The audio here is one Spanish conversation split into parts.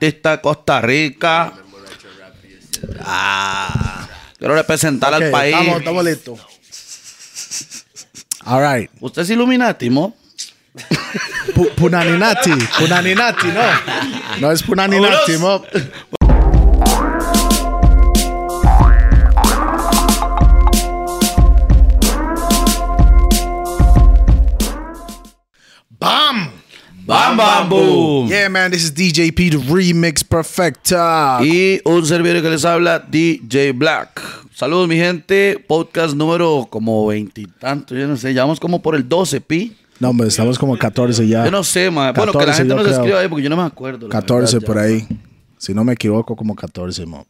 artista de Costa Rica. Ah, quiero representar Ok, al país. Estamos, estamos listos. All right. Usted es Illuminati, mo. Pu- Punaninati. Punaninati, no. No es Punaninati, mo. Bam, boom. Yeah, man, this is DJP, the remix perfecta. Y un servidor que les habla, DJ Black. Saludos, mi gente. Podcast número como veintitantos, yo no sé. Llevamos como por el 12, pi. No, hombre, estamos como 14 ya. Yo no sé, ma. Bueno, que la 14 gente nos creo. escriba ahí porque yo no me acuerdo. la 14 verdad, por ya. ahí. Si no me equivoco, como 14, mo.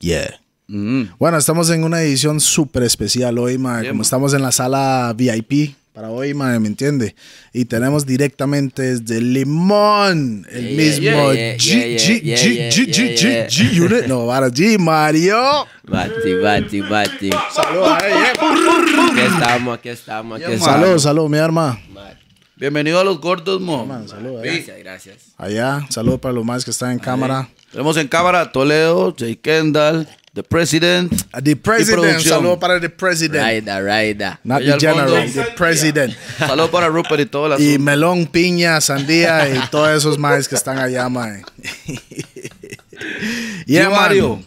Yeah. Mm. Bueno, estamos en una edición súper especial hoy, ma. Yeah, Como ma. estamos en la sala VIP para hoy, ma, ¿me entiende? Y tenemos directamente desde Limón, el mismo G, G, G, G, G, yeah. G Unit. No, para G, Mario. Bati, bati, bati. Saludos, eh, Aquí estamos, aquí estamos, aquí estamos. Salud, salud, mi hermano. Bienvenido a los gordos, mo. Salud, eh. Gracias, gracias. Allá, salud para los más que están en cámara. Tenemos en cámara a Toledo, Jay Kendall, The President. A The President, producción. salud para The President. Raida, raida. Not the. General, The President. Saludos para Rupert y todas las. Y melón, piña, sandía y todos esos maes que están allá, mae. Y yeah, man. Mario,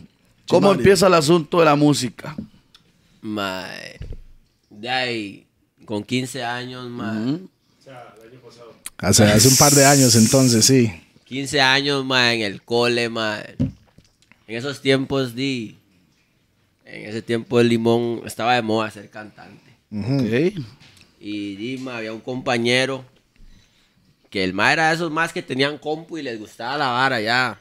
¿cómo Mario. empieza el asunto de la música? Mae. De ahí, con 15 años, mae. Hace, hace un par de años entonces, sí. 15 años, mae, en el cole, mae. En esos tiempos, di. En ese tiempo, el limón estaba de moda ser cantante. Ok. Y Dima, había un compañero que el mae era de esos más que tenían compu y les gustaba la vara ya.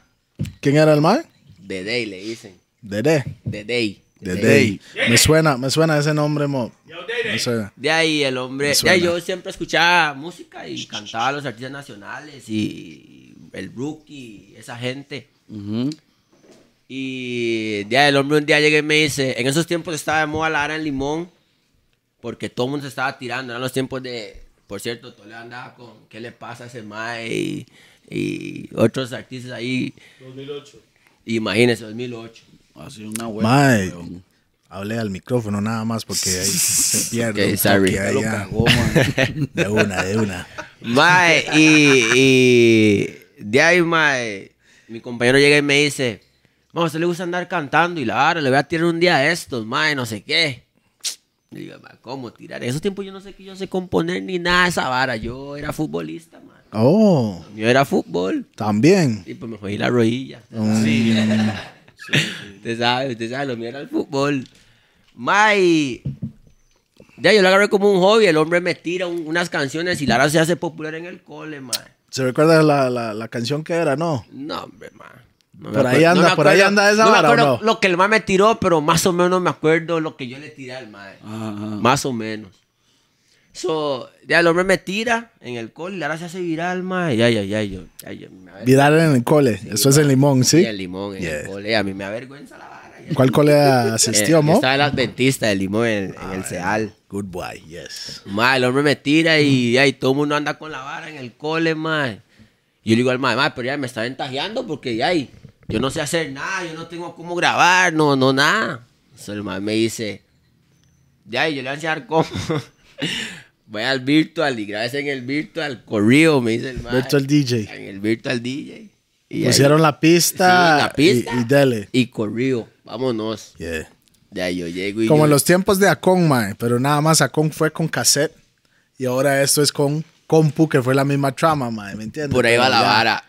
¿Quién era el mae? De Day le dicen. Dede. De Day. De Day. Me suena, me suena ese nombre, mo. No sé. De ahí el hombre. De ahí yo siempre escuchaba música y cantaba a los artistas nacionales y el rookie, esa gente. Y ahí el hombre un día llega y me dice: En esos tiempos estaba de moda la vara en limón porque todo el mundo se estaba tirando. Eran los tiempos de. Por cierto, Toledo andaba con ¿Qué le pasa a ese mae? Y, y otros artistas ahí. 2008. Imagínese, 2008. Así una buena. Mae. Hablé al micrófono nada más porque ahí se pierde. Ok, un sorry. toque Ya ahí, lo ya. cagó, man. De una, de una. Mae, y, y de ahí, mae, mi compañero llega y me dice, "Mae, a usted le gusta andar cantando y la vara, le voy a tirar un día de estos, mae, no sé qué. Digo, "Mae, ¿cómo tirar? En esos tiempos yo no sé que yo sé componer ni nada de esa vara, yo era futbolista, mae. Oh, Yo era fútbol también. y pues me jodí la rodilla. Sí. Usted sabe, usted sabe, lo mío era el fútbol. Mae, ya yo lo agarré como un hobby, el hombre me tira un- unas canciones y la vara se hace popular en el cole, mae. ¿Se recuerda la, la, la canción que era, no? No, hombre, man. No Por ahí anda- por ahí anda esa no vara, lo que el man me tiró, pero más o menos me acuerdo lo que yo le tiré al mae. Ajá. Más o menos. So, ya el hombre me tira en el col y ahora se hace viral, mae. Ya, ya, ya, yo. Ya, yo me aver- Viral en el cole. Eso es en Limón, ¿sí? Sí, el limón en Yeah. el cole. A mí me avergüenza la vara. ¿Cuál cole Eh, asistió, mo? Estaba el adventista del limón en, en el Ceal. Good boy, yes. Ma, el hombre me tira y, ya, y todo el mundo anda con la vara en el cole, ma. Y yo le digo al ma, ma, pero ya me está ventajeando porque ya, y yo no sé hacer nada, yo no tengo cómo grabar, no, no, nada. Entonces el ma me dice, ya, y yo le voy a enseñar cómo. Voy al virtual y grabes en el virtual, corrido, me dice el ma. Virtual DJ. En el virtual DJ. Y ahí- Pusieron la pista, Sí, la pista. Y, y dele. Y corrido, vámonos. Yeah. Ahí yo llego y Como yo- en los tiempos de Acon, mae. Pero nada más Acon fue con cassette. Y ahora esto es con compu, que fue la misma trama, mae. ¿Me entiendes? Por ahí va la ya. vara.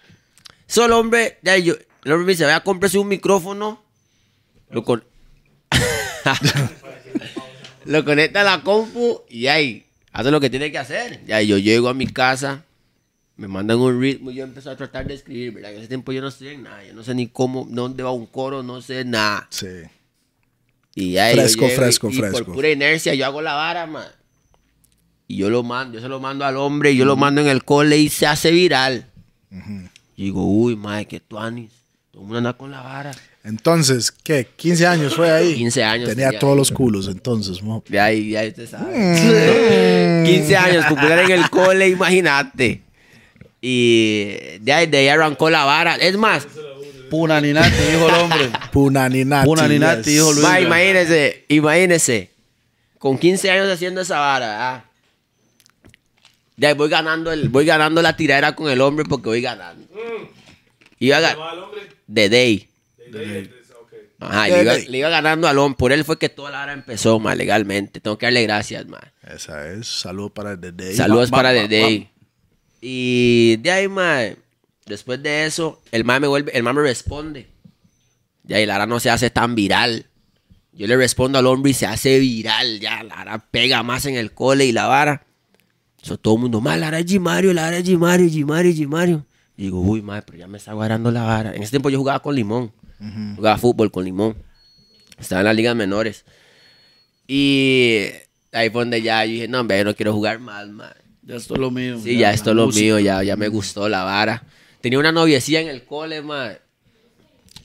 Solo hombre, ya yo, el hombre me dice, vaya a comprarse un micrófono. Lo, con... lo conecta a la compu y ahí, hace lo que tiene que hacer. Ya yo llego a mi casa, me mandan un ritmo y yo empiezo a tratar de escribir, ¿verdad? En ese tiempo yo no en nada, yo no sé ni cómo, dónde va un coro, no sé nada. Sí. Y ahí Fresco, llego y- fresco, y fresco. por pura inercia yo hago la vara, man. Y yo lo mando, yo se lo mando al hombre, y yo lo mando en el cole y se hace viral. Y digo, uy, madre, qué tuanis. Todo el mundo anda con la vara. Entonces, ¿qué? 15 años fue ahí. 15 años Tenía todos los culos, entonces, mo. De ahí, ya usted sabe. 15 años, popular en el cole, imagínate. Y de ahí, de ahí arrancó la vara. Es más, Punaninati, dijo el hombre. Punaninati. Punaninati, hijo Luis. ma, imagínese, imagínese. Con 15 años haciendo esa vara, ¿ah? De ahí voy ganando, el, voy ganando la tiradera con el hombre porque voy ganando. Iba a ¿Cómo va ga- el hombre? de Day. Ajá, le iba, Day. le iba ganando al hombre. Por él fue que toda la vara empezó, ma, legalmente. Tengo que darle gracias, ma. Esa es. Salud para de Day. Saludos para The. Day. Y de ahí, mae, después de eso, el mae me vuelve, el mae me responde. De ahí, la vara no se hace tan viral. Yo le respondo al hombre y se hace viral. Ya, la vara pega más en el cole y la vara. Eso todo el mundo, mae, la vara es Gimario, la vara es Gimario, Gimario, Gimario. Y digo, uy, mae, pero ya me está guardando la vara. En ese tiempo yo jugaba con Limón. Jugaba fútbol con Limón. Estaba en las ligas menores. Y ahí fue donde ya yo dije, no, hombre, yo no quiero jugar más, mae. Ya esto es lo mío. Sí, ya esto es lo música. mío, ya, ya me gustó la vara. Tenía una noviecilla en el cole, ma.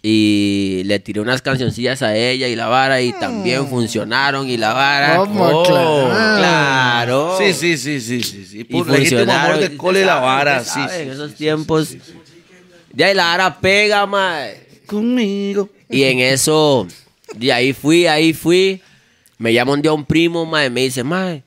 Y le tiré unas cancioncillas a ella y la vara y también funcionaron y la vara. ¿Cómo? Oh, Claro. Claro. Sí, sí, sí, sí, sí. sí. Y Por legítimo funcionaron. amor de cole y la vara. Sí, sí, En esos sí, tiempos. De ahí la vara pega, ma. Conmigo. Y en eso, de ahí fui, ahí fui. Me llama un día un primo, ma, y me dice, ma,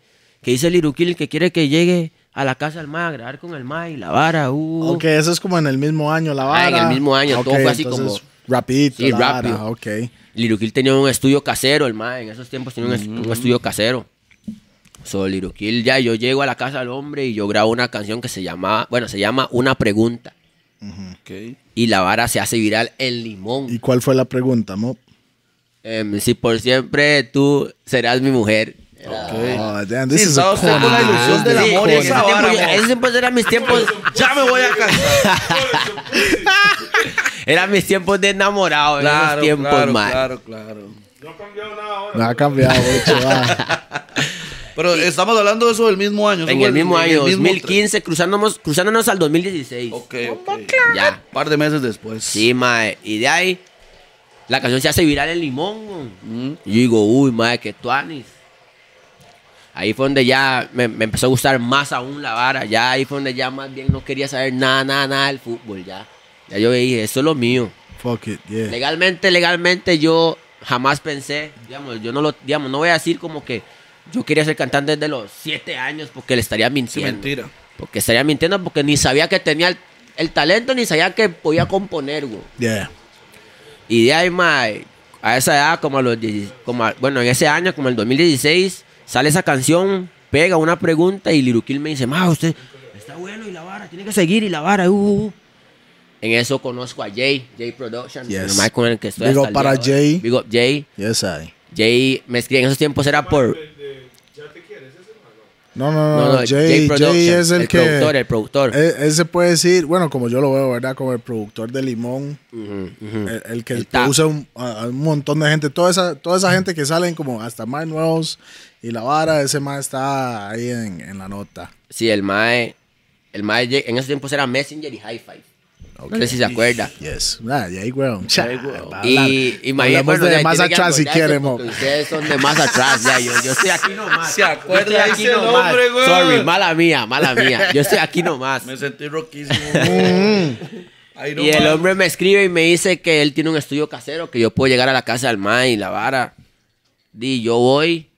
que dice Liruquil que quiere que llegue a la casa del ma a grabar con el ma y la vara. Uh. Ok, eso es como en el mismo año la vara. Ah, en el mismo año, todo fue así entonces, como- Rapidito. Sí, la vara, rápido. Ok. Liruquil tenía un estudio casero, el ma, en esos tiempos tenía un, est- un estudio casero. So, Liruquil, ya yo llego a la casa del hombre y yo grabo una canción que se llama, bueno, se llama Una Pregunta. Ok. Y la vara se hace viral en Limón. ¿Y cuál fue la pregunta, Mo? Em, si por siempre tú serás mi mujer. Era- Oh, damn, this Sí, is estaba a usted con la corny, ilusión man. del amor y en esa ese tiempo vara, yo- mo. en ese tiempo eran mis tiempos, Ya me voy a casar. eran mis tiempos de enamorado, en esos Claro, tiempos, claro, claro, claro. No ha cambiado nada ahora. No ha cambiado. Pero estamos hablando de eso del mismo año. En el mismo año, mismo 2015, cruzándonos, cruzándonos al 2016. tre- Ok, ok. Ya. Un par de meses después. Sí, mae. Y de ahí, la canción se hace viral en Limón. Mm. Y yo digo, uy, mae, que tuanis. Ahí fue donde ya me, me empezó a gustar más aún la vara. Ya ahí fue donde ya más bien no quería saber nada, nada, nada del fútbol. Ya, ya yo dije, eso es lo mío. Fuck it, yeah. Legalmente, legalmente yo jamás pensé, digamos, yo no lo, digamos, no voy a decir como que yo quería ser cantante desde los siete años porque le estaría Sí, mintiendo. mentira. Porque estaría mintiendo porque ni sabía que tenía el, el talento ni sabía que podía componer, güey. Yeah. Y de ahí, mae, a esa edad, como a los 10 como a- bueno, en ese año, como el 2016, sale esa canción, pega una pregunta y Liruquil me dice, ma, usted está bueno y la vara, tiene que seguir y la vara, uh, uh, uh". En eso conozco a Jay, Jay Productions, Yes. el mae con el que estoy el para día. Jay. Up Jay. Yes, I. Jay me escribe, en esos tiempos era por... ¿Ese? No, no, No, no. no, Jay, Jay es el, el que. productor, el productor. Él, él se puede decir, bueno, como yo lo veo, ¿verdad? Como el productor de Limón. El, el que produce un, a- a un montón de gente. Toda esa, toda esa gente que salen como hasta Mike Wells y la vara, ese más está ahí en, en la nota. Sí, el mae, el mae Jay- en esos tiempos era Messenger y High Five. No sé si se acuerda. Yes. Ah, Jay weón. Cha, va a hablar. Y imagínate, Hablamos bueno, de más atrás si acordarse quiere, mo. porque Ustedes son de más atrás, ya. Yo, yo estoy aquí nomás. Se acuerda, aquí dice el nomás. hombre, güey. Sorry, mala mía, mala mía. Yo estoy aquí nomás. Me sentí roquísimo. Ahí Y el hombre me escribe y me dice que él tiene un estudio casero, que yo puedo llegar a la casa del mae y la vara. Di, yo voy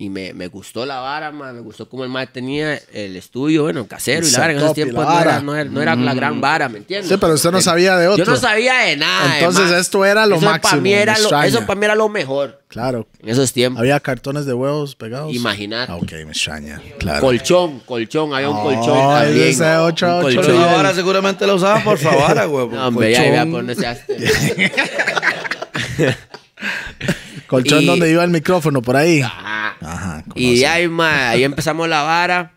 y me, me gustó la vara, mae, me gustó cómo el mae tenía el estudio, bueno, casero y la vara. En esos tiempos no era, no, era, no era la gran vara, ¿me entiendes? Sí, pero usted no sabía de otro. Yo no sabía de nada. Entonces, esto era lo Eso Para máximo, mí era lo, eso para mí era lo mejor Claro. en esos tiempos. Había cartones de huevos pegados. Imagínate. Ah, ok, me extraña. Claro. Colchón, colchón, había un Oh, colchón también. ese ocho, Un ocho, colchón. Pero ocho. la vara seguramente la usaban por favor, güey. No, hombre, ya colchón. por dónde se hace. Colchón Y- donde iba el micrófono, por ahí. Ajá. Ajá. Y de ahí, ma, ahí empezamos la vara.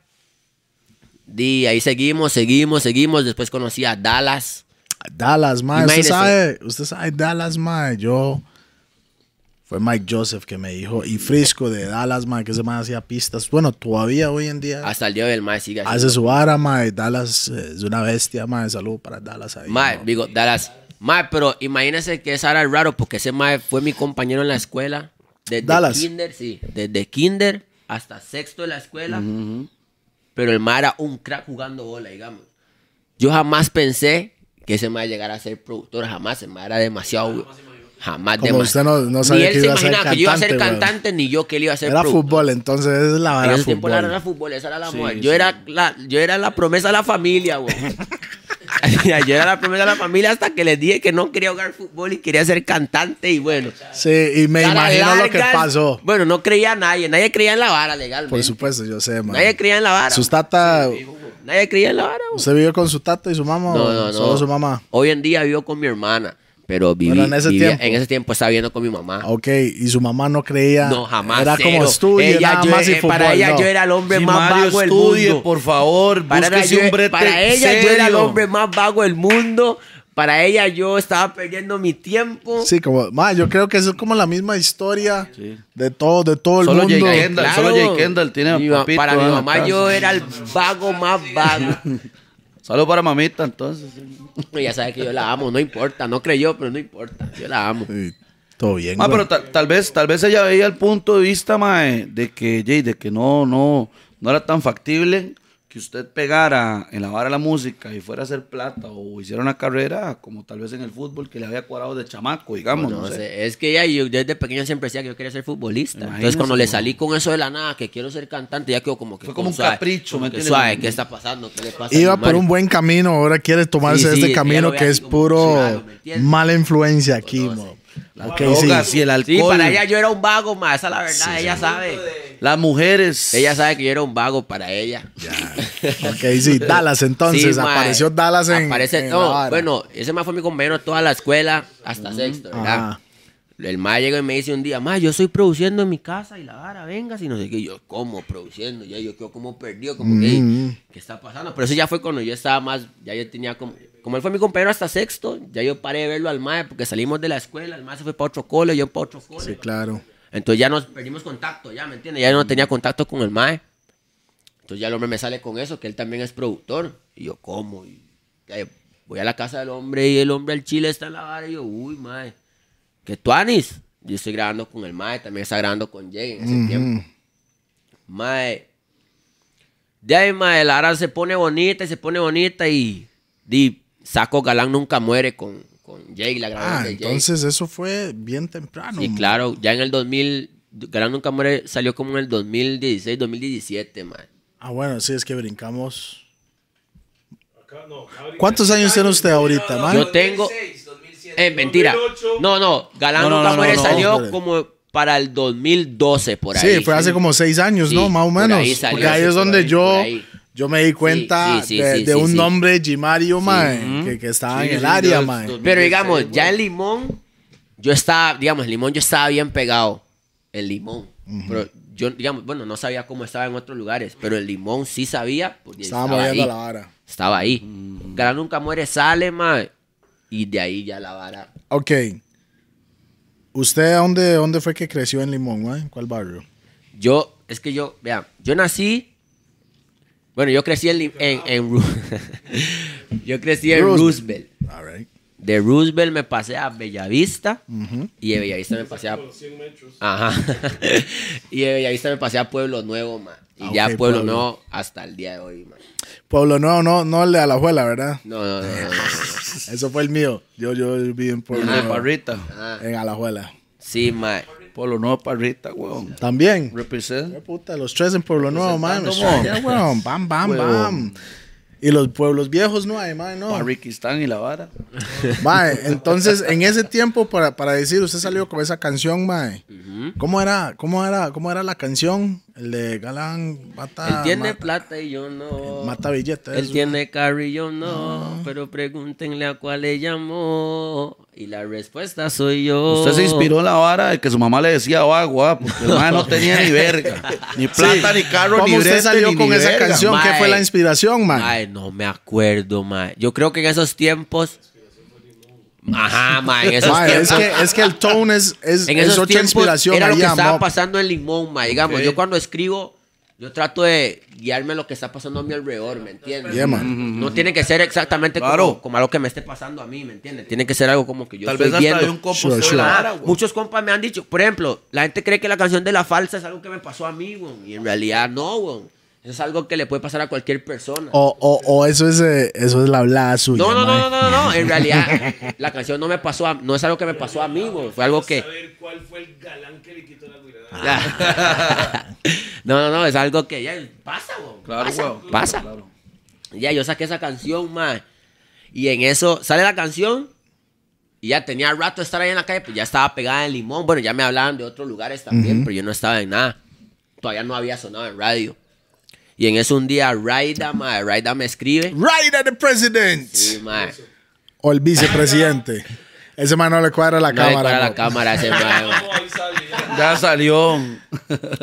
Y ahí seguimos, seguimos, seguimos. Después conocí a Dallas. Dallas, mae. Usted sabe, usted sabe Dallas, mae. Yo. Fue Mike Joseph que me dijo. Y Frisco de Dallas, mae, que ese mae hacía pistas. Bueno, todavía hoy en día. Hasta el día del mae sigue. Hace su vara, mae. Dallas eh, es una bestia, mae. Salud para Dallas ahí. Mae, ¿no? digo, Dallas. Mae, pero imagínese que esa era raro porque ese mae fue mi compañero en la escuela. Desde Dallas. kinder, sí. Desde kinder hasta sexto de la escuela. Pero el mae era un crack jugando bola, digamos. Yo jamás pensé que ese mae llegara a ser productor, jamás, ese mae era demasiado, jamás Como dema- usted no- no Ni sabía él que se iba a ser imaginaba que yo iba a ser cantante, cantante, ni yo que él iba a ser Era productor. fútbol, entonces es la En vara ese tiempo era fútbol, esa era la Sí, mujer. sí. Yo, era la, yo era la promesa de la familia, güey. yo era la promesa de la familia hasta que les dije que no quería jugar fútbol y quería ser cantante y bueno. Sí, y me imagino lo que pasó. Bueno, no creía nadie, nadie creía en la vara legalmente. Por supuesto, yo sé, man. Nadie creía en la vara. Sus tata, Nadie creía en la vara. güey. ¿usted vivió con su tata y su mamá No, no, no. solo su mamá? Hoy en día vivo con mi hermana, pero viví, Pero en ese vivía- tiempo. en ese tiempo estaba viviendo con mi mamá. Ok, y su mamá no creía. No, jamás. Era cero. como estudio, Ella, nada yo- más y eh, fútbol. Para ella no. yo era el hombre Si más Mario vago del mundo. por favor, Para, búsquese yo- un brete para ella yo era el hombre más vago del mundo. Para ella yo estaba perdiendo mi tiempo. Sí, como, ma, yo creo que eso es como la misma historia Sí. de todo, de todo el Solo mundo. Jay Kendall, solo Jay Kendall tiene Mi papito Para mi mamá yo era el vago más vago. Saludos para mamita, entonces. Ella sabe que yo la amo, no importa. No creyó, pero no importa. Yo la amo. Sí, todo bien. Ah, güey. pero tal, tal vez, tal vez ella veía el punto de vista, mae, de que, Jay, de que no, no, no era tan factible que usted pegara en la vara de la música y fuera a hacer plata o hiciera una carrera como tal vez en el fútbol que le había cuadrado de chamaco, digamos, no, No sé. sé, es que ella, yo desde pequeño siempre decía que yo quería ser futbolista. Imagínese, Entonces cuando le salí con eso de la nada, que quiero ser cantante, ya quedó como que... Fue como un suave, capricho, como ¿me que suave, ¿qué está pasando? ¿Qué le pasa Iba por un buen camino, ahora quiere tomarse Sí, sí, este camino que es puro mala influencia aquí, No mo. Las Ok, drogas sí. y el alcohol. Sí, para ella yo era un vago, más esa es la verdad, ella sabe. Las mujeres. Ella sabe que yo era un vago para ella. Ok, sí, Dallas entonces, apareció Dallas en, Aparece, en no, bueno, ese más fue mi compañero toda la escuela hasta sexto, ¿verdad? Ajá. El ma llegó y me dice un día, ma, yo estoy produciendo en mi casa y la vara, vengas y no sé qué. Yo, ¿cómo produciendo? Ya yo quedo como perdido, como que, Mm. ¿qué está pasando? Pero eso ya fue cuando yo estaba más, ya yo tenía como, como él fue mi compañero hasta sexto, ya yo paré de verlo al ma, porque salimos de la escuela, el ma se fue para otro cole, yo para otro cole. Sí, claro. Entonces ya nos perdimos contacto, ya, ¿me entiendes? Ya no tenía contacto con el mae. Entonces ya el hombre me sale con eso, que él también es productor. Y yo, ¿cómo? Y voy a la casa del hombre y el hombre al chile está en la vara. Y yo, uy, mae, ¿qué tú anis? Yo estoy grabando con el mae, también está grabando con Jay en ese tiempo. Mae, de ahí, mae, la vara se pone bonita y se pone bonita y, di, Saco Galán nunca muere con, con Jay, la grabación Ah, de Jay. entonces eso fue bien temprano. Sí, mo. claro, ya en el 2000, Galán Nunca Muere salió como en el 2016, 2017, man. Ah, bueno, sí, es que brincamos. Acá no. ¿Cuántos años tiene usted ahorita, man? Yo tengo... Eh, mentira. 2008. No, no, Galán No, no, Nunca no, Muere salió como para el 2012, por ahí. Sí, fue hace como seis años, Sí, ¿no? Más o por menos. ahí salió, Porque ahí sí, es por donde ahí, yo, por ahí. Yo me di cuenta sí, sí, de, sí, de sí, un sí. nombre, Gimario, mae, que, que estaba Sí, en el área, dos- mae. dos- Pero 2016, digamos, ya en Limón, yo estaba, digamos, en Limón yo estaba bien pegado. En Limón. Pero yo, digamos, bueno, no sabía cómo estaba en otros lugares, pero en Limón sí sabía. Porque Estaba estaba moviendo ahí. la vara. Estaba ahí. Galán Nunca Muere sale, ma. Y de ahí ya la vara. Ok. ¿Usted dónde, dónde fue que creció en Limón, mae? ¿En cuál barrio? Yo, es que yo, vean, yo nací. Bueno, yo crecí en. Yo crecí en Roosevelt. Roosevelt. All right. De Roosevelt me pasé a Bellavista. Y de Bellavista me pasé a. Con 100 metros. Ajá. y de Bellavista me pasé a Pueblo Nuevo, man. Y Ah, ya Pueblo Pueblo. Nuevo hasta el día de hoy, man. Pueblo Nuevo, no, no el de Alajuela, ¿verdad? No, no, no. no, no, no. Eso fue el mío. Yo, yo viví en Pueblo Ah, Nuevo. Ah, En Alajuela. sí, man. Pueblo Nuevo, Parrita, weón. También. Represent. Qué puta, los tres en Pueblo Nuevo, man. Ya, weón. Bam, bam, bam. Y los pueblos viejos no hay, man, no. Parriquistán y la vara. Mae, entonces, en ese tiempo, para, para decir, usted salió con esa canción, mae. ¿Cómo era, cómo era, cómo era la canción? El de Galán Mata. Él tiene mata, plata y yo no. mata billetes. Él tiene carro y yo no, pero pregúntenle a cuál le llamó. Y la respuesta soy yo. Usted se inspiró en la vara de que su mamá le decía vago, ah, porque el no tenía ni verga. Ni plata, ni carro, ¿Cómo ni usted brete, salió ni- con ni esa verga. canción? ¿Qué fue la inspiración, mae? Ay, no me acuerdo, mae. Yo creo que en esos tiempos. Ajá, mae, en esos tiempos. es, que, es que el tone es, es, en es esos otra tiempos inspiración era lo que estaba pasando en Limón, mae. Digamos, yo cuando escribo, yo trato de guiarme lo que está pasando a mi alrededor, ¿me entiendes? Yeah, man. No tiene que ser exactamente Claro. como, como algo que me esté pasando a mí, ¿me entiendes? Tiene que ser algo como que yo Tal estoy vez hasta viendo. de un compo Sure, de sure. weón. muchos compas me han dicho, por ejemplo, la gente cree que la canción de La Falsa es algo que me pasó a mí, weón, y en realidad no, weón. Eso es algo que le puede pasar a cualquier persona. O, o, o eso es eh, eso es la hablada suya. No, no, no, no, no, no. En realidad, la canción no me pasó a, no es algo que me pasó a mí, güey. Fue algo que. Saber cuál fue el galán que le quitó la guirada. no, no, no, es algo que ya pasa, güey. Claro, pasa, weón. pasa. Claro. Ya, yo saqué esa canción, man. Y en eso sale la canción. Y ya tenía rato de estar ahí en la calle, pues ya estaba pegada en Limón. Bueno, ya me hablaban de otros lugares también, pero yo no estaba en nada. Todavía no había sonado en radio. Y en eso un día Raida, ma, Raida me escribe. Right at the president. Sí, ma. O el vicepresidente. Ese man no le cuadra la No le cámara. cuadra la cámara ese ya. Salió.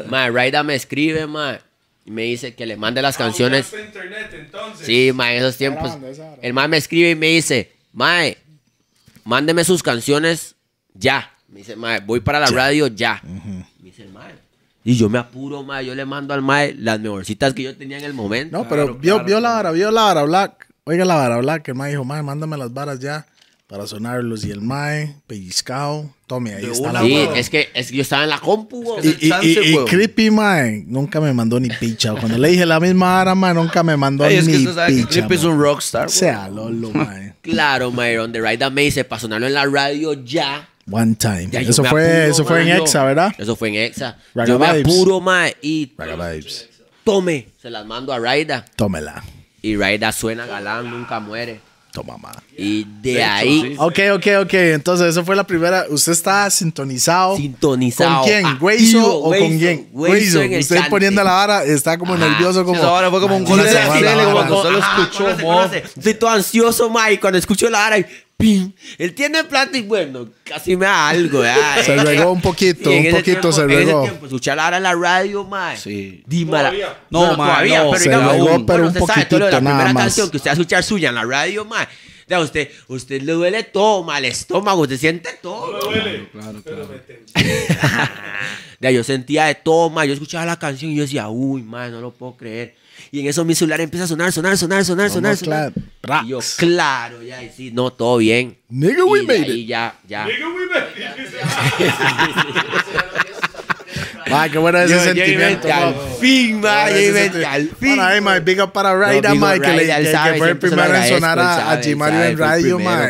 Ma, Raida me escribe, ma. Y me dice que le mande las canciones. Ah, usaste internet, entonces. Sí, ma, en esos tiempos. El ma me escribe y me dice, mae, mándeme sus canciones ya. Me dice, mae, voy para la radio ya. Me dice el mae. Y yo me apuro, mae, yo le mando al mae las mejorcitas que yo tenía en el momento. No, pero Claro, vio, claro, vio la vara, vio la vara black. Oiga la vara black. El mae dijo, mae, mándame las varas ya para sonarlos. Y el mae, pellizcado, tome, ahí De está una, la Sí, es que, es que yo estaba en la compu. Es Y, y, chance, y-. Creepy, mae, nunca me mandó ni picha. Cuando le dije la misma vara, mae, nunca me mandó que ni sabe que picha. Clip es un rockstar. weón. Sea lolo, mae. Claro, mae, donde Raida me dice, para sonarlo en la radio ya. One time. Ya, yo eso me fue, apuro, eso fue en mae, yo- Exa, ¿verdad? Eso fue en Exa. Raga yo me Vibes. apuro, mae, y Raga Vibes. tome. Se las mando a Raida. Tómela. Y Raida suena galán, nunca muere. Toma, ma. Y de, De hecho, ahí, sí. Ok, ok, ok. Entonces, eso fue la primera. ¿Usted está sintonizado? sintonizado. ¿Con quién? ¿Weiso o con quién? El Usted chante. poniendo la vara está como Ajá. nervioso, como. Sí, esa vara fue como un Mae, gol de la vara, tele, vara. cuando usted lo Ajá, escuchó. Estoy todo ansioso, ma, y cuando escucho la y ¡pim! Él tiene plata y bueno, casi me da algo, ya. Se regó un poquito, un poquito tiempo- se regó. tiempo, escuchar la hora en la radio, ma. Sí. No, Bueno, ma, todavía, no, pero se digamos, regó, bueno, pero un usted sabe, poquitito, todo lo de la nada primera más. canción que usted va a escuchar suya en la radio, ma. Ya usted, usted le duele todo, ma, el estómago, usted siente todo. No me duele. Claro, claro. Ya, yo sentía de todo, ma. Yo escuchaba la canción y yo decía, uy, ma, no lo puedo creer. Y en eso mi celular empieza a sonar, sonar, sonar, sonar, sonar, Vamos, sonar. claro. Y yo, claro, ya, y sí, no, todo bien. Nigga, we y de made ahí it. ya, ya. Nigga, we made it. Ma, qué bueno ese Yo- yo sentimiento. inventé al ma. fin, ma, yo al fin. Bueno, ahí, ma, big up para Raida, No, ma, que, le- que- fue el primero en sonar a, a sabe, en radio, ma.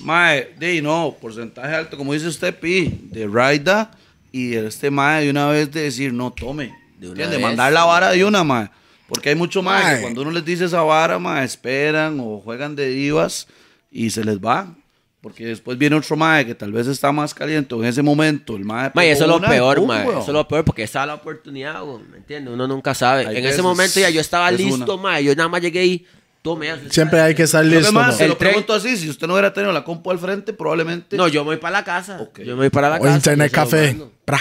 Mae, de no, porcentaje alto, como dice usted, Pi, de Raida y de este Mae de una vez de decir, no, tome. De una vez. Mandar la vara de una, Mae. Porque hay mucho Mae Mae. que cuando uno les dice esa vara, Mae, esperan o juegan de divas y se les va. Porque después viene otro Mae que tal vez está más caliente en ese momento. El Mae. Ma, y eso es lo peor, ma. weón. Eso es lo peor porque estaba la oportunidad, güey, ¿me entiendes? Uno nunca sabe. Hay en ese momento ya yo estaba es listo, una. ma. Yo nada más llegué y tome. eso está- Siempre hay que estar Lo que listo. más, ma. se El lo tren- pregunto así, si usted no hubiera tenido la compu al frente, probablemente... No, yo me voy para la casa. Ok. Yo me voy para la O casa. internet café.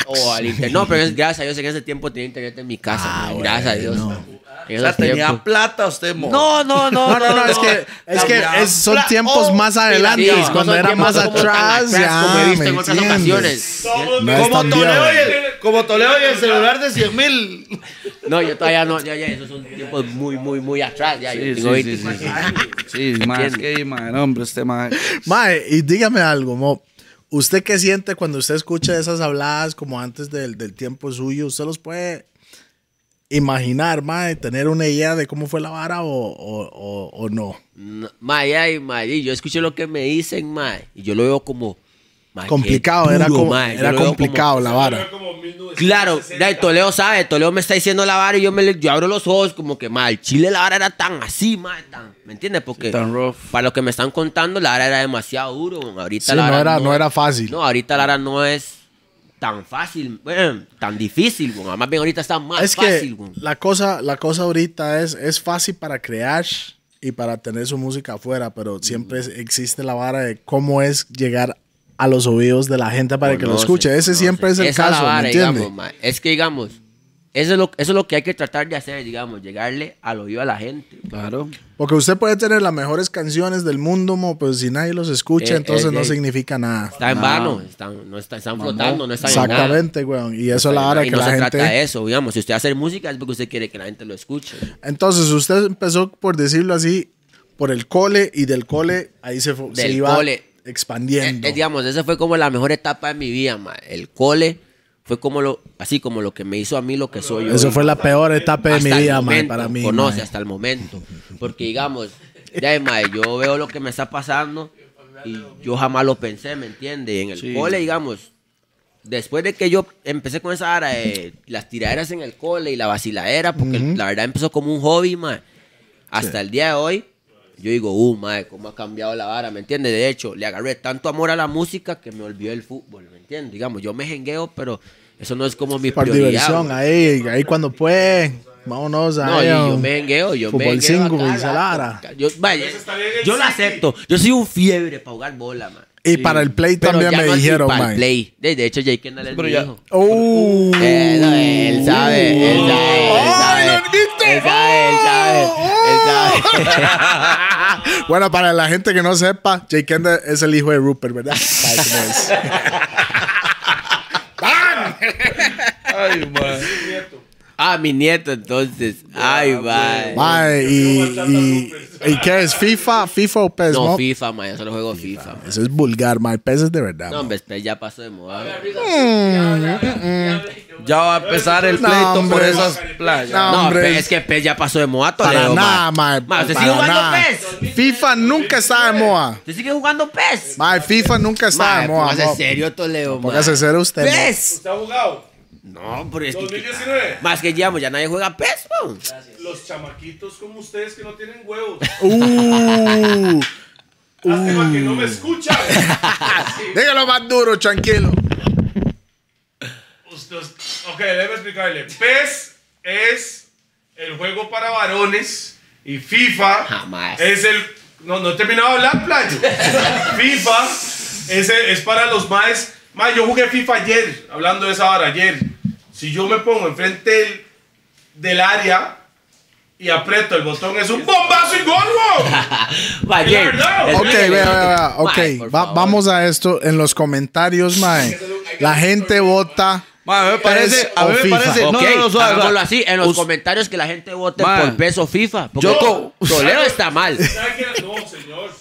O al internet. No, pero es, gracias a Dios en ese tiempo tenía internet en mi casa. Ah, ma, gracias a Dios. bueno. O sea, tenía tiempos. plata usted, mo. No, no, no. No, no, no, es que, es que es- son pla- tiempos oh, más adelante, Sí, cuando era más atrás, ya, como he visto ¿me en otras entiendes? ocasiones. Como Toledo, y el, como Toledo y el celular de 100 mil. No, yo todavía no, ya, ya, esos son tiempos muy, muy, muy atrás. Ya, yo Sí, tengo sí, sí, 24 sí. años. Sí, más que, man, hombre, este man. Mae, y dígame algo, Mo. ¿Usted qué siente cuando usted escucha esas habladas como antes del, del tiempo suyo? ¿Usted los puede imaginar, mae, tener una idea de cómo fue la vara o, o, o, o no? No, Mae, ay, mae, yo escucho lo que me dicen, mae, y yo lo veo como... mae, Complicado, era, como, mae, era complicado como- la vara. como 1960. Claro, Toledo sabe, Toledo me está diciendo la vara y yo, me, yo abro los ojos como que, mae, el chile la vara era tan así, mae, tan... ¿Me entiendes? Porque Tan rough. para lo que me están contando, la vara era demasiado duro. Ahorita Sí, la no vara era, no era fácil. No, ahorita la vara no es tan fácil, bueno, tan difícil, güey. Más bien ahorita está más es fácil, que la cosa, la cosa ahorita es, es fácil para crear y para tener su música afuera, pero siempre es- existe la vara de cómo es llegar a los oídos de la gente para que lo escuche. Ese siempre es el Esa caso. Es que, digamos, eso es, lo, eso es lo que hay que tratar de hacer, digamos, llegarle al oído a la gente. Claro. Porque usted puede tener las mejores canciones del mundo, mo, pero si nadie los escucha, Eh, entonces eh, no eh. significa nada. Está en No. vano, están, no está- están flotando, no están en nada. Exactamente, weón. Y eso es la hora que no la se gente... trata de eso, digamos. Si usted hace música es porque usted quiere que la gente lo escuche. Entonces, usted empezó, por decirlo así, por el cole y del cole ahí se, fu- se Del iba cole. expandiendo. Eh, eh, digamos, esa fue como la mejor etapa de mi vida, ma. El cole, fue como lo, así como lo que me hizo a mí lo que soy yo. Eso fue la peor etapa de mi Hasta vida, momento, para mí. Conoce hasta el momento. Porque digamos, ya, mae, yo veo lo que me está pasando y yo jamás lo pensé, ¿me entiende? En el Sí. cole, digamos, después de que yo empecé con esa ara de las tiraderas en el cole y la vaciladera, porque la verdad empezó como un hobby, mae. Hasta el día de hoy, yo digo, uh, mae, cómo ha cambiado la vara, ¿me entiende? De hecho, le agarré tanto amor a la música que me olvidó el fútbol, ¿me entiende? Digamos, yo me jengueo, pero eso no es como mi Por prioridad. diversión, ahí, ahí cuando puede. Vámonos a No, yo me jengueo, yo me Fútbol jengueo 5 Salara. rato. Yo, vaya, yo lo acepto. Yo soy un fiebre para jugar bola, man. Y para el play Pero también ya me no dijeron, para el man. play. De, de hecho, Jake Kendall es mi ya- hijo. Uh. Eh, no, él sabe, él sabe, él Ay, sabe. Él sabe, él sabe, él sabe. Bueno, para la gente que no sepa, Jake Kendall es el hijo de Rupert, ¿verdad? Ay, man. Ah, mi nieto, entonces. Ay, bye. Mae, y, y, ¿y qué es? ¿FIFA? ¿FIFA o PES? No, No, FIFA, man. Yo solo juego FIFA. Eso es vulgar, mae. PES es de verdad. No, mae. hombre, este ya pasó de moda. Ya va a empezar el No, pleito por hombre. esas playas. No, No, hombre. pe- es que PES ya pasó de moda, Para Toledo, nada, mae. mae. Ma, ¿usted para sigue jugando nada. PES? FIFA nunca está de moda. ¿Usted sigue jugando PES? Mae, FIFA nunca está Mae, de moda. póngase mo. serio, Toledo, Póngase mae. serio usted, mae. PES. ¿Usted ha jugado? No, pero es que... 2019. Más que ya, ya nadie juega PES. Los chamaquitos como ustedes que no tienen huevos. Uh, Lástima que no me escuchan. dígalo más duro, tranquilo. Usted- ok, déjeme explicarle. PES es el juego para varones y FIFA Jamás. es el... No, no he terminado de hablar, playo. FIFA es, el- es para los más... Más, yo jugué FIFA ayer, hablando de esa hora, ayer. Si yo me pongo enfrente del, del área y aprieto el botón, es un bombazo y gol, verdad. Ok, vea, vea, vea. Ok, va- vamos a esto. En los comentarios, mae. La gente vota. Ma, a mí me parece, a mí me FIFA. parece, no, Ok, no, no, suave, hagámoslo suave. así, en los Us- comentarios que la gente vote por peso FIFA. Porque Yo co- Toledo está mal. ¿Sabe qué? No, señor.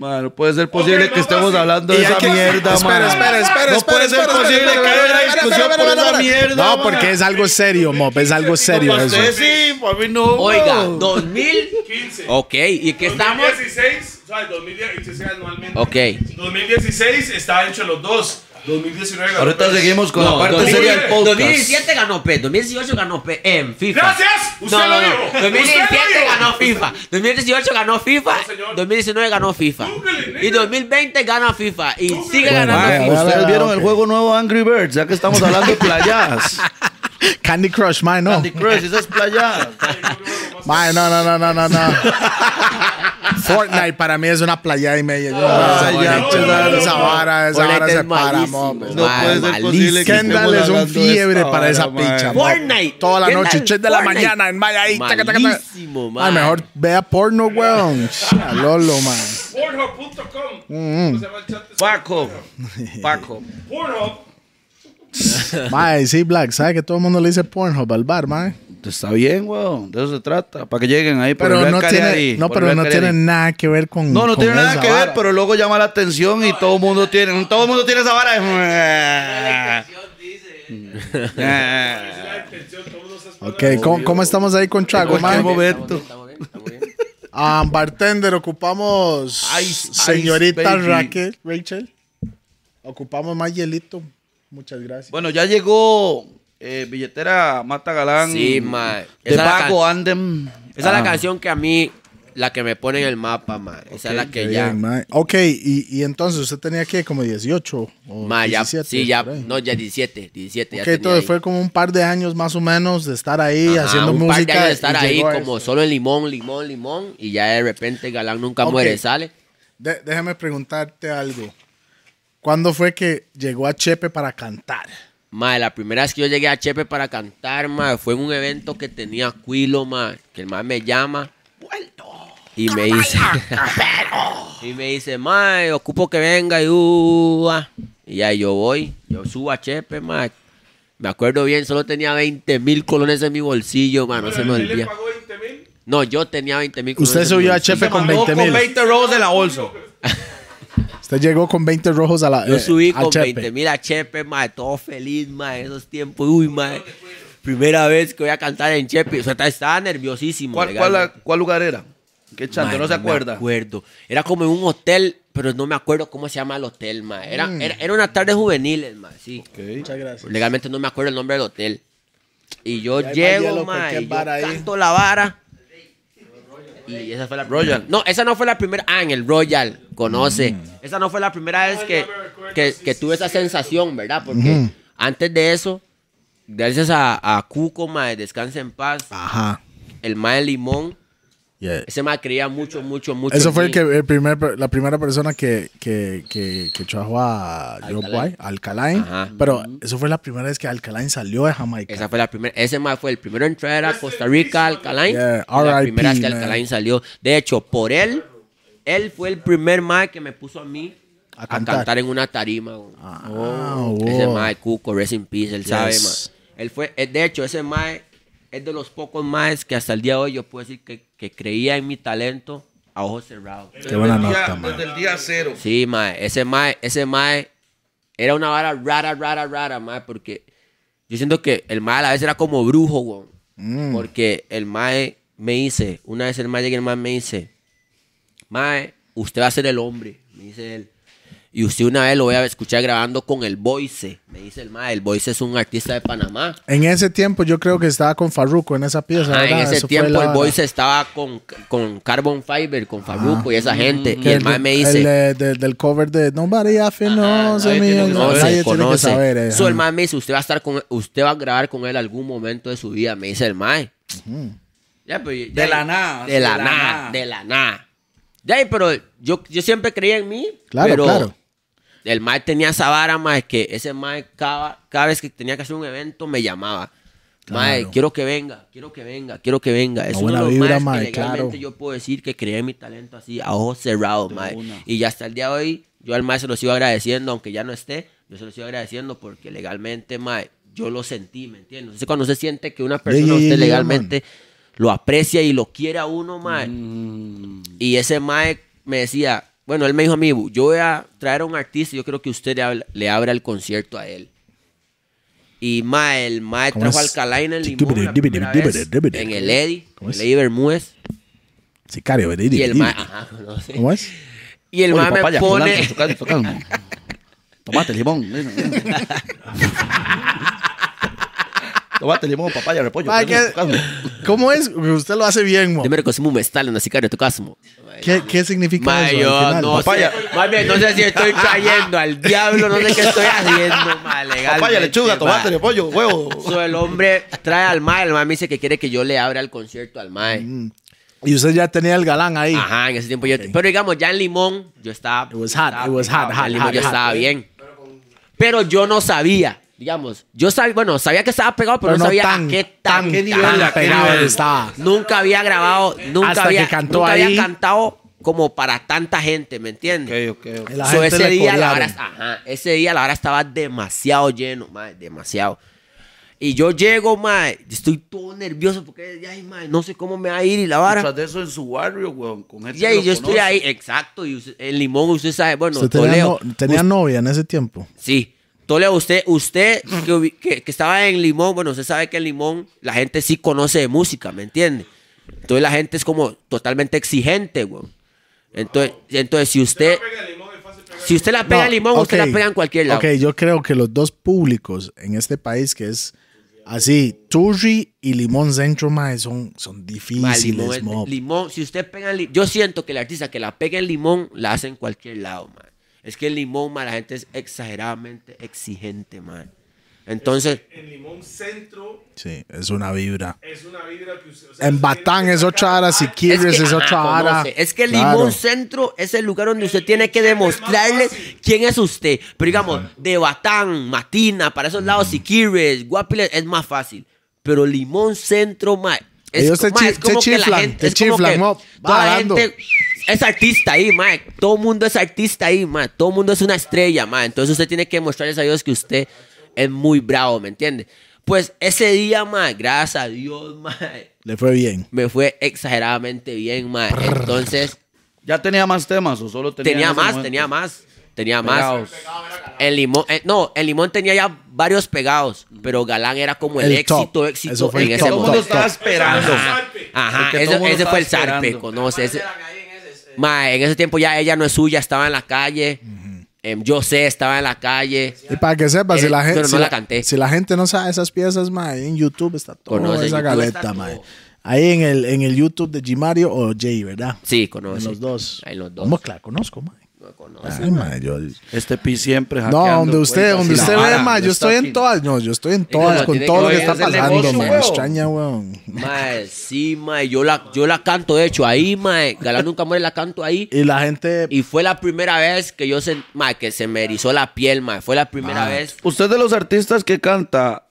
Ma, no puede ser posible Ok, que estemos hablando de esa que- mierda, espera, espera, espera, No espera, puede ser posible espera, que haya una espera, discusión espera, por esa espera. mierda, No, porque es algo serio, Mop. Es algo serio eso. sí, para mí no. Oiga, ma. 2000. 15. Ok, ¿y qué estamos? 2016, o sea, 2016 anualmente. Ok. 2016 está hecho los dos. 2019 ganó Ahorita PES. seguimos con No, la parte 2000 seria del podcast. 2017 ganó PES, 2018 ganó PES en FIFA. Gracias, usted no, no, lo no. dijo. 2017 Usted lo dijo. ganó FIFA. 2018 ganó FIFA. No, señor. 2019 ganó FIFA. Google, nigga. Y 2020 gana FIFA. Y sigue Bueno, ganando FIFA. Ustedes vieron el juego nuevo Angry Birds, ya que estamos hablando de playas. Candy Crush, mae, no. Candy Crush, esas playas. Mae, no, no, no, no, no, no. Fortnite para mí es una playa y media. Yo, Ay, esa, ya, esa- claro. esa vara, esa Fortnite vara es se para, malísimo, Mop. No puede ser malísimo. posible que Kendall es un fiebre para esa vara, ma. picha. Fortnite. Toda la Kendall, noche, 3 de la mañana en Maya ahí. taca, taca, taca. Malísimo, Ay, man. mejor vea porno, weón. Lolo, man. Pornhub.com. Paco. Paco. Pornhub. Mae, sí, Black, ¿sabe que todo el mundo le dice Pornhub al bar, mae? Está bien, weón. De eso se trata. Para que lleguen ahí. por el Pero Real no tiene, no, por pero el no tiene nada que ver con No, no con tiene nada esa que ver, vara. pero luego llama la atención y todo el mundo tiene, todo el mundo tiene esa vara. Ok, ¿cómo, cómo estamos ahí con cualquier mae? momento. Estamos bien, estamos bien. Ah, bartender, ocupamos Ice, señorita ice. Raquel, Rachel. Ocupamos más hielito. Muchas gracias. Bueno, ya llegó eh, billetera Mata Galán. Sí, ma. De Esa es la Pago Andem. Esa es la Ah. canción que a mí, la que me pone en el mapa, man. Esa es la que ya. bien, mae. Ok, y, y entonces usted tenía que como 18 o Ma, ya, 17, sí, ya, no, ya 17, 17. ya Ok, tenía entonces ahí. fue como un par de años más o menos de estar ahí Ajá, haciendo un música. par de años de estar ahí como solo en limón, limón, limón. Y ya de repente Galán nunca muere, sale. De- déjame preguntarte algo. ¿Cuándo fue que llegó a Chepe para cantar? Ma, la primera vez que yo llegué a Chepe para cantar, ma, fue en un evento que tenía Quilo, ma, que el ma me llama. Y me dice, y me dice, ma, ocupo que venga y uh, ah". Y ya yo voy, yo subo a Chepe, ma. Me acuerdo bien, solo tenía 20 mil colones en mi bolsillo, ma, no se me ¿Él le olvida. pagó 20 mil? No, yo tenía 20 mil colones. Usted subió a. Chepe con Mandó 20 mil. con 20 rolls en la bolsa. Usted llegó con 20 rojos a la. Yo eh, subí con Chepe. 20 mil a Chepe, mae, todo feliz, mae, esos tiempos. Uy, mae. Primera vez que voy a cantar en Chepe. O sea, estaba nerviosísimo. ¿Cuál, cuál, lugar era? ¿Qué chante? ¿No se me acuerda? acuerdo. Era como en un hotel, pero no me acuerdo cómo se llama el hotel, mae. Era, era, era una tarde juveniles, mae, sí. Muchas gracias. Legalmente no me acuerdo el nombre del hotel. Y yo Y llego, mae, y yo canto la vara. Y esa fue la Royal. No, esa no fue la primera. Ah, en el Royal, conoce. Mm. Esa no fue la primera vez que, que, que tuve esa sensación, ¿verdad? Porque antes de eso, gracias a, a Cuco, mae, descanse en paz, Ajá. el mae Limón, Yeah. ese mae creía mucho, mucho, mucho. Eso fue el que, el primer, la primera persona que, que, que, que trajo a Alkaline. Ajá. Pero eso fue la primera vez que Alkaline salió de Jamaica. Esa fue la primera, ese mae fue el primero en traer a Costa Rica, Alkaline. Yeah, la primera vez que man. Alkaline salió. De hecho, por él, él fue el primer mae que me puso a mí A a cantar. cantar, en una tarima. Ah, Ese wow. mae, Cuco, rest in peace, él sabe, Yes. mae. Él fue, eh, de hecho, ese mae es de los pocos maes que hasta el día de hoy yo puedo decir que, que creía en mi talento a ojos cerrados. Qué buena Desde el día- nota. Desde el día cero. Sí, mae, ese mae, ese mae era una vara rara, rara, rara, mae, porque yo siento que el mae a la vez era como brujo, weón. Mm. Porque el mae me dice, una vez el mae llega y el mae me dice, mae, usted va a ser el hombre, me dice él. Y usted una vez lo voy a escuchar grabando con el Voice, me dice el mae. El Voice es un artista de Panamá. En ese tiempo yo creo que estaba con Farruko en esa pieza. Ajá, en ese Eso tiempo la- el Voice estaba con, con Carbon Fiber, con Farruko y esa gente. Y que el mae me dice, el, eh, de- del cover de Nobody Happy No, se me- conoce. saber. eh, So, el mae me dice, usted va a estar con usted va a grabar con él algún momento de su vida, me dice el mae. Ya, ya- De la nada, De la nada, de la nada. Ya, pero yo, yo siempre creía en mí. Claro, pero claro. El mae tenía esa vara, mae, que ese mae cada, cada vez que tenía que hacer un evento me llamaba. Mae, Claro. quiero que venga, quiero que venga, quiero que venga. Es Una uno de buena los vibra, maes mae, que legalmente claro. yo puedo decir que creé mi talento así, a ojos cerrados, mae. Y ya hasta el día de hoy, yo al mae se lo sigo agradeciendo, aunque ya no esté, yo se lo sigo agradeciendo porque legalmente, mae, yo lo sentí, ¿me entiendes? Entonces cuando se siente que una persona yeah, usted yeah, legalmente lo aprecia y lo quiere a uno, mae. Mm. Y ese mae me decía, bueno, él me dijo a mí, yo voy a traer a un artista y yo creo que usted le, habla- le abra el concierto a él. Y mae, el mae ¿Cómo trajo es? Alcalain en Limón la primera vez, en el Eddy, ¿Cómo el? Eddy Bermúdez. Sicario, el mae, ajá, conoce. ¿Cómo es? Y el mae me pone... Tomate, limón. Tomate, limón, papaya, repollo. Mae, ¿qué, tocando. ¿Cómo es? Usted lo hace bien, mo. Dime que un mestal en la sicario, tu casmo. ¿Qué, qué significa eso? al yo final? no Papaya. sé. No sé si estoy trayendo al diablo, no sé qué estoy haciendo, legalmente, Papaya, lechuga, tomate, repollo, huevo. So, el hombre trae al mae, el mae me dice que quiere que yo le abra el concierto al mae. Y usted ya tenía el galán ahí. Ajá, en ese tiempo yo... Pero digamos, ya en Limón, yo estaba... It was hot, estaba it was hot, ya hot, en Limón hot, yo hot. estaba bien. Pero yo no sabía, digamos. Yo sabía, bueno, sabía que estaba pegado, pero, Pero no no sabía tan- a qué tan- tan, qué nivel, tan a qué nivel estaba. Nunca había grabado, nunca, Hasta había, que cantó nunca ahí. había cantado como para tanta gente, ¿me entiendes? Ok, ok, ok. Y la So, ese día la hora, ajá, ese día la hora estaba demasiado lleno, mae, demasiado. Y yo llego, mae, estoy todo nervioso porque, ay, mae, no sé cómo me va a ir y la vara. Tras de eso en su barrio, weón, con gente Y ahí que lo yo estoy ahí, exacto, y usted- en Limón usted sabe, bueno, ¿Usted tenía, no- tenía novia en ese tiempo? sí, Toledo, usted, usted que, hubi- que- que estaba en Limón, bueno, usted sabe que en Limón la gente sí conoce de música, ¿me entiende? Entonces la gente es como totalmente exigente, güey. Entonces, entonces si usted, si usted la pega en No, Limón, usted la pega en cualquier lado. Ok, yo creo que los dos públicos en este país que es así, Turri y Limón Centro, mae, son, son Ma, difíciles, limón, es- mo. limón, si usted pega en Limón, yo siento que el artista que la pega en Limón la hace en cualquier lado, man. Es que en Limón, man, la gente es exageradamente exigente, man. Entonces, En Limón Centro Sí, es una vibra. es una vibra que usted. o sea, En Batán es que otra ara, si quieres es, otra ara. conoce. Es que Claro. Limón Centro es el lugar donde usted tiene que demostrarle quién es usted. Pero digamos, de Batán, Matina, para esos lados, Siquires, Guapiles, es más fácil. Pero Limón Centro, ma, es, Ellos ma, chi- es como te que la chiflan, gente, te es chiflan, que mo, toda la bajando. gente es artista ahí, ma. Todo el mundo es artista ahí, ma. Todo el mundo es una estrella, ma. Entonces usted tiene que mostrarles a Dios que usted es muy bravo, ¿me entiende? Pues ese día, ma, gracias a Dios, ma, Le fue bien. me fue exageradamente bien, ma. Entonces, ¿Ya tenía más temas o solo tenía tenía más, momento? tenía más. tenía más. El limón, eh, no, el limón tenía ya varios pegados, pero Galán era como el, El top. éxito, éxito Eso fue en el ese top, Todo el mundo momento. estaba esperando. Ajá, ajá, ese, ese fue el zarpe, conoce. ese- Mae, en ese tiempo ya ella no es suya, estaba en la calle. Em, yo sé, estaba en la calle. Y para que sepa, si Eh, la gente, pero no si, la la, canté. si la gente no sabe esas piezas, ma, ahí en YouTube está toda Conoce, esa YouTube galeta, está ma. todo. Ahí en el, en el YouTube de Gimario o Jay, ¿verdad? Sí, En conoce. los dos. En los dos. ¿Cómo que la conozco, ma? No conoce. Ay, ma, yo... Este pi siempre No, donde usted, donde usted ve, ma, yo estoy en todas, no, yo estoy en todas, con todo que lo que está pasando, negocio, ma. Extraña, weón. Mae, sí, mae, yo la, yo la canto, de hecho, ahí, mae, Galán nunca muere, la canto ahí. Y la gente... Y fue la primera vez que yo, se, mae, que se me erizó la piel, mae, fue la primera vez. ¿Usted de los artistas que canta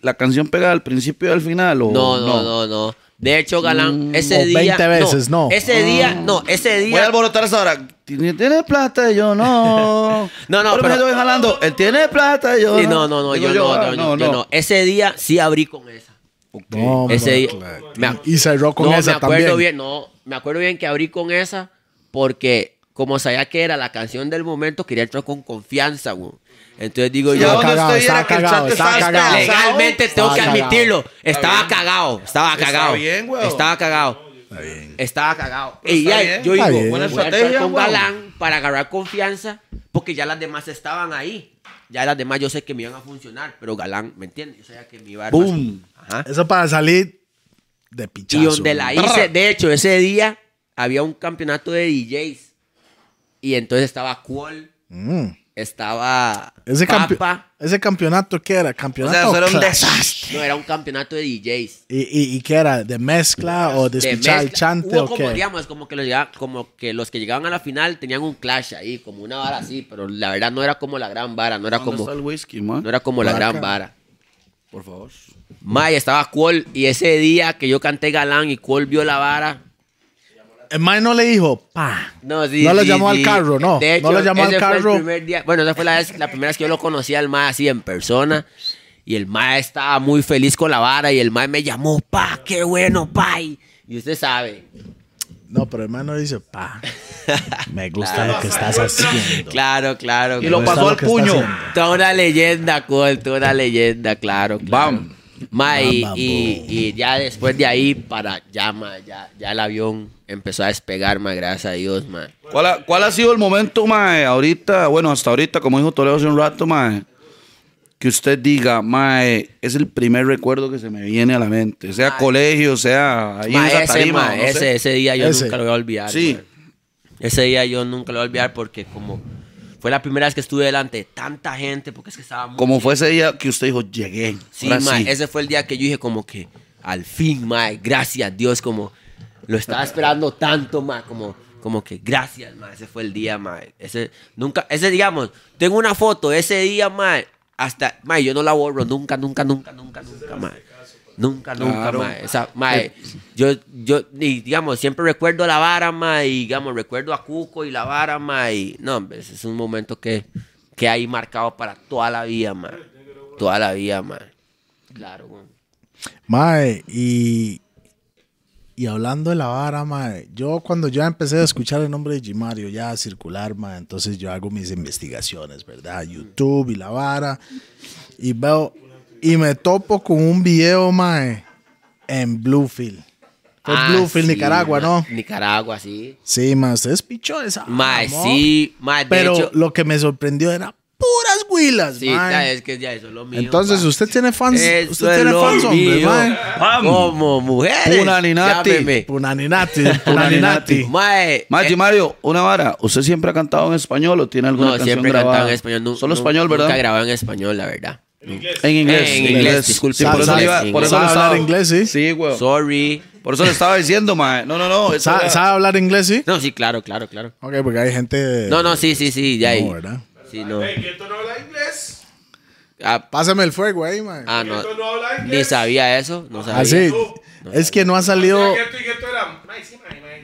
la canción pega al principio y al final o No, no, no, no. De hecho, Galán, ese o día... 20 veces, no. Ese día, no, ese Voy a día... alborotar esa hora. Tiene, tiene plata y yo no. No, no, Pero, pero- me estoy jalando. Él tiene plata y yo Sí, no, no, no, yo, no, ah, yo, yo no. Ese día sí abrí con esa. No, Ese día- Y cerró con no, esa me acuerdo también. bien, no, me acuerdo bien que abrí con esa porque como sabía que era la canción del momento, quería entrar con confianza, güey. Entonces digo yo, Estaba cagado, estaba cagado, estaba legalmente tengo Estaba que cagado. admitirlo, estaba bien. cagado, estaba Está cagado. bien, güey. Estaba cagado. Estaba cagado. Y está ya, bien. yo Está digo, bien. voy a Buena estrategia, con. Galán para agarrar confianza, porque ya las demás estaban ahí. Ya las demás yo sé que me iban a funcionar, pero Galán, ¿me entiendes? Yo sabía que me iba a dar más- Boom. Ajá. Eso para salir de pichazo. Y donde la hice, de hecho, ese día había un campeonato de DJs. Y entonces estaba Cuol, Mm. Estaba Ese, campe- Papa. ese campeonato, ¿qué era? O ¿Campeonato sea, eso era un clash? desastre. No, era un campeonato de DJs. ¿Y, y, y qué era? ¿De mezcla o de De escuchar el chante Hubo o como, qué? digamos, como que, los, como que los que llegaban a la final tenían un clash ahí, como una vara así, pero la verdad no era como la gran vara, no era ¿Dónde como, está el whisky, man? no era como la gran vara. Por favor. May, estaba Cuol y ese día que yo canté Galán y Cuol vio la vara, El mae no le dijo, pa. No, sí, No lo sí, llamó al carro, no. De No lo llamó al ese fue el carro. primer día- Bueno, esa fue la, vez- la primera vez que yo lo conocí al mae así en persona. Y el mae estaba muy feliz con la vara y el mae me llamó, pa, qué bueno, pa. Y usted sabe. No, pero el mae no dice, pa. Me gusta lo que estás haciendo. Claro, claro. Y lo pasó al puño. Toda una leyenda, Cole, toda una leyenda, claro. claro. Bam. Ma, y, ya después de ahí, para ya, ma, ya, ya el avión empezó a despegar, ma, gracias a Dios, ma. ¿Cuál ha, cuál ha sido el momento, mae, ahorita, bueno, hasta ahorita, como dijo Toledo hace un rato, mae, que usted diga, mae, es el primer recuerdo que se me viene a la mente? Sea colegio, sea ahí Ma, en esa ese, tarima, ma, no sé. ese, ese día yo Ese. nunca lo voy a olvidar. Sí. ma. Ese día yo nunca lo voy a olvidar porque como fue la primera vez que estuve delante de tanta gente, porque es que estaba muy Como fue ese día que usted dijo, llegué. Sí, ma, sí. ese fue el día que yo dije como que al fin, ma, gracias Dios, como lo estaba esperando tanto, ma, como, como que gracias, ma, ese fue el día, ma, ese, nunca, ese, digamos, tengo una foto, ese día, ma, hasta, ma, yo no la borro, nunca, nunca, nunca, nunca, nunca, ma, nunca, nunca, Claro. ma, esa, ma, yo, yo, y, digamos, siempre recuerdo la vara, ma, y, digamos, recuerdo a Cuco y la vara, ma, y, no, hombre, ese es un momento que, que hay marcado para toda la vida, ma, toda la vida, ma, claro, güey. Mae, y, y hablando de la vara, mae, yo cuando ya empecé a escuchar el nombre de Gimario ya a circular, mae, entonces yo hago mis investigaciones, ¿verdad? YouTube y la vara, y veo, y me topo con un video, mae, en Bluefield. Fue Ah, Bluefield, sí, Nicaragua, ma- ¿no? Nicaragua, sí. Sí, mae, ustedes pichó esa. Mae, sí, mae, Pero hecho, lo que me sorprendió era puras huilas, sí, mae. es que ya eso es lo mío. Entonces, usted tiene fans, Eso usted tiene fans, hombre, mae. Como mujeres. Punaninati. llámeme. Punaninati, Punaninati. Mae, Machi eh, Mario, una vara. ¿Usted siempre ha cantado en español o tiene alguna no, canción siempre he grabada? cantado en español. nu- Solo nu- español, ¿verdad? Nunca grabado en español, la verdad. En inglés. En inglés, disculpe. Sí, por eso ¿Sabe- le iba, por eso hablar inglés, sí? Sí, güey. Sorry. Por eso le estaba diciendo, mae. No, no, no. ¿Sabe, era- sabe hablar inglés, sí? No, sí, claro, claro, claro. Ok, porque hay gente. No, no, sí, sí, sí, ya ahí. No, ¿verdad? Sí, no. Ey, ¿que tú no hablas inglés? Ah, Pásame el fuego ahí, man. ah, no. ¿Que tú no Ni sabía eso, no sabía. Así. Es que no ha salido.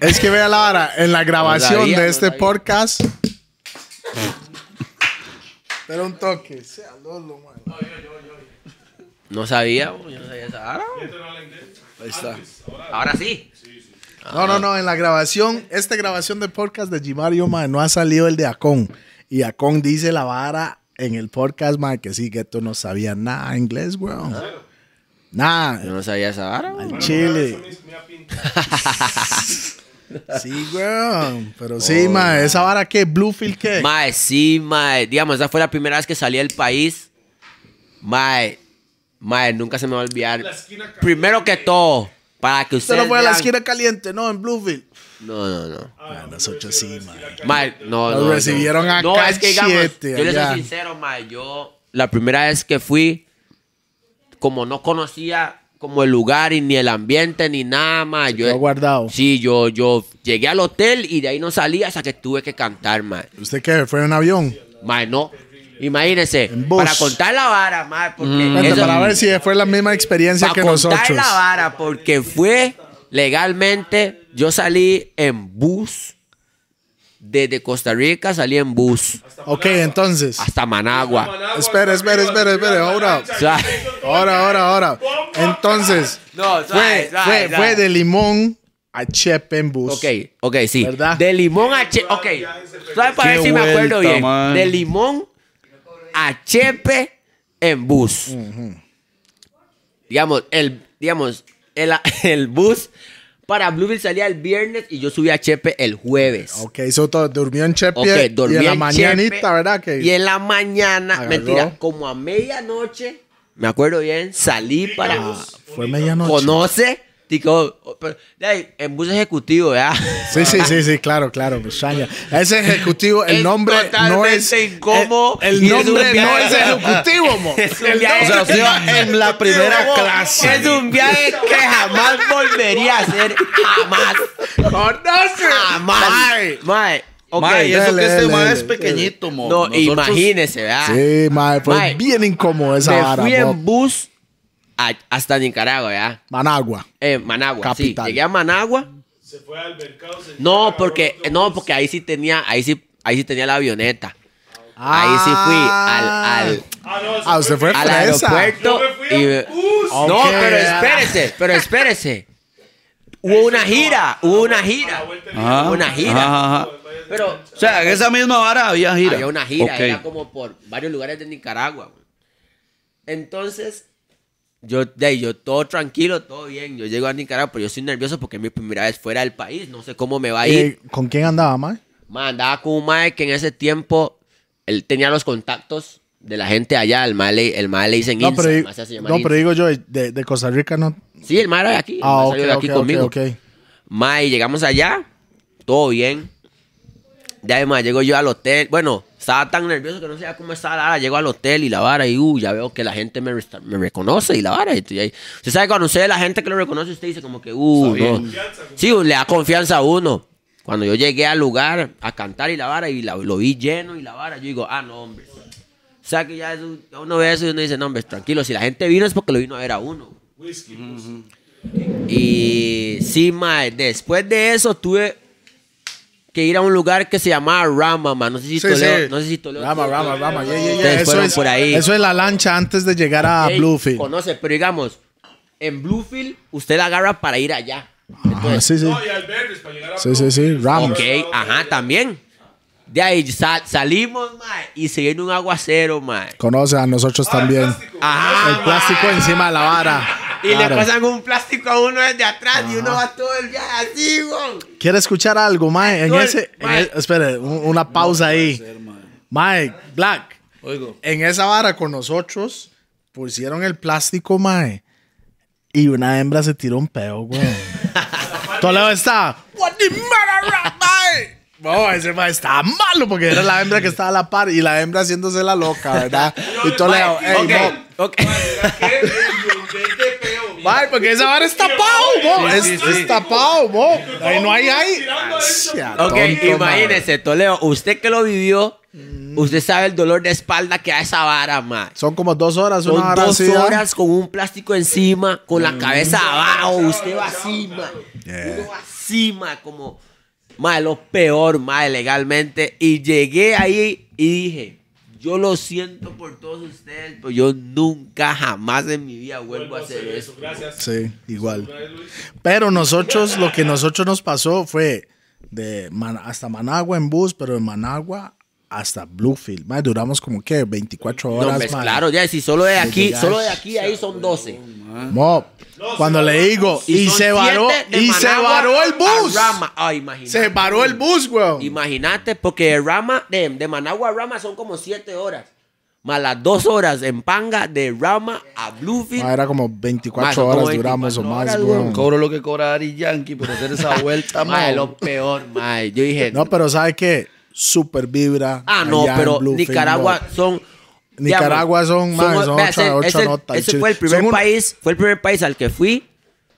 Es que vea la vara. En la grabación sabía, de no este sabía. podcast. Pero un toque. Sea Lolo. No sabía, yo no sabía esa vara. Ahí está. Ahora sí. No, no, no. En la grabación, esta grabación de podcast de Gimario, man, no ha salido el de Acon. Y Acon dice la vara en el podcast, mae, que sí, Gueto no sabía nada inglés, weón. Yo Nada. no sabía esa vara. Al chile. Sí, weón. Pero sí, mae, esa vara qué, Bluefield qué. Mae, sí, mae. Digamos, esa fue la primera vez que salí del país. Mae, mae, nunca se me va a olvidar. Primero que todo, para que Usted ustedes no fue a la vean- esquina caliente, no, en Bluefield. No, no, no. Ah, nosotros sí, mae. Mae, no, Nos no, recibieron no. a No, es que digamos, cachete yo les allá. soy sincero, mae. Yo, la primera vez que fui, como no conocía como el lugar y ni el ambiente ni nada, mae. Yo, quedó guardado. Sí, yo, yo llegué al hotel y de ahí no salí hasta que tuve que cantar, mae. ¿Usted qué? ¿Fue en avión? Mae, no. Imagínense, para contar la vara, mae, porque eso- para ver si fue la misma experiencia para que contar nosotros. la vara, porque fue legalmente, yo salí en bus, desde Costa Rica salí en bus Ok, entonces. hasta Managua. Espere, espere, espere, espere, ahora. Ahora, ahora, ahora. Entonces, No, fue, fue, fue de limón a Chepe en bus. Ok, ok, sí. ¿Verdad? De limón a chepe. Ok. ¿Sabes para ver si me acuerdo bien? De limón a chepe en bus. Digamos, el, digamos, el, el bus para Bluefield salía el viernes y yo subí a Chepe el jueves. Ok, eso durmió en Chepe Ok, y en la mañanita, Chepe, ¿verdad? Que Y en la mañana, Agarró. mentira, como a medianoche, me acuerdo bien, salí para... fue medianoche. ¿Conoce? Tico, ahí, en bus ejecutivo, ¿verdad? Sí, sí, sí, sí, claro, claro, me extraña. Ese ejecutivo, el Es nombre no totalmente es. incómodo El, el es nombre no viaje- es ejecutivo, mo. Es un El viaje- O sea, en la primera clase. Es un viaje que jamás volvería a hacer. Jamás. ¡Conoce! Jamás. Mae. ok. Mae, y eso Dele, que este dele, mae es pequeñito, mo. No, Nosotros- imagínese, ¿verdad? Sí, mae, fue Mae, bien incómodo esa Me vara. fui mo. en bus a- hasta Nicaragua, ¿verdad? Managua. Eh, Managua, Capital. sí. Llegué a Managua. Se fue al mercado. se No, porque, no, porque ahí sí tenía, ahí sí, ahí sí tenía la avioneta. Ahí sí fui al, al, Ah, no, se Ah, usted fue al aeropuerto. Yo me fui y- bus. No, pero espérese, pero espérese. Hubo una gira, hubo una gira. Hubo una gira. ajá, ajá. Pero O sea, en esa misma vara había gira. había una gira, era como por varios lugares de Nicaragua. Entonces, yo, de ahí, yo todo tranquilo, todo bien. Yo llego a Nicaragua, pero yo estoy nervioso porque es mi primera vez fuera del país. No sé cómo me va a ir. Eh, ¿Con quién andaba, mae? Ma, andaba con un mae que en ese tiempo él tenía los contactos de la gente allá. El mae le, el mae le dicen No, pero, el di- mae se hace llamar no, pero digo yo, de, de Costa Rica no. Sí, el mae era de aquí. el Ah, mae ok, salió de aquí conmigo. Mae, llegamos allá, todo bien. Ahí, mae, llego yo al hotel. Bueno, estaba tan nervioso que no sabía cómo estaba la vara. Llego al hotel y la vara y, uh, ya veo que la gente me, me reconoce y la vara. Y estoy ahí. Usted sabe, cuando usted ve la gente que lo reconoce, usted dice como que, uh, no. Sí, le da confianza a uno. Cuando yo llegué al lugar a cantar y la vara y la- lo vi lleno y la vara, yo digo, ah, no, hombre. O sea que ya eso- uno ve eso y uno dice, no, hombre, tranquilo. Si la gente vino es porque lo vino a ver a uno. Whisky. Y sí, mae, después de eso tuve que ir a un lugar que se llamaba Rama, man. No sé si Sí, Toledo, sí. no sé si Toledo. Rama, Rama, Rama. Yeah, yeah, Eso fueron es, por ahí. eso es la lancha antes de llegar a Bluefield. Conoce, pero digamos, en Bluefield usted la agarra para ir allá. Ajá, Entonces, sí, sí. No, y Alberdes para llegar a Sí, sí, sí, Ramos. Ok, ajá, también. De ahí sa- salimos, mae, y se viene un aguacero, mae. Conoce a nosotros también. Ajá, El plástico encima de la vara. Y le pasan un plástico a uno desde atrás y uno va todo el viaje así, güey. ¿Quiere escuchar algo, Mae? En ese, en mae. e- espere, un- una pausa ahí. Mae, Black, Oigo. en esa vara con nosotros pusieron el plástico, Mae. Y una hembra se tiró un peo, güey. Toledo está. What the matter, Mae? No, ese Mae está malo porque era la hembra que estaba a la par y la hembra haciéndose la loca, ¿verdad? Y Toledo, ey, Ok, mo, ok. Mae, porque esa vara es tapado, mo. Es, es tapado, mo. Ahí no hay ahí. Ok, tonto, imagínese, Toledo, usted que lo vivió, usted sabe el dolor de espalda que da esa vara, mae. Son como dos horas, Son una vara dos así, ¿ah? horas con un plástico encima, con la cabeza abajo, usted va así, mae. Uno va así, mae, como, mae, lo peor, mae, legalmente. Y llegué ahí y dije, yo lo siento por todos ustedes, pero yo nunca, jamás en mi vida vuelvo a hacer eso. Gracias. Sí, igual. Pero nosotros, lo que nosotros nos pasó fue de Man- hasta Managua en bus, pero de Managua hasta Bluefield. Mae, duramos como que 24 No, horas. pues, mae. claro, ya, si solo de aquí, llegar. solo de aquí ahí son 12. Mo, cuando le digo, y, se varó, de y se Managua varó el bus. Rama. Ah, imagínate. Se varó el bus, weón. Imagínate, porque de Rama, de, de Managua a Rama son como 7 horas. Más las 2 horas en Panga, de Rama a Bluefield. Ma, era como Ma, 24 son como horas duramos o 24 más, horas, weón. Cobro lo que cobra Ari Yankee por hacer esa vuelta, mae. lo peor, mae. Yo dije, No, pero ¿sabe qué? Super vibra. ah, no, allá en pero Bluefield, Nicaragua son. Nicaragua son, mae, son vea, otra- ese- otra ese- fue el primer son un- país, fue el primer país al que fui,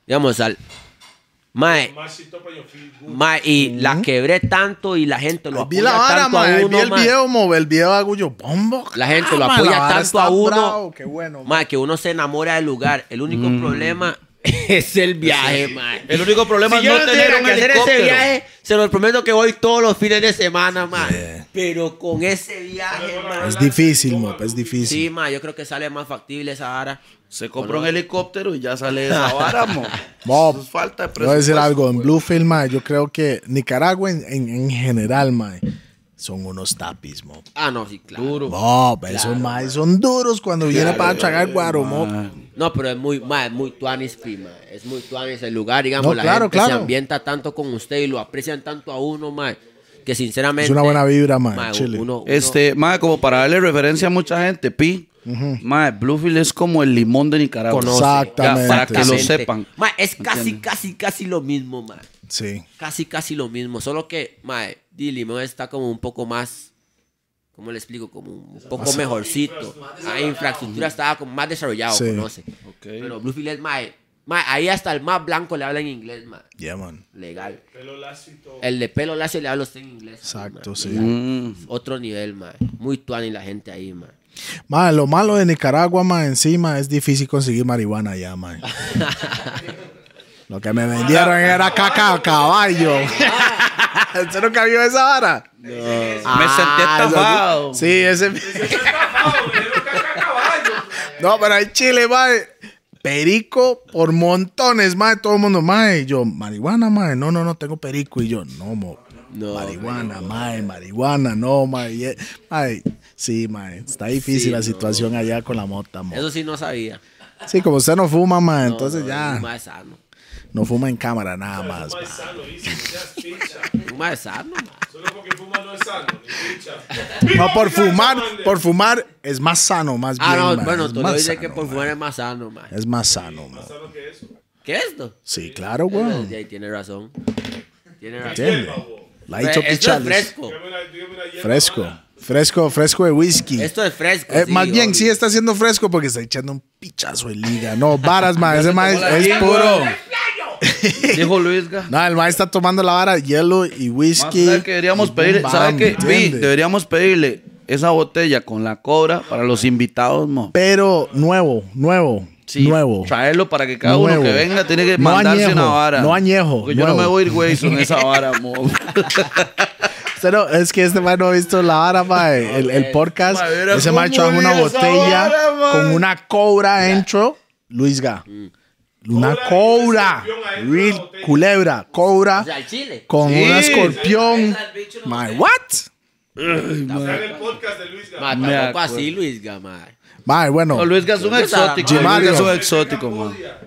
digamos, al. Mae, mae, y la quebré tanto y la gente lo apoya vara, tanto mae. a uno, Vi el mae. video, mo, el video yo, bombo. La gente lo Ah, apoya la vara tanto a uno. bravo, qué bueno. Mae, que uno se enamora del lugar. El único problema es el viaje, mae. El único problema Si es yo no tener un que hacer helicóptero. ese viaje, se los prometo que voy todos los fines de semana, mae. Pero con ese viaje, mae. Es difícil, mo, es difícil. Sí, ma, yo creo que sale más factible esa vara. Se compra un helicóptero y ya sale esa vara, Eso es falta de Voy a decir algo, en güey. Bluefield, mae, yo creo que Nicaragua en, en, en general, mae, son unos tapis, mo. Ah, no, sí, claro. Duro. Mo, esos mae son duros cuando viene para tragar guaro, mo. No, pero es muy, ma, es muy tuanis, prima. Es muy tuanis el lugar, digamos. No, la claro, gente claro. se ambienta tanto con usted y lo aprecian tanto a uno, ma, que sinceramente. Es una buena vibra, ma, ma, Chile. uno- uno- Este, mae, como para darle referencia a mucha gente, Pi. Mae, Bluefield es como el limón de Nicaragua. Conoce. Exactamente. Ya, para que lo sepan. Ma, es casi, ¿Entiendes? casi, casi lo mismo, ma. Sí. Casi, casi lo mismo. Solo que, ma, Di Limón está como un poco más. ¿Cómo le explico? Como un poco mejorcito. La infraestructura estaba como más desarrollado, Sí. conoce. Pero Bluefield es, ma, ma, ahí hasta el más blanco le habla en inglés, ma. Yeah, man. Legal. Pelo lacio y todo. El de pelo lacio le habla usted en inglés. Exacto, ma. sí. Mm. Otro nivel, ma. Muy tuani la gente ahí, ma. Ma, lo malo de Nicaragua, ma, encima es difícil conseguir marihuana allá, ma. Lo que me vendieron era caca a caballo. ¿Usted nunca vio esa vara? Me sentí estafado. Sí, ese. No, pero en Chile, mae, perico por montones, mae, todo el mundo, mae, y yo, marihuana, mae, no, no, no, tengo perico, y yo, no, mo, No, marihuana, mae, marihuana, no, mae, y, eh, mae, sí, mae, está difícil Sí, la no. situación allá con la mota, mo. Eso sí no sabía. Sí, como usted no fuma, mae, No, entonces no, ya, más sano. No fuma en cámara nada más, Fuma es sano, dice, picha. Más sano. Solo porque fuma no es sano, ni picha. No, por fumar, por fumar es más sano, más bien, Ah, no, bueno, tú más dice que por fumar es más sano, ma. Es más sano, mae. ¿Sano que eso? ¿Qué es esto? Sí, claro, weón. Sí, ahí tiene razón. Tiene razón. ¿Entiende? La hizo Esto es pichales. fresco. Fresco. Fresco, fresco de whisky. Esto es fresco. Eh, sí, más bien, obvio. sí está haciendo fresco porque está echando un pichazo de liga. No, varas, ma. Ese ma es, puro. Dijo Luisga. No, el ma está tomando la vara, hielo y whisky. ¿sabe qué deberíamos pedirle? boom, ¿Sabe bam, qué? Vi, deberíamos pedirle esa botella con la cobra para los invitados, mo. Pero nuevo, nuevo, Sí, nuevo. Traerlo para que cada Nuevo. uno que venga tiene que No mandarse añejo, una vara. no añejo, Porque yo no me voy a ir, güey, con esa vara, mo. No- es que este ma no ha visto la vara. El, el podcast. Ma, Ese ma cómo trajo una botella vara, con una cobra dentro. Luis Ga. Una Cobra Real culebra. Cobra. O sea, el chile. con Sí. un escorpión. My, what? En el podcast de Luis Ma, Gama. Así, Luis Gama. My, bueno. No, Luisga es un exótico. Jim Luisga es un exótico, botella.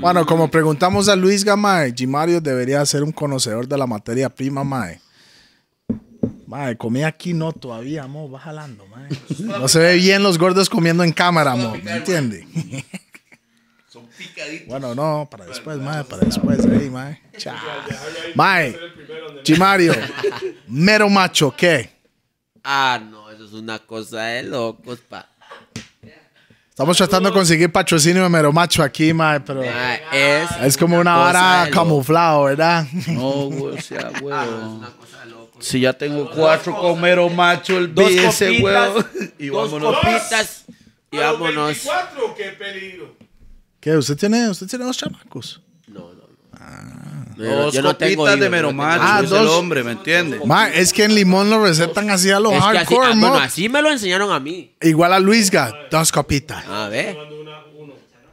Bueno, como preguntamos a Luis Gamay, Gimario debería ser un conocedor de la materia prima, mae. Mae, comí aquí no todavía, mo, va jalando, mae. No se ve bien los gordos comiendo en cámara, mo, ¿me entiende? Bueno, no, para después, mae, para después, ahí, mae. Chao. Mae, Gimario, mero macho, ¿qué? Ah, no, eso es una cosa de locos, pa. Estamos tratando de conseguir patrocinio de mero macho aquí, mae, pero Ma, es, es como una cosa vara camuflado, ¿verdad? No, güey, o sea, Ah, una locos. Si ya tengo cuatro comero macho, el Dos ese huevo. Y vámonos. copitas y ¿A los vámonos. 24 qué peligro? ¿Qué? ¿Usted tiene, usted tiene dos chamacos? No, no, no. Ah. No, yo- Dos yo no tengo copitas de hijos, mero yo no tengo macho, Ah, es dos. el hombre, ¿me entiendes? Ma, es que en Limón lo recetan así a los que así, hardcore, ah, bueno, así me lo enseñaron a mí. Igual a Luisga, dos copitas. A ver.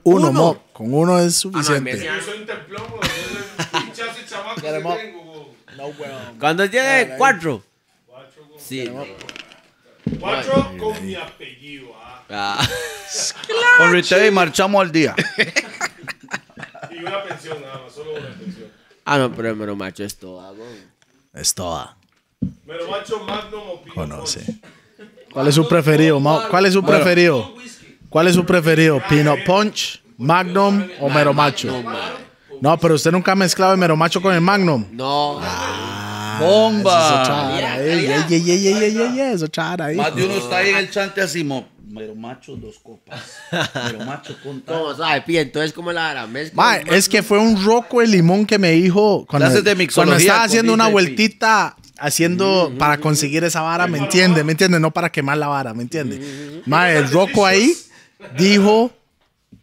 Uno. Mo. Con uno es Ah, no, suficiente. me- Yo soy un templón, bro. Yo soy un pinchazo y chamaco que tengo. No, weón. Cuando tiene cuatro. Cuatro, bro. Sí. Cuatro con mi apellido. Ah. Ah. Con retail y marchamos al día. Y una pensión nada más, solo una pensión. Ah, no, pero el mero macho es todo. ah, güey. Es toda. Pero macho Magnum o Pino Conoce. Punch. ¿Cuál es su preferido? ¿Cuál es su preferido? ¿Cuál es su preferido? ¿Peanut Punch, Magnum o Mero Macho? No, pero usted nunca ha mezclado el Mero Macho con el Magnum. No. ¡Bomba! Chara, ey, ey, ey, ey, ey, ey, ey, eso chara ahí. Más de uno está ahí en el chante así, mo, mero macho, dos copas. Mero macho con. ¿Cómo sabe? Pi, entonces, ¿cómo la hará? Mae, el es que fue un roco de limón que me dijo cuando, Clases de cuando mixología estaba con haciendo una DJ Pi. vueltita haciendo para conseguir esa vara, ¿me entiende? ¿Me entiende? No para quemar la vara, ¿me entiende? Mae, el roco ahí dijo,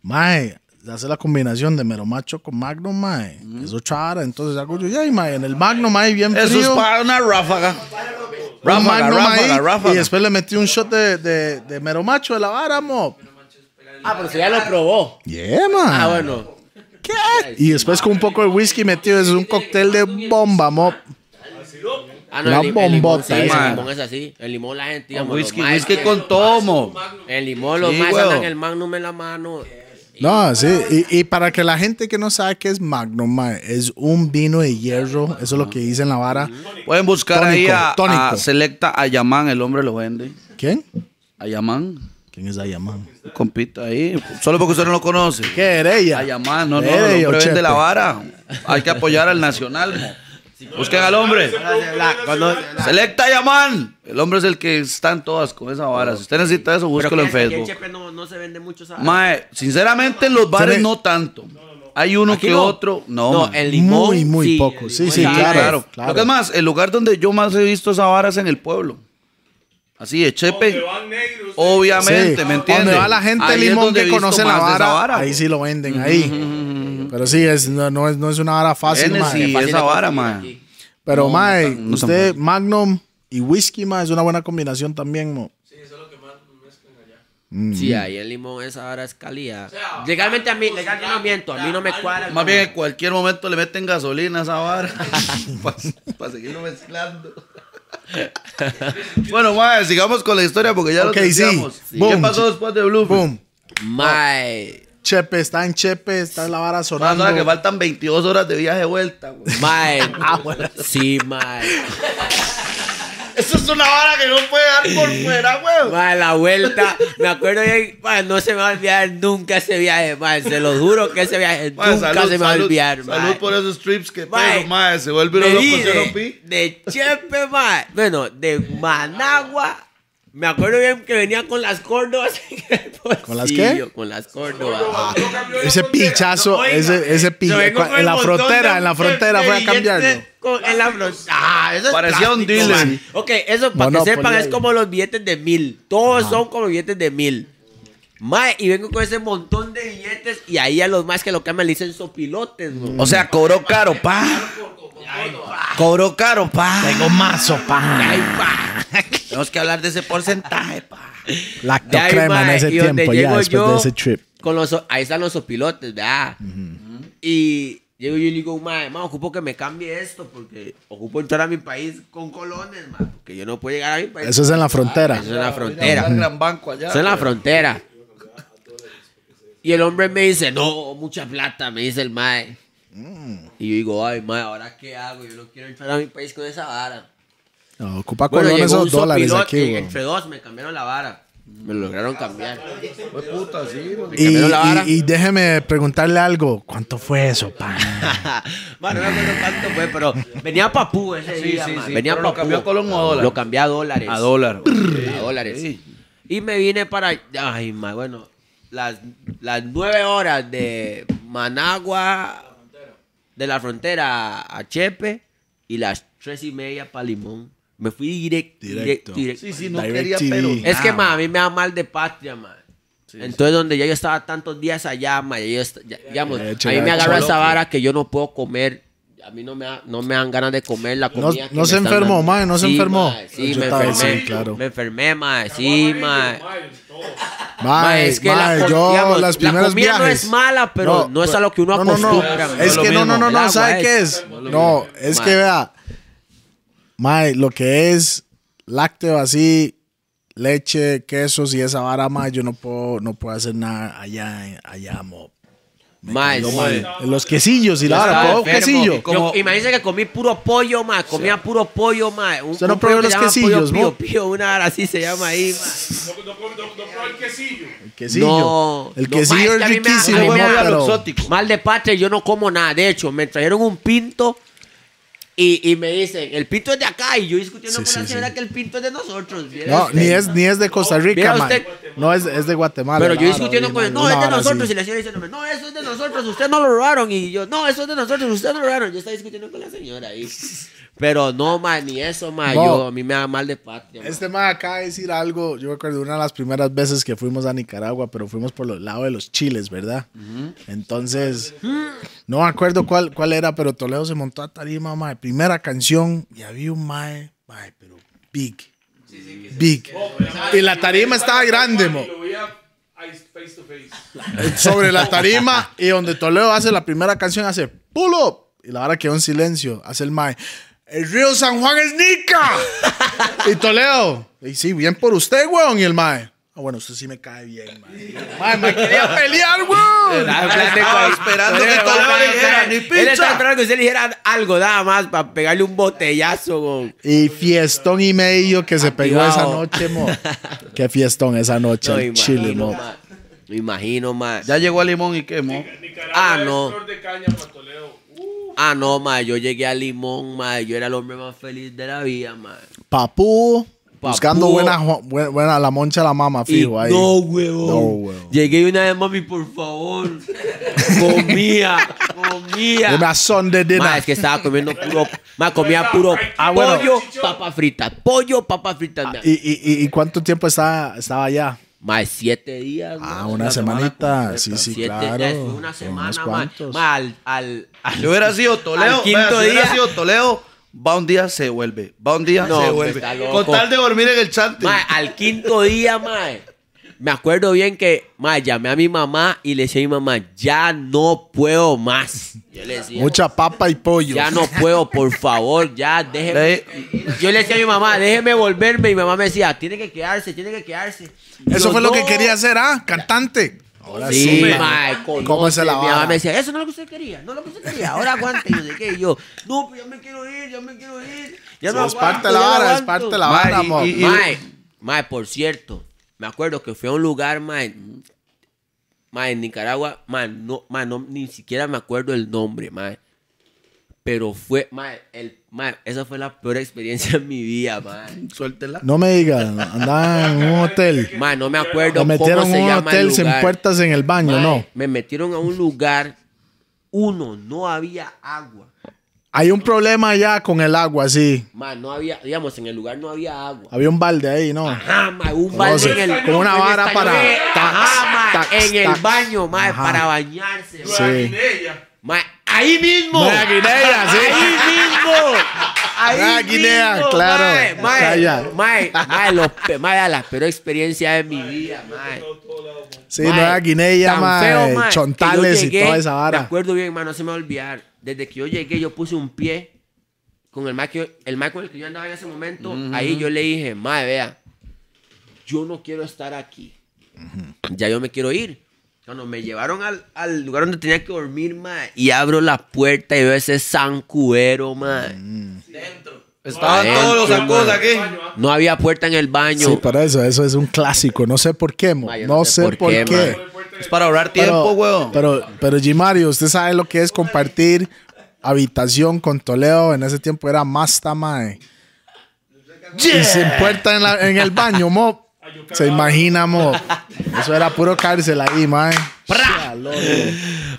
Mae, hace la combinación de mero macho con Magnum, Mae. Eso chara, entonces hago yo, ya, Mae, en el Magnum ahí bien Eso es frío. para una ráfaga. Un Ráfaga. Y después le metí un shot de, de, de mero macho de la vara, mo. Ah, pero usted ya lo probó. Yeah, man. Ah, bueno. ¿Qué? Y después con un poco de whisky metido, es un cóctel de bomba, mo. Ah, La el, lim- el limón, bombota sí, el limón es así. El limón la gente, digamos, Whisky, whisky que- con tomo. El limón, los Sí, más andan el magnum en la mano. No, sí. Y, y para que la gente que no sabe qué es Magnum, es un vino de hierro. Eso es lo que dice en la vara. Pueden buscar Tónico, ahí a, tónico. a Selecta Ayamán, el hombre lo vende. ¿Quién? Ayamán, ¿Quién es Ayaman? un compita ahí. Solo porque usted no lo conoce. ¿Qué era ella? Ayamán, no, no, Era el hombre vende la vara. Hay que apoyar al nacional. Busquen al hombre. Selecta Ayamán. El hombre es el que están todas con esa vara. Si usted necesita eso, búsquelo en Facebook. chepe no, no se vende mucho, ¿sabes? Mae, sinceramente en los bares no tanto. Hay uno Aquí que no. otro. No, No, el limón. Muy, muy sí, poco. Sí, sí, claro. claro. claro. Lo que es más, el lugar donde yo más he visto esa vara es en el pueblo. Así de Chepe. Donde van negros. Obviamente, Sí. ¿me entiendes? Donde va la gente Ahí es limón que conoce la vara, ahí sí lo venden, ahí. Pero sí, es, no, no es, no es una vara fácil, mae. Fácil esa vara, mae. Pero, No, mae, usted. Magnum y whisky, mae, es una buena combinación también, mo. Sí, ahí el limón, esa hora es calidad. Legalmente a mí, legalmente no miento, a mí no me cuadra. Más bien en cualquier momento le meten gasolina a esa vara. Para seguirlo mezclando. bueno, mae, sigamos con la historia porque ya Ok, lo sí. decíamos. ¿Qué Boom. pasó después de Blue? Boom. Mae, Chepe, está en Chepe, está la vara sonando. Ahora que faltan 22 horas de viaje de vuelta. güey. mae. Ah, Sí, mae. Eso es una vara que no puede dar por fuera, güey. Mae, la vuelta. Me acuerdo bien, mae, no se me va a olvidar nunca ese viaje, mae. Se lo juro que ese viaje Mae, nunca salud, se me va a salud, olvidar, salud mae. por esos trips que Mae, tengo, mae. Se vuelve loco, ¿sí o no, de, Pi? de Chepe, mae. Bueno, de Managua. Me acuerdo bien que venía con las córdobas. ¿Con las qué? Con las córdobas. Ese pichazo, Oiga, ese, ese pi- yo vengo con en la frontera, de- en la frontera fue a billetes cambiarlo. con- en la frontera. Ah, eso es Parecía un dealer. man. Ok, eso para que sepan es como los billetes de mil. Todos son como billetes de mil. Mae, y vengo con ese montón de billetes y ahí a los más que lo cambian le dicen sopilotes, ¿no? O sea, cobró caro, pa. Cobró caro, pa. Tengo mazo, pa. Ay, pa. Tenemos que hablar de ese porcentaje, pa. Lactocrema en ese tiempo, ya, después yo, de ese trip. Con los, ahí están los sopilotes, ¿verdad? Y llego yo y digo, mae, mae, ocupo que me cambie esto porque ocupo entrar a mi país con colones, mae, porque yo no puedo llegar a mi país. Eso es en la frontera. Eso es en la Ir a frontera. gran banco allá. Eso es en la frontera. Y el hombre me dice, no, mucha plata, me dice el mae. Y yo digo, ay, mae, ¿ahora qué hago? Yo no quiero entrar a mi país con esa vara. No, ocupa Bueno, colones esos dólares aquí, güey. entre dos me cambiaron la vara. Me lo lograron cambiar. Fue puta, sí. Me Y, cambiaron la vara. y- y déjeme preguntarle algo. ¿Cuánto fue eso, pa? bueno, no me acuerdo cuánto fue, pero venía papú ese Sí, día, sí, sí, Venía pero lo papú. cambió a colón o a dólar. Lo cambié a dólares. A dólar. A dólares. Sí. Y me vine para... Ay, ma, bueno, las, las nueve horas de Managua, de la frontera a Chepe, y las tres y media para Limón. Me fui directo. Directo. directo. Sí, sí, no Direct quería, TV. pero. Es que, ma, a mí me da mal de patria, ma. Entonces, donde ya yo estaba tantos días allá, ma, ya yo ya- digamos, Ya, a mí me agarra cholo. esa vara que yo no puedo comer. A mí no me, no me dan ganas de comer la No- comida. que no me se están enfermó, dando. ma, no se Sí, enfermó. ma, sí, Yo me enfermé. claro. Me enfermé, ma. Sí, ma. Ma, Mae, es que la mae, com- yo digamos, las la primeras comida no es mala, pero no, es a lo que uno no, no, no. acostumbra. ma. Es que no, no, no, ¿sabe es- qué es? No, es que vea, Mae, lo que es lácteo así, leche, quesos y esa vara, mae, yo no puedo, no puedo hacer nada allá, allá, mo. Mae, sí. Los quesillos y la vara, ¿puedo quesillo? Yo- imagínense que comí puro pollo, ma. Comía puro pollo, ma. Un, ¿Usted no probó los quesillos, pollo pío, pío, una hora así se llama ahí, ma. No, no, no, no, no probé el quesillo. El quesillo. No, el quesillo es riquísimo. Mal de patria, yo no como nada. De hecho, me trajeron un pinto y, y me dicen, el pinto es de acá. Y yo discutiendo Sí, con la señora sí. que el pinto es de nosotros. No, usted. ni es, ni es de Costa Rica, Viera man. usted- No, es, es de Guatemala. Pero yo discutiendo con él, no, es de nosotros. Y la señora diciéndome, no, eso es de nosotros, ustedes no lo robaron. Y yo, no, eso es de nosotros, ustedes no lo robaron. Yo estaba discutiendo con la señora ahí. Pero no, ma, ni eso, ma. No. Yo, a mí me da mal de patria. Este man acaba de decir algo. Yo me acuerdo de una de las primeras veces que fuimos a Nicaragua, pero fuimos por los lados de los chiles, ¿verdad? Entonces, no me acuerdo cuál, cuál era, pero Toledo se montó a tarima, mae. Primera canción y había un mae, mae, pero big. Big. Y la tarima estaba grande, mo. Face to face. Sobre la tarima y donde Toledo hace la primera canción, hace pull up. Y la hora quedó en silencio. Hace el mae. El río San Juan es Nica. y Toledo. Y sí, bien por usted, weón. Y el mae. Ah, bueno, usted sí me cae bien, mae. Mae, me quería pelear, weón. En Estaba esperando que Él Toledo estaba le dijera, "Ni Él estaba pizza". esperando que usted le dijera algo, nada más, para pegarle un botellazo, güey. Y fiestón y medio que se pegó esa noche, mo. Qué fiestón esa noche No, al Chile, imagino, mo. Me imagino, ma. Ya llegó a Limón y quemó. Nicaragua Ah, es no. flor de caña para Toledo. Ah, no, ma. Yo llegué a Limón, ma. Yo era el hombre más feliz de la vida, ma. Papú. Papú. Buscando buena, buena, la moncha la mama, Y fijo, ahí. No, huevón. No, huevón. Llegué una vez, mami, por favor. comía, comía. Deme a son de dinner. es que estaba comiendo puro. Ma, comía puro Ah, bueno. pollo, papas fritas. Pollo, papas fritas. ¿Y, y, y, y cuánto tiempo estaba, estaba allá? Más siete días. Ah, una semana semanita. completa. Sí, sí, Siete claro. días, una semana. Ma, al, al, al- Si hubiera sido Toledo, al quinto si hubiera día. sido Toledo, va un día, se vuelve. Va un día, No, se vuelve. Con tal de dormir en el chante. Ma, al quinto día, mae. Me acuerdo bien que, ma, llamé a mi mamá y le decía a mi mamá, ya no puedo más. Yo le decía, Mucha papa y pollo. ya no puedo, por favor, ya déjeme. Le- Yo le decía a mi mamá, déjeme volverme. Y mi mamá me decía, tiene que quedarse, tiene que quedarse. Y Eso yo, fue lo que quería hacer, ¿ah? Cantante. Ahora sí, Sí, ma. mae, ¿Cómo es la Mi mamá me decía, eso no es lo que usted quería, no es lo que usted quería. Ahora aguante. Yo, ¿de qué? Y yo, no, pero ya me quiero ir, ya me quiero ir. Ya no es parte aguanto, de la vara, es aguanto". parte de la vara, y- mo. y- Mae, mae, por cierto, me acuerdo que fui a un lugar, mae, mae, en Nicaragua, mae, no, mae, no, ni siquiera me acuerdo el nombre, mae. Pero fue, mae, el, mae, esa fue la peor experiencia en mi vida, mae. Suéltela. No me digan, andaba en un hotel. Mae, no me acuerdo Lo metieron cómo se un llama hotel el sin lugar. puertas en el baño, Mae, ¿no? Me metieron a un lugar, uno, no había agua. Hay un problema ya con el agua, sí. Mae, no había, digamos, en el lugar no había agua. Había un balde ahí, ¿no? Ajá, mae, un balde en el como una vara para tax, Ajá, tax, en el baño, Ajá. para bañarse. Sí. Guinea. Mae, ahí mismo. Nueva Guinea, sí. Ahí mismo. Ahí Nueva Guinea, mismo, claro. Mae, mae, mae, mae, lo pe- mae, la peor experiencia de mi vida, mae. Sí, Nueva Guinea, mae, chontales y toda esa Me vara. acuerdo bien, mae, no se me va a olvidar. Desde que yo llegué, yo puse un pie con el yo- el mae con el que yo andaba en ese momento. Ahí yo le dije, mae, vea, yo no quiero estar aquí. Ya yo me quiero ir. Cuando me llevaron al, al lugar donde tenía que dormir, mae, y abro la puerta y veo ese zancuero, mae. Mm. Estaban Adentro, todos los man. aquí. No había puerta en el baño. Sí, por eso, eso es un clásico. No sé por qué, mo. No, sé, por qué. qué, Es para ahorrar tiempo, Pero, weón. pero, pero Gimario, usted sabe lo que es compartir habitación con Toledo. En ese tiempo era más mae. Y sin puerta en, la- en el baño, mo. Se imagina, mo. Eso era puro cárcel ahí, mae.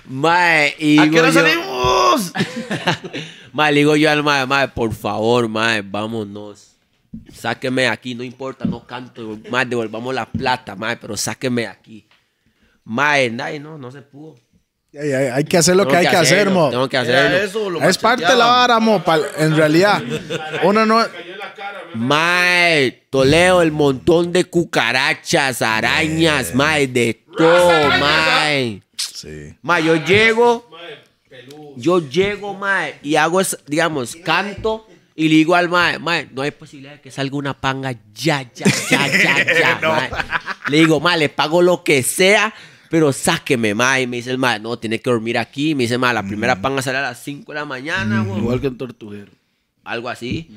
Mae, y ¿A qué hora yo- salimos? Mae, le digo yo al mae, mae, por favor, mae, vámonos. Sáqueme de aquí, no importa, no canto. Mae, devolvamos la plata, mae, pero sáqueme de aquí. Mae, no, no se pudo. Hay, hay- hay que hacer lo Tengo que hay que hacer, hacerlo, mo. Tengo que hacerlo. eso, Es parte de la vara, mo. pal- En realidad, uno no. Cayó en la cara, me- Mae, Toledo, el montón de cucarachas, arañas, mae, de todo, mae. Sí. Mae, yo llego, yo llego, mae, y hago, es- digamos, canto Y le digo al mae, mae, no hay posibilidad de que salga una panga ya, ya, ya, ya, ya, mae. Le digo, mae, le pago lo que sea, pero sáqueme, mae. Y me dice el mae, no, tiene que dormir aquí. Me dice, mae, la primera Mm. panga sale a las 5 de la mañana, güey. Igual que en Tortuguero. Algo así.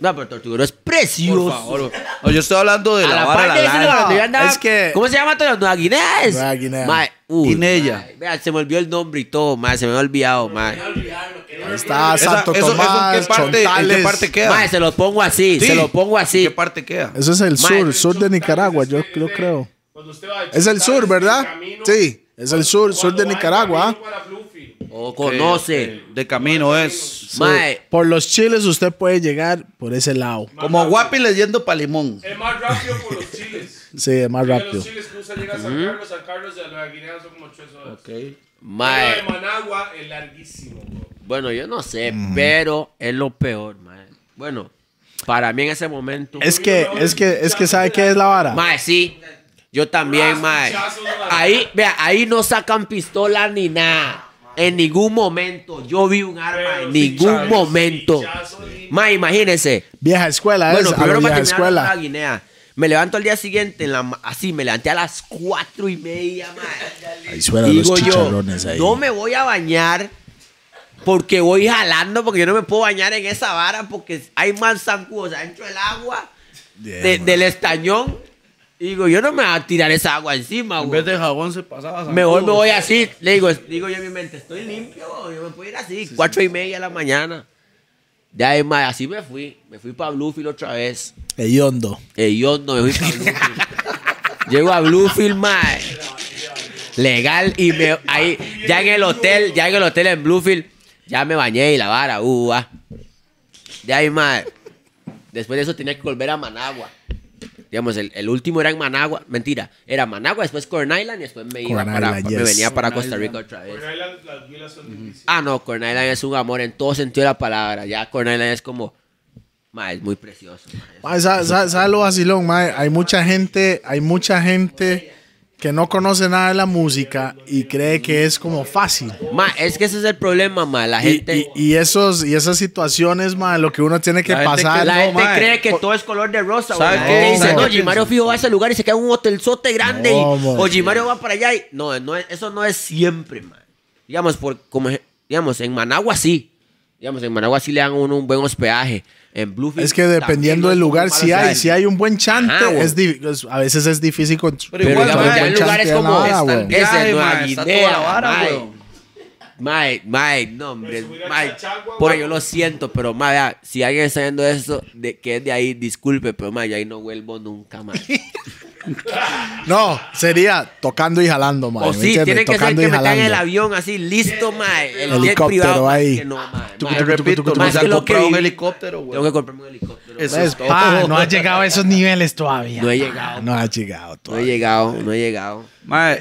No, pero Tortuguero es precioso. Por favor. No, yo estoy hablando de A la, la vara de la donde yo andaba- Es que- ¿Cómo se llama todo? Nueva Guinea es. Nueva Guinea. Mae, uy, Guinea. Vea, se me olvidó el nombre y todo, mae, se me había olvidado, mae. Ahí está Esa- Santo eso- eso en Tomás, qué parte- en qué Chontales. parte queda? Mae, se lo pongo así, Sí. se lo pongo ¿En así. qué parte queda? Eso es el Mae. sur, sur de Nicaragua, yo, yo creo. Cuando usted va Es el sur, ¿verdad? camino, Sí, es el sur, sur de Nicaragua. O conoce. De camino es. Mae, Por los chiles usted puede llegar por ese lado. Como guapi leyendo pa' limón. Es más rápido por los chiles. Sí, es más Porque rápido. Los chiles cruza llega a San Carlos, San Carlos de Nueva Guinea son como tres horas. Ok. Mae. de Managua es larguísimo, bro. Bueno, yo no sé, pero es lo peor, mae. Bueno, para mí en ese momento. Es que, es que, es que, ¿sabe qué es la vara? Mae, sí. Yo también, mae. Ahí, vea, ahí no sacan pistola ni nada. En ningún momento yo vi un arma, en ningún momento. Mae, imagínense. Vieja escuela Bueno, es, a la primero para vieja terminar la escuela. Guinea. Me levanto al día siguiente, en la, ma- así, me levanté a las cuatro y media, mae. Ahí suenan los Digo yo, chicharrones ahí. no me voy a bañar porque voy jalando, porque yo no me puedo bañar en esa vara porque hay más zancudos adentro del agua Yeah, de- man. del estañón. Y digo, yo no me voy a tirar esa agua encima, En güey. vez de jabón se pasaba. Mejor me voy así. Le digo, digo yo en mi mente, estoy limpio, yo me puedo ir así, cuatro y media de la mañana. De ahí, mae, así me fui. Me fui para Bluefield otra vez. Hediondo. Yo no me fui para Bluefield. Llego a Bluefield, mae. Legal y me ahí ya en el hotel, ya en el hotel en Bluefield, ya me bañé y la vara, ah. De ahí, mae. Después de eso tenía que volver a Managua. Digamos, el, el último era en Managua. Mentira, era Managua, después Corn Island y después me iba Corn para, Island, me venía para Corn Costa Island. Rica otra vez. Por ahí las, las vilas son difíciles. Ah, no, Corn Island es un amor en todo sentido de la palabra. Ya Corn Island es como, mae, es muy precioso. mae. Mae, ¿sabe, sabe- sabe lo vacilón, mae? Hay mucha gente, hay mucha gente que no conoce nada de la música y cree que es como fácil. Ma, es que ese es el problema, ma. La Y, gente, y- y esos, y esas situaciones, mae, lo que uno tiene que La gente pasar. que la no, gente ma, cree que todo es color de rosa. ¿Sabe güey. La qué? gente dice, ¿Sabe no, Gimario fijo va a ese lugar y se queda en un hotelzote grande. No, y- ma. o Gimario va para allá y... No, no es- eso no es siempre, ma. Digamos, por, como, digamos, en Managua sí. Digamos, en Managua sí le dan a uno un buen hospedaje. En Bluefield Es que dependiendo del lugar, si hay, si hay un buen chante, Ajá, güey. es es- a veces es difícil con, Pero Pero igual, ma, ya lugares chante en la como el güey. ese, Nueva Guinea, toda la vara, ma. weón. Mae, mae, no, hombre, subir a mae. Por yo lo siento, pero mae, vea, si alguien está viendo eso, de, que es de ahí, disculpe, pero mae, yo ahí no vuelvo nunca, mae. No, sería tocando y jalando, mae. O ¿me sí, tiene que ser que me en el avión así, listo, mae. El Helicóptero ahí. que no, mae. Repito, más comprado un helicóptero, Tengo güey. que comprarme un helicóptero. Eso ¿Ves, es? No ha llegado a esos niveles todavía. No he llegado. No ha llegado No he todavía. llegado, no he llegado. Mae,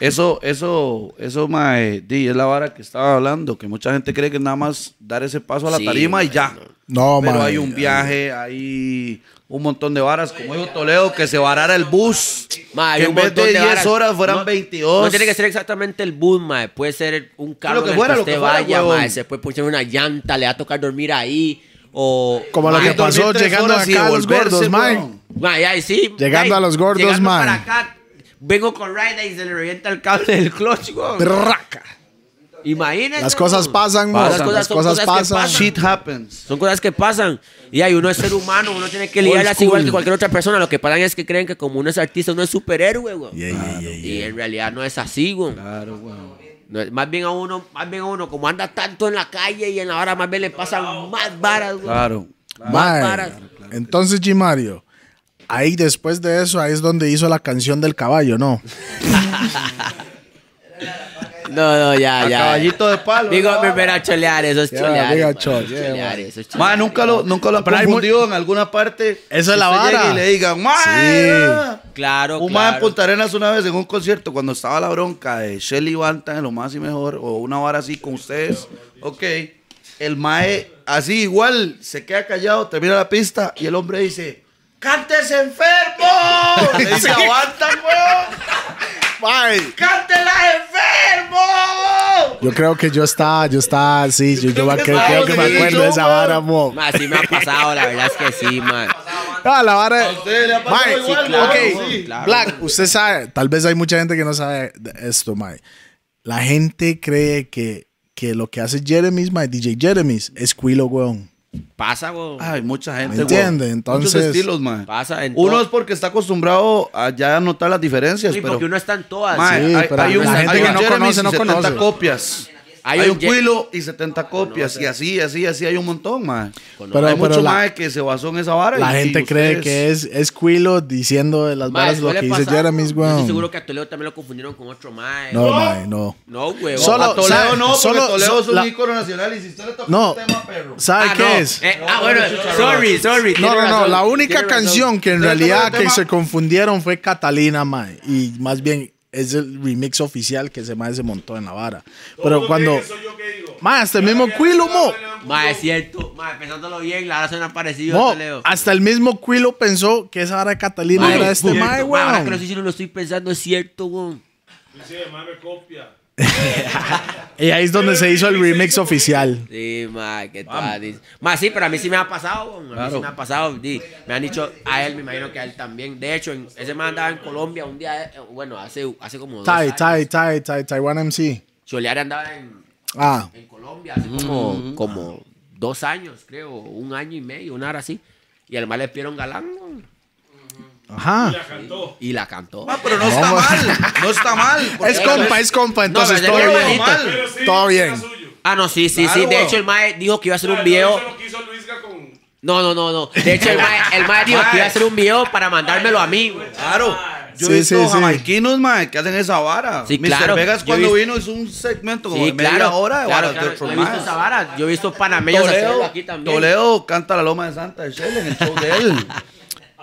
eso, eso, eso, mae, di, es la vara que estaba hablando, que mucha gente cree que nada más dar ese paso a la Sí, tarima y ya. No, Pero mae. hay un viaje, hay un montón de varas, como dijo Toledo, que se varara el bus. Mae, que en vez de de 10 varas. horas fueran No- 22. No tiene que ser exactamente el bus, mae. Puede ser un carro Lo que en el fuera, que lo que usted fuera, vaya, huevón. mae. Se puede poner una llanta, le va a tocar dormir ahí. O. Como lo mae, que pasó llegando acá a los gordos, mae. Mae, ay, sí. Llegando ay, a los gordos, mae. para acá, vengo con Ride y se le revienta el cable del clutch, weón. Trraca. Imagínense. Las cosas weón. pasan, Pasan, mo, las cosas son cosas cosas pasan. pasan. Shit happens. Son cosas que pasan. Y hay uno es ser humano, uno tiene que lidiarlas igual que cualquier otra persona. Lo que pasa es que creen que como uno es artista, uno es superhéroe, weón. Yeah, yeah, yeah, Y en realidad no es así, weón. Claro, weón. No, es- más bien a uno, más bien a uno, como anda tanto en la calle y en la hora más bien le pasan más varas, güey. Claro. Más Mae, varas. Entonces, G. Mario, ahí después de eso, ahí es donde hizo la canción del caballo, ¿no? No, no, ya, A ya. caballito de palo. Digo, ¿no? me espera cholear, eso es cholear. diga chol, eso cholear, eso es cholear. Ma, nunca lo, nunca lo han Pero hay mu- confundido en alguna parte. Esa es la vara. Y le digan, ma. Sí. Claro, Un mae en claro. Punta Arenas una vez en un concierto cuando estaba la bronca de Shelly Banta en lo más y mejor o una vara así con ustedes. Ok. El mae así igual se queda callado, termina la pista y el hombre dice, ¡Cantes enfermo! Dice, aguantan, weón. ¡Cántela enfermo! Yo creo que yo estaba, yo estaba, sí, yo, yo me- que creo, que me sí, acuerdo de esa weón. vara, mo. Ma, sí me ha pasado, la verdad es que sí, ma. Ah, la vara. Mae, igual, claro, ok, sí, claro. Black, usted sabe, tal vez hay mucha gente que no sabe de esto, Mae. La gente cree que, que lo que hace Jeremy's, Mae, DJ Jeremy's, es Quilo, weón. Pasa, weón. Ay, mucha gente, ¿Me entiende? Entonces- Muchos estilos, man. Pasa en Uno es porque está acostumbrado a ya notar las diferencias, Sí, pero... porque uno está en todas. Mae, Sí, hay, pero hay un, la gente hay que no conoce, no 70 conoce. copias. Hay Hay, un Quilo y 70 copias. Y así, así, así hay un montón, man. Pero, hay mucho más que se basó en esa vara. la y- gente cree que es, es Quilo diciendo de las varas lo que dice Jeremy's, Yo estoy weón. seguro que a Toledo también lo confundieron con otro mae. No, Mae, no. No, güey. Solo- A Toledo no, porque Solo- Toledo es un la- ícono nacional y si usted le toca No. un tema, perro. ¿Sabe ah, qué no. es? Eh, ah, bueno, sorry, sorry. No, no, no. La única canción que en realidad que se confundieron fue Catalina, Mae. Y más bien es el remix oficial que ese Mae se montó en la vara. Pero cuando. Mae, hasta el mismo Quilo, mo. Ma, es cierto. Ma, pensándolo bien, la verdad suena parecido mo, a Toledo. hasta el mismo Quilo pensó que esa vara de Catalina Ma, era este. Mae, Ma, Ahora que lo weón. estoy lo estoy pensando, es cierto, weón. Sí, mae me copia. Y ahí es donde se hizo el remix oficial. Sí, ma, que tal. Ma, sí, pero a mí sí me ha pasado. A mí sí me ha pasado. Me han dicho a él, me imagino que a él también. De hecho, en- ese man andaba en Colombia un día, eh, bueno, hace, hace como dos Tai, años. Tai, Tai, Tai, Taiwan MC. Cholear andaba en, Ah, en Colombia hace como, como dos años, creo, un año y medio, una hora así. Y al mal le pidieron galán ajá. La cantó. y la cantó. Ah, pero no está mal. No está mal. Es compa, es compa, entonces pero todo bien. Pero sí, Todo bien. Ah, no, sí, sí, Claro, sí. De hecho, el mae dijo que iba a hacer Ah, un no, video. Luisga con. No, no, no, no. De hecho, el mae, el mae dijo que iba a hacer un video para mandármelo a mí, güey. Claro. Yo Sí, he visto sí, sí. jamaiquinos, mae, que hacen esa vara. Sí, Mr. claro. Vegas Yo cuando he vino hizo un segmento como Sí, de media claro. hora de claro, varas claro. de otro Yo he visto esa vara. Yo he visto panameños Toledo, aquí también. Toledo canta la loma de Santa de Shell en el show de él.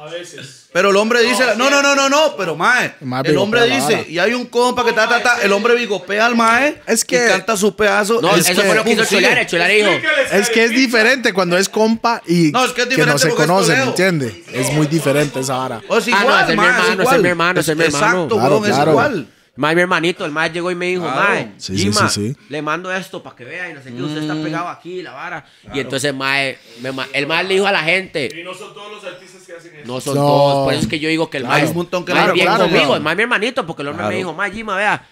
A veces. Pero el hombre dice, no, no, no, no, no, pero mae, El hombre dice, y hay un compa que ta, ta, ta, el hombre bigopea al mae, Es que- y canta su pedazo. No, el- eso que- fue lo que hizo. El Cholear dijo. Es que es diferente cuando es compa y No, es que es no diferente se porque es conoce, ¿me Toledo. entiende? Es muy diferente esa vara. O es Ah, no, igual, es mi hermano, es igual. mi hermano, es mi hermano. Exacto, Claro, weón, es claro. igual. Mae, mi hermanito, el mae llegó y me dijo, Claro. mae, Sí, sí, Gima, sí, sí. le mando esto para que vea y no sé qué, usted está pegado aquí, la vara. Y entonces mae, me el mae le dijo a la gente, Y no son todos los artistas que hacen eso. no son No. todos, por eso es que yo digo que el Claro, mae es un montón que mae bien claro, conmigo, claro. el mae mi hermanito, porque el hombre me dijo, mae, Gima, vea,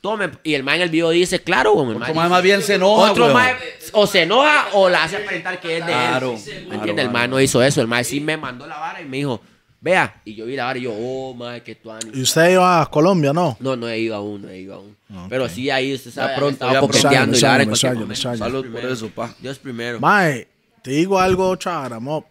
tome. Y el mae en el video dice, claro, mae Otro mae dice- más bien se enoja, Otro weón. mae o se enoja o la hace aparentar que es de Claro, él. ¿Me claro, entiendes? El mae no hizo eso. El mae sí me mandó la vara y me dijo, vea. Y yo vi la vara y yo, oh, mae, qué tuani. ¿Y usted iba a Colombia, no? No, no he ido aún, no he ido aún. Pero sí ahí usted sabe, pronto, estaba ya pronto. coqueteando y la vara en cualquier momento. Salud por eso, pa. Dios primero. Mae, te digo algo vara, mo.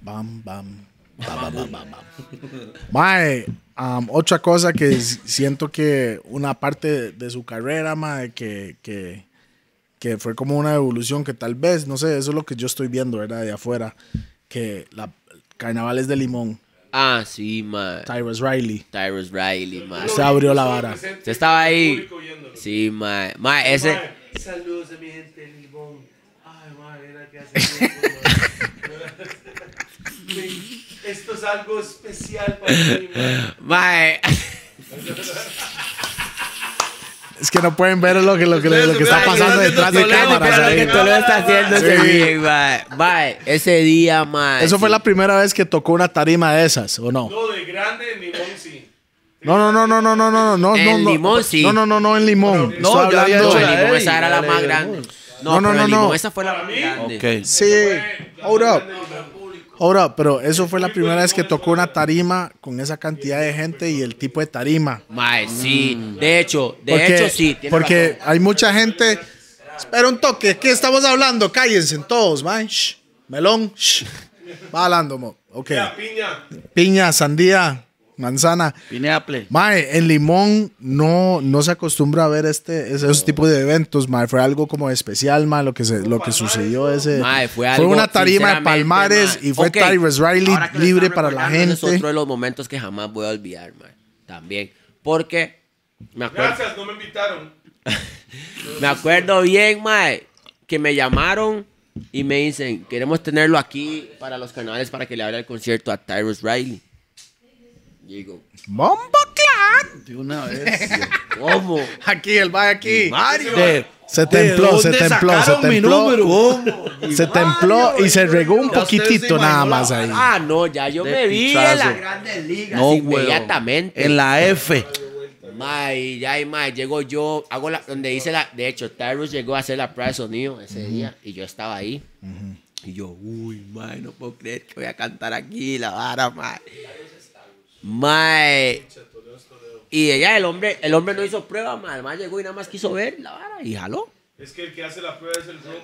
Bam, bam. Bam, bam, bam, bam, bam. Mae, um, otra cosa que siento que una parte de, de su carrera, mae, que, que, que fue como una evolución que tal vez, no sé, eso es lo que yo estoy viendo, ¿verdad? De afuera, que la Carnavales de Limón, Ah, sí, mae. Tyrus Riley, Tyrus Riley, mae. se abrió la vara. Usted estaba ahí. Sí, mae. Mae, ese. Saludos a mi gente de Limón. Ay, madre, mira que hace. Esto es algo especial para mí, mae. Mae. Es que no pueden ver lo que, lo que, lo que está pasando detrás de cámaras. vean lo que Toledo está haciendo ese día, mae. Mae, ese día, mae. Eso fue la primera vez que tocó una tarima de esas, ¿o no? No, de grande en Limón sí. No, no, no, no, no, no, no, no, En no, no. Limón, sí. No, no, no, no, en Limón. No, ya había hecho en Limón esa era la más de grande. No, No, no, pero no, esa fue la más grande. Ok. Sí, hold up. Up, pero eso fue la primera vez que tocó una tarima con esa cantidad de gente y el tipo de tarima. Mae, sí. De hecho, de Porque, hecho, sí. tiene porque razón. hay mucha gente. Espera un toque, ¿qué estamos hablando? Cállense todos. Shh. Melón, shh. Va hablando, mo. Ok. La piña. Piña, sandía, manzana. Pineapple. Mae, en Limón no, no se acostumbra a ver este, esos tipos de eventos, mae. Fue algo como especial, mae, lo que, se, lo que sucedió ese. Mae, fue algo, una tarima de Palmares mae. y fue Ok, Tyrus Riley libre para la ese gente. Es otro de los momentos que jamás voy a olvidar, mae. También. Porque me acuerdo, Gracias, no me invitaron. me acuerdo bien, mae, que me llamaron y me dicen, queremos tenerlo aquí para los canales para que le hable el concierto a Tyrus Riley. Y digo, ¡Bombo clan! De una vez. ¿Cómo? Aquí, el va aquí. De- Se ¿de templó, se templó, se templó. Se templó y se regó un poquitito nada más la ahí. Ah, no, ya yo De me vi pichazo. en ligas No, güey. inmediatamente. En la F. Mae, ya, y mae, llego yo, hago la, donde hice la, de hecho, Tyrus llegó a hacer la prueba de sonido ese día y yo estaba ahí. Y yo, uy, mae, no puedo creer que voy a cantar aquí, la vara, mae. Mae. Y ella, el hombre, el hombre no hizo prueba, mae, el mae llegó y nada más quiso ver la vara y jaló. Es que el que hace la prueba es el roco.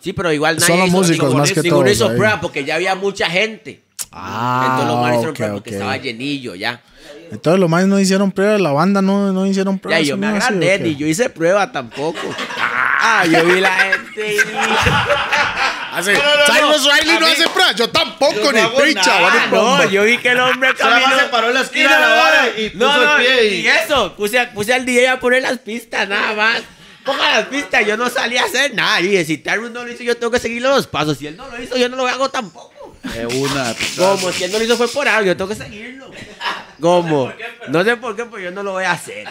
Sí, pero igual Son los hizo, músicos ninguno- más que ninguno todos hizo ahí. prueba porque ya había mucha gente. Ah, Entonces los manes hicieron ok, prueba porque ok. estaba llenillo ya. Entonces los más no hicieron prueba, la banda no, no hicieron prueba. Ya, yo me agrandé, ni yo hice prueba tampoco. Ah, yo vi la gente y... Hace, Cyrus Riley no hace prueba, yo tampoco, Yo no ni picha, nada. vale, no, yo vi que el hombre caminó. se paró en la esquina Y de la vara y no, puso el no, pie y- y eso, puse, puse al DJ a poner las pistas, nada más. Ponga las pistas, yo no salí a hacer nada. Y dije, si Tyrus no lo hizo, yo tengo que seguirle los pasos. Si él no lo hizo, yo no lo hago tampoco. De una. Como si él no lo hizo fue por algo, yo tengo que seguirlo. ¿Cómo? No sé por qué, pero yo no lo voy a hacer.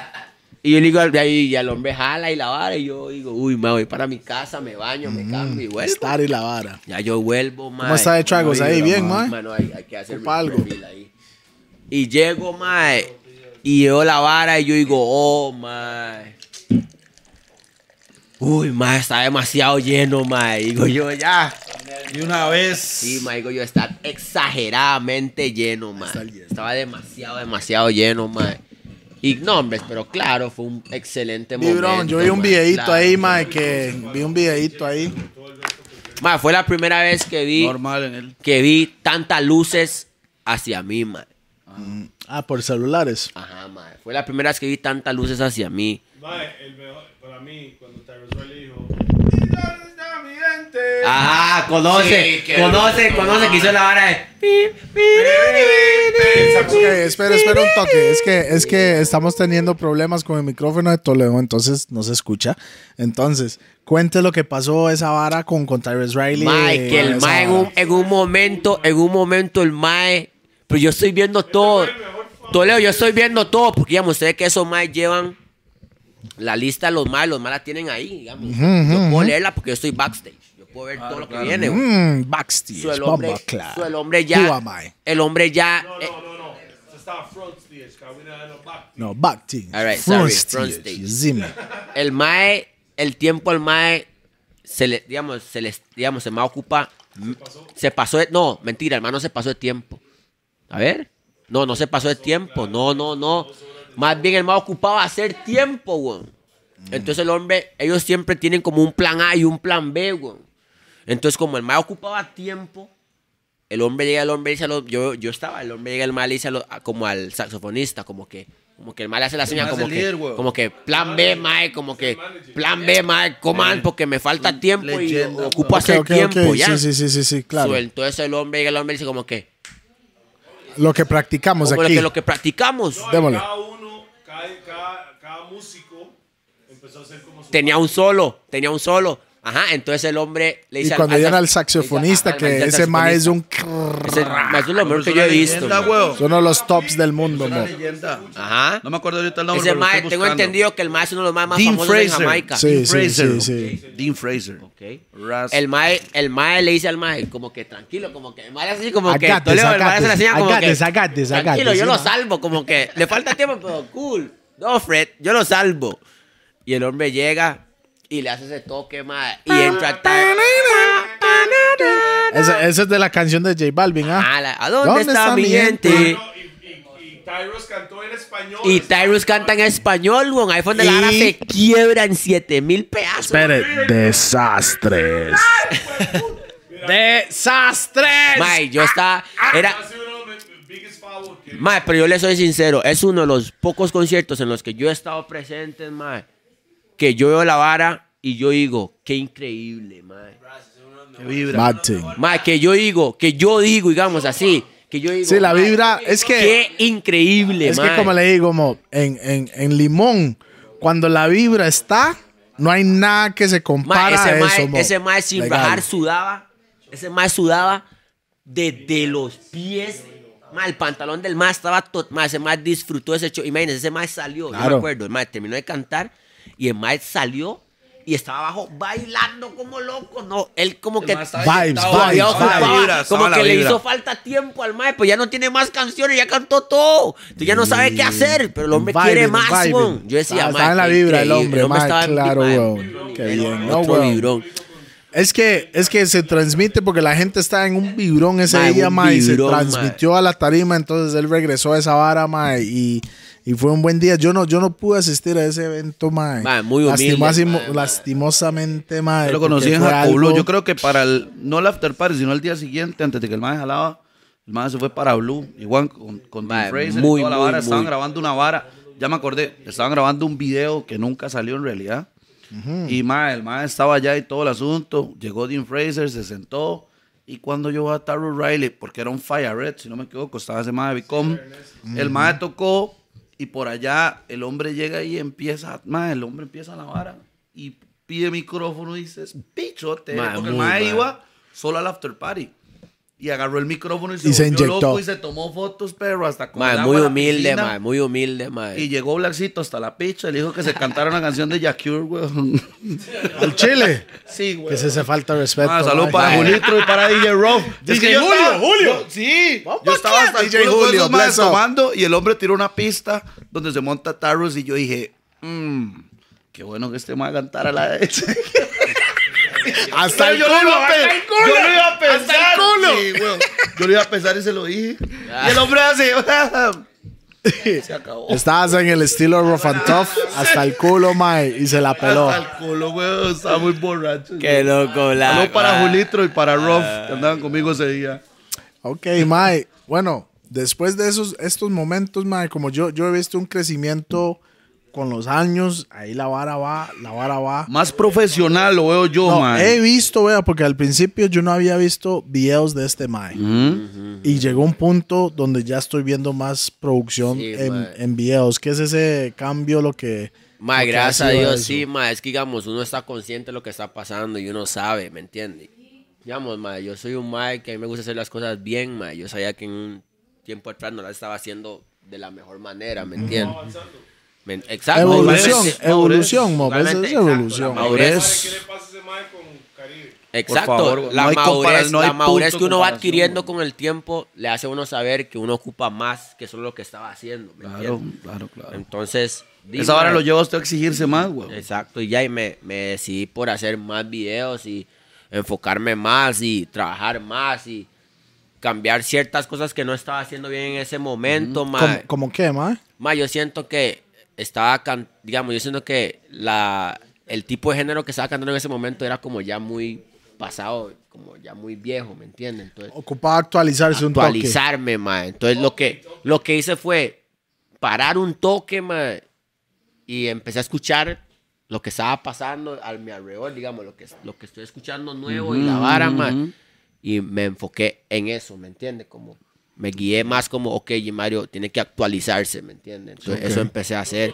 Y yo le digo al ahí, y el hombre jala y la vara, y yo digo, uy, me voy para mi casa, me baño, me cambio y vuelvo. Estar y la vara. Ya yo vuelvo, mae. ¿Cómo está de tragos ahí? Bien, mae. Mano, hay, hay que hacer algo. ahí. Y llego, mae, y veo la vara y yo digo, oh, mae. Uy, mae, está demasiado lleno, mae. Digo yo, ya. De una vez. Sí, mae, digo yo, está exageradamente lleno, mae. Estaba demasiado, demasiado lleno, mae. Y no, hombre, pero claro, fue un excelente momento. Yo vi un videito claro. ahí, mae, que vi un videito ahí. Mae, fue la primera vez que vi, Normal en él. que vi tantas luces hacia mí, mae. Ah, por celulares. Ajá, mae. Fue la primera vez que vi tantas luces hacia mí. Mae, el mejor, para mí, cuando Tyrus Riley dijo, "Mira, está mi gente". Ajá, conoce, Sí, conoce, conoce que hizo la vara de. Espera, espera un toque. Es que, es que estamos teniendo problemas con el micrófono de Toledo, entonces no se escucha. Entonces, cuente lo que pasó esa vara con, con Tyrus Riley. Mae, eh, que el mae en un, en un momento, en un momento el mae. Pero yo estoy viendo todo. Toledo, yo estoy viendo todo. Porque digamos, ustedes que esos mae llevan la lista de los mae, los mae la tienen ahí, digamos. yo puedo leerla porque yo estoy backstage. Puedo ver todo lo que viene. güey. Mm, backstage, So, el hombre, bomba so, el hombre Who ya. am I? El hombre ya. No, eh, no, no, no. Front stage, los back. No, backstage. All right, front sorry, stage. front stage. El mae, el tiempo al mae, se le, digamos, se les, digamos, se me ocupa. Se pasó de, no, mentira, el mae no se pasó de tiempo. A ver, no, no se pasó de tiempo, no, no, no. Más bien el mae ocupaba hacer tiempo, weón. Entonces el hombre, ellos siempre tienen como un plan A y un plan B, weón. Entonces como el mae ocupaba tiempo, el hombre llega, el hombre dice a los, yo, yo estaba, el hombre llega, el mae le dice a lo- a- como al saxofonista, como que, como que el mae le hace la es como que, líder, como que plan B, mae, como que plan B, mae, coman porque me falta tiempo y ocupo weón. hacer tiempo, ya. Sí, sí, sí, sí, sí, claro. So, entonces el hombre llega, el hombre dice como que, Lo que practicamos como lo aquí. que, lo que practicamos. No, y Démosle. Cada uno, cada, cada, cada músico empezó a hacer como su. Tenía un solo, tenía un solo. Ajá, entonces el hombre le Y dice cuando al, viene al al saxofonista, que al ese mae es un... Ese- eso es lo mejor que Es yo he visto. Son uno de los tops del mundo, Una mo. leyenda. Ajá. No me acuerdo ahorita el nombre. Ese mae, tengo entendido que el mae es uno de los más, más Dean famosos Fraser. Jamaica. Sí, Dean sí, Fraser. sí, sí. Dean Fraser. El mae, el mae le dice al mae, como que tranquilo, como que el mae así como que el mae hace la I como que tranquilo, yo lo salvo, como que le falta tiempo, pero cool. No, Fred, yo lo salvo. Y el hombre llega y le hace ese toque, mae, y entra ese es de la canción de J Balvin, ¿ah? Ah, la- ¿A dónde, está, mi gente? Y, Tyrus cantó en español. Y Tyrus canta en español, weón. Ahí fue donde la vara Y- se quiebra en 7000 pedazos. Espere, desastres. desastres. Mae, yo estaba. Era. Mae, pero yo le soy sincero. Es uno de los pocos conciertos en los que yo he estado presente, mae. Que yo veo la vara y yo digo, qué increíble, mae. Que vibra. Mae, que yo digo, que yo digo, digamos así. Que yo digo. Sí, la mae, vibra, es que- Qué increíble, Es mae. que como le digo, mo, en, en, en Limón, cuando la vibra está, no hay nada que se Mae, compara ese a mae, eso, mo. ese mae sin Legal. rajar sudaba. Ese mae sudaba desde los pies Ma, el pantalón del más estaba todo. Ese más disfrutó ese show. Imagínense, ese más salió. Yo me Claro. acuerdo. El más terminó de cantar y el más salió y estaba abajo bailando como loco. No, él como que. mae estaba Vibes, vibes, como que le hizo falta tiempo al mae, pues ya no tiene más canciones, ya cantó todo. Entonces ya no sabe qué hacer, pero el hombre quiere más. Yo decía, mae, estaba en la vibra el hombre, mae, estaba en- claro, mae, weón. Qué bien, ¿no, weón? Es que, es que se transmite porque la gente está en un vibrón ese Mae, día, mae, y se transmitió a la tarima, entonces él regresó a esa vara, mae, y, y fue un buen día. Yo no, yo no pude asistir a ese evento, mae. Mae, muy humilde, mae, mae. lastimosamente, mae. Yo lo conocí en Jacob Yo creo que para el, no el after party, sino el día siguiente, antes de que el man jalaba, el man se fue para Blue. Igual con, con Mae, Fraser muy, y toda la muy, vara. Estaban muy. grabando una vara. Ya me acordé. Estaban grabando un video que nunca salió en realidad. Y mae, el man estaba allá y todo el asunto. Llegó Dean Fraser, se sentó. Y cuando yo a Taro Riley, porque era un Fire Red, si no me equivoco, estaba ese mae de Vicom. El mae tocó y por allá el hombre llega y empieza, mae, el hombre empieza la vara y pide micrófono y dice, pichote, Mae, porque el iba solo al after party. Y agarró el micrófono y se, Y se inyectó. loco y se tomó fotos, pero hasta con Mae, el agua muy humilde, piscina. muy humilde, mae. Y llegó Blackcito hasta la picha, le dijo que se cantara una canción de Jacure, weón. Al Chile. Sí, güey. Que se hace falta respeto. Ah, salud mae. para Julitro y para DJ Rob. DJ Julio, Julio. yo- sí, Vamos yo estaba hasta el DJ Julio, tomando y el hombre tiró una pista donde se monta Tarros y yo dije, mmm, qué bueno que este mae cantara la de Hasta el lo culo, hasta el culo. yo lo iba a pensar. Hasta el culo. Sí, weón. Yo lo iba a pensar y se lo dije. Y el hombre hace. se acabó. Estabas en el estilo rough and tough hasta el culo, mae, y se la peló. Hasta el culo, weón. Estaba muy borracho. Qué loco, la. Salud para. Julitro y para Rob, que andaban conmigo ese día. Ok, mae. Bueno, después de esos estos momentos, mae, como yo, yo he visto un crecimiento con los años, ahí la vara va, la vara va. Más profesional lo veo yo, No, man. he visto, vea, porque al principio yo no había visto videos de este mae. Y llegó un punto donde ya estoy viendo más producción Sí, en, videos. ¿Qué es ese cambio lo que... Mae, gracias a Dios, eso? sí, mae. Es que, digamos, uno está consciente de lo que está pasando y uno sabe, ¿me entiende? Digamos, mae, yo soy un mae que a mí me gusta hacer las cosas bien, mae. Yo sabía que en un tiempo atrás no las estaba haciendo de la mejor manera, ¿me entiende? Men- Exacto. Evolución, evolución, es exacto, evolución. la madurez. Madurez. ¿Qué le pasa a ese mae con Caribe? Exacto, favor, la no madurez, no la madurez que uno va adquiriendo con el tiempo le hace a uno saber que uno ocupa más que solo lo que estaba haciendo, ¿me Claro, claro, claro. Entonces, Esa vara mae, lo lleva a usted a exigirse más, güey. Exacto, y ya y me, me decidí por hacer más videos y enfocarme más y trabajar más y cambiar ciertas cosas que no estaba haciendo bien en ese momento, ¿Cómo, ma. cómo qué, mae? Ma, yo siento que estaba, can- digamos, yo siento que la, el tipo de género que estaba cantando en ese momento era como ya muy pasado, como ya muy viejo, ¿me entiendes? Entonces, Ocupaba actualizarse un toque. actualizarme, ma. Entonces lo que, lo que hice fue parar un toque, ma, y empecé a escuchar lo que estaba pasando a mi alrededor, digamos, lo que, lo que estoy escuchando nuevo y la vara, ma. Y me enfoqué en eso, ¿me entiendes? Como me guié más como, ok, Mario tiene que actualizarse, ¿me entiendes? Entonces eso empecé a hacer.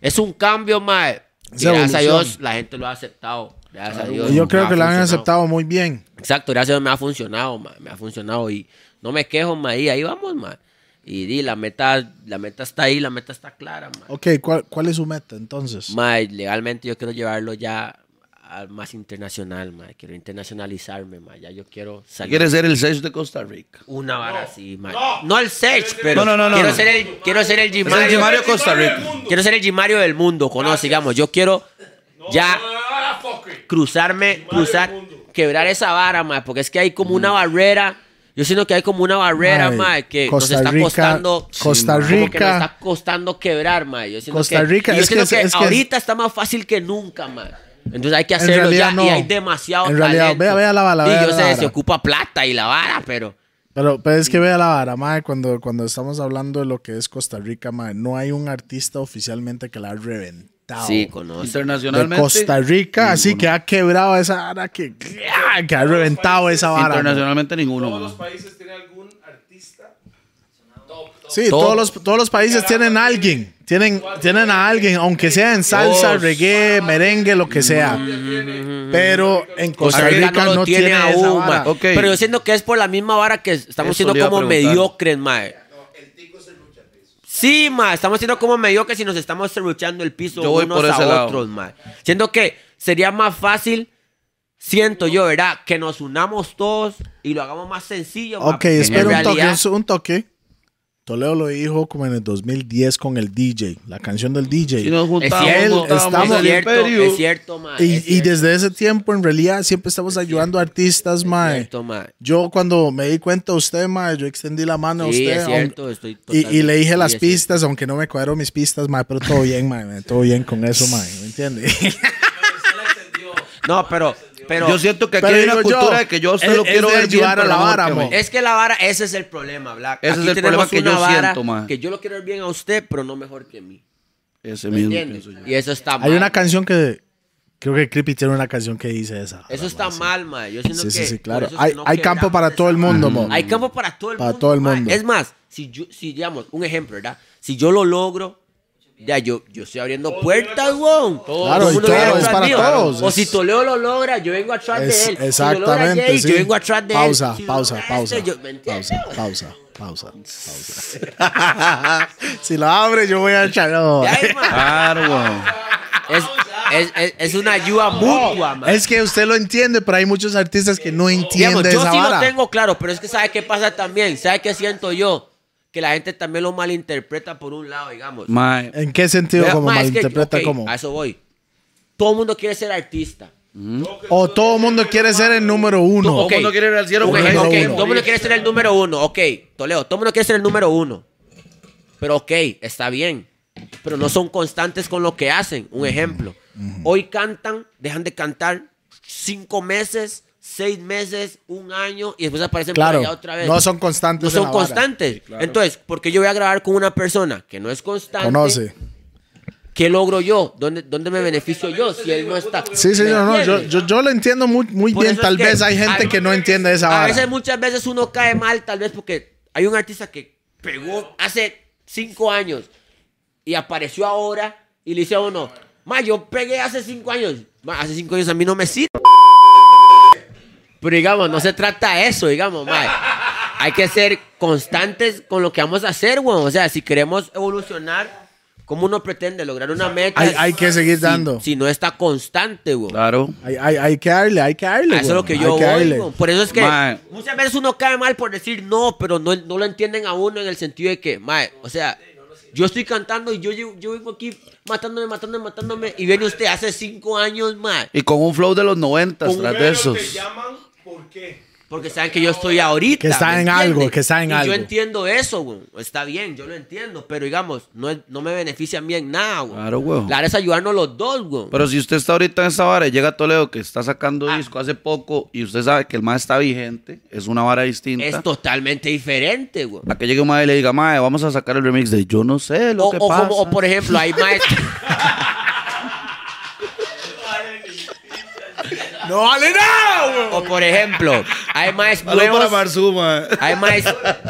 Es un cambio, ma. Y Es gracias a. Dios la gente lo ha aceptado. Gracias a Dios. Yo creo que lo han aceptado muy bien. Exacto, gracias a Dios me ha funcionado, ma, me ha funcionado y no me quejo, ma, y ahí vamos, ma. Y di, la meta, la meta está ahí, la meta está clara, ma. Ok, ¿cuál, cuál es su meta entonces? Ma, y legalmente yo quiero llevarlo ya más internacional, ma. Quiero internacionalizarme, ma. Ya yo quiero salir. Quiere ser el Sage de Costa Rica. Una vara así, ma. no. No, el Sech, pero No, no, no, no, quiero, no. Ser el, quiero ser el Gimario. Costa Rica. Quiero ser el Gimario del mundo, conoce, digamos. Yo quiero ya No, no, no, no, cruzarme, cruzar, quebrar esa vara, ma, porque es que hay como una barrera. Yo siento que hay como una barrera, ma, que Costa nos está Rica- costando. Costa como que nos Rica- está costando quebrar, ma. Yo siento Costa que, Rica, y yo es que siento es- que, es que es- ahorita está más fácil que nunca, ma. Entonces hay que En hacerlo realidad ya no. y hay demasiado En realidad, talento. vea, vea la bala, Y vea yo la sé, vara. se ocupa plata y la vara, pero Pero, pero es que vea la vara, mae, cuando, cuando estamos hablando de lo que es Costa Rica, mae, no hay un artista oficialmente que la ha reventado. sí, conoce. de Internacionalmente. Costa Rica, así que ha quebrado esa vara, que, que ha reventado esa vara. Internacionalmente ninguno. Todos los países tienen algún Sí, todos los, todos los países tienen a alguien. Tienen, tienen a alguien, aunque sea en salsa, reggae, merengue, lo que sea. Pero en Costa Rica Rica no, lo tiene, esa aún, vara. mae. Ok. Pero yo siento que es por la misma vara que estamos Eso siendo como mediocres, mae. Sí, mae, estamos siendo como mediocres y nos estamos serruchando el piso Yo voy unos por a lado. otros, mae. Siento que sería más fácil, siento yo, ¿verdad? Que nos unamos todos y lo hagamos más sencillo, Ok, espera realidad- un toque. Toledo lo dijo como en el 2010 con el DJ, la canción del DJ. Si nos Es juntamos, cierto, montamos estamos- es cierto, es cierto, mae. Y, es desde ese tiempo, en realidad, siempre estamos ayudando a artistas, es mae. cierto, mae. Yo cuando me di cuenta de usted, mae, yo extendí la mano a Sí, usted. es cierto, estoy y, y le dije las es pistas, aunque no me cuadró mis pistas, mae, pero todo bien, mae, mae, todo bien con eso, mae, ¿me entiende? No, pero, pero Yo siento que aquí hay una digo yo, cultura de que yo a usted es- lo es quiero de ver bien, ayudar a la vara, mo. Es que la vara, ese es el problema, Black. Ese es Aquí el tenemos problema que yo siento, man. Que yo lo quiero ver bien a usted, pero no mejor que a mí. Ese ¿Me mismo entiendes? pienso yo. Y eso está mal. Hay una canción que creo que Creepy tiene una canción que dice esa. Eso está Sí. mal, man. Yo siento Sí, que sí, sí, claro. es Hay, no hay campo para todo el mundo, mo. Hay campo para todo el Para mundo. todo el ma. mundo. Es más, si yo, si digamos, un ejemplo, ¿verdad? Si yo lo logro, ya yo, yo estoy abriendo puertas, weón. Claro, todo, viene es para mío. todos, O si Toledo lo logra, yo vengo atrás Es- de él. Si exactamente, Jay, sí. yo vengo atrás de Pausa, él. Si lo pausa, pausa, este, yo- ¿me entiendes? pausa, pausa, pausa, pausa. si lo abre, yo voy a echar. no. Ya, man. Claro, weón. Es, es, es, es una ayuda mutua, man. Es que usted lo entiende, pero hay muchos artistas que no Digamos, entienden yo esa sí vara. lo tengo claro, pero es que ¿sabe qué pasa también? ¿Sabe qué siento yo? Que la gente también lo malinterpreta por un lado, digamos. Mae, ¿En qué sentido? Como es que, malinterpreta ok, como. A eso voy. Todo el mundo quiere ser artista. O todo el mundo quiere ser el número uno. Todo el mundo quiere ir al cielo número uno. todo el mundo quiere ser el número uno. Ok, Toledo, todo el mundo quiere ser el número uno. Pero ok, está bien. Pero no son constantes con lo que hacen. Un ejemplo. Hoy cantan, dejan de cantar cinco meses, seis meses, un año y después aparecen Claro, por allá otra vez. no son constantes No son constantes. Entonces, porque yo voy a grabar con una persona que no es constante. Conoce. ¿Qué logro yo? ¿Dónde, ¿Dónde me beneficio yo si él no está? Sí, sí, ¿Me no, no. Yo, yo, yo lo entiendo muy, muy Por bien. Tal vez hay gente que no entiende esa A vara. veces, muchas veces uno cae mal, tal vez porque hay un artista que pegó hace cinco años y apareció ahora y le dice a uno, ma, yo pegué hace cinco años. Ma, hace cinco años a mí no me sirve. Pero digamos, no se trata de eso, digamos, ma. Hay que ser constantes con lo que vamos a hacer, weón. O sea, si queremos evolucionar, ¿cómo uno pretende lograr una meta? Hay- hay que seguir si- dando. Si no está constante, weón. Claro. Hay, hay, hay que darle, hay que darle. A eso es lo que yo voy. weón. Por eso es que Mae. muchas veces uno cae mal por decir no, pero no, no lo entienden a uno en el sentido de que, mae, o sea, yo estoy cantando y yo, llego- yo vengo aquí matándome, matándome, matándome, y viene usted hace cinco años, mae, Y con un flow de los noventas tras de esos. te llaman, ¿por qué? porque saben que yo estoy ahorita. Que está ¿me en entiende? algo, que está en Y algo. Yo entiendo eso, güey. Está bien, yo lo entiendo, pero digamos, no, es- no me beneficia a mí en nada, güey. Claro, güey. La verdad es ayudarnos los dos, güey. Pero si usted está ahorita en esta vara y llega Toledo que está sacando disco hace poco y usted sabe que el más está vigente, es una vara distinta. Es totalmente diferente, güey. A que llegue un mae y le diga, mae, vamos a sacar el remix de Yo no sé lo O, que o pasa. como- o por ejemplo, hay maestros. No vale nada, weón. O por ejemplo, hay más Aló para nuevos. Marzuma. Hay más,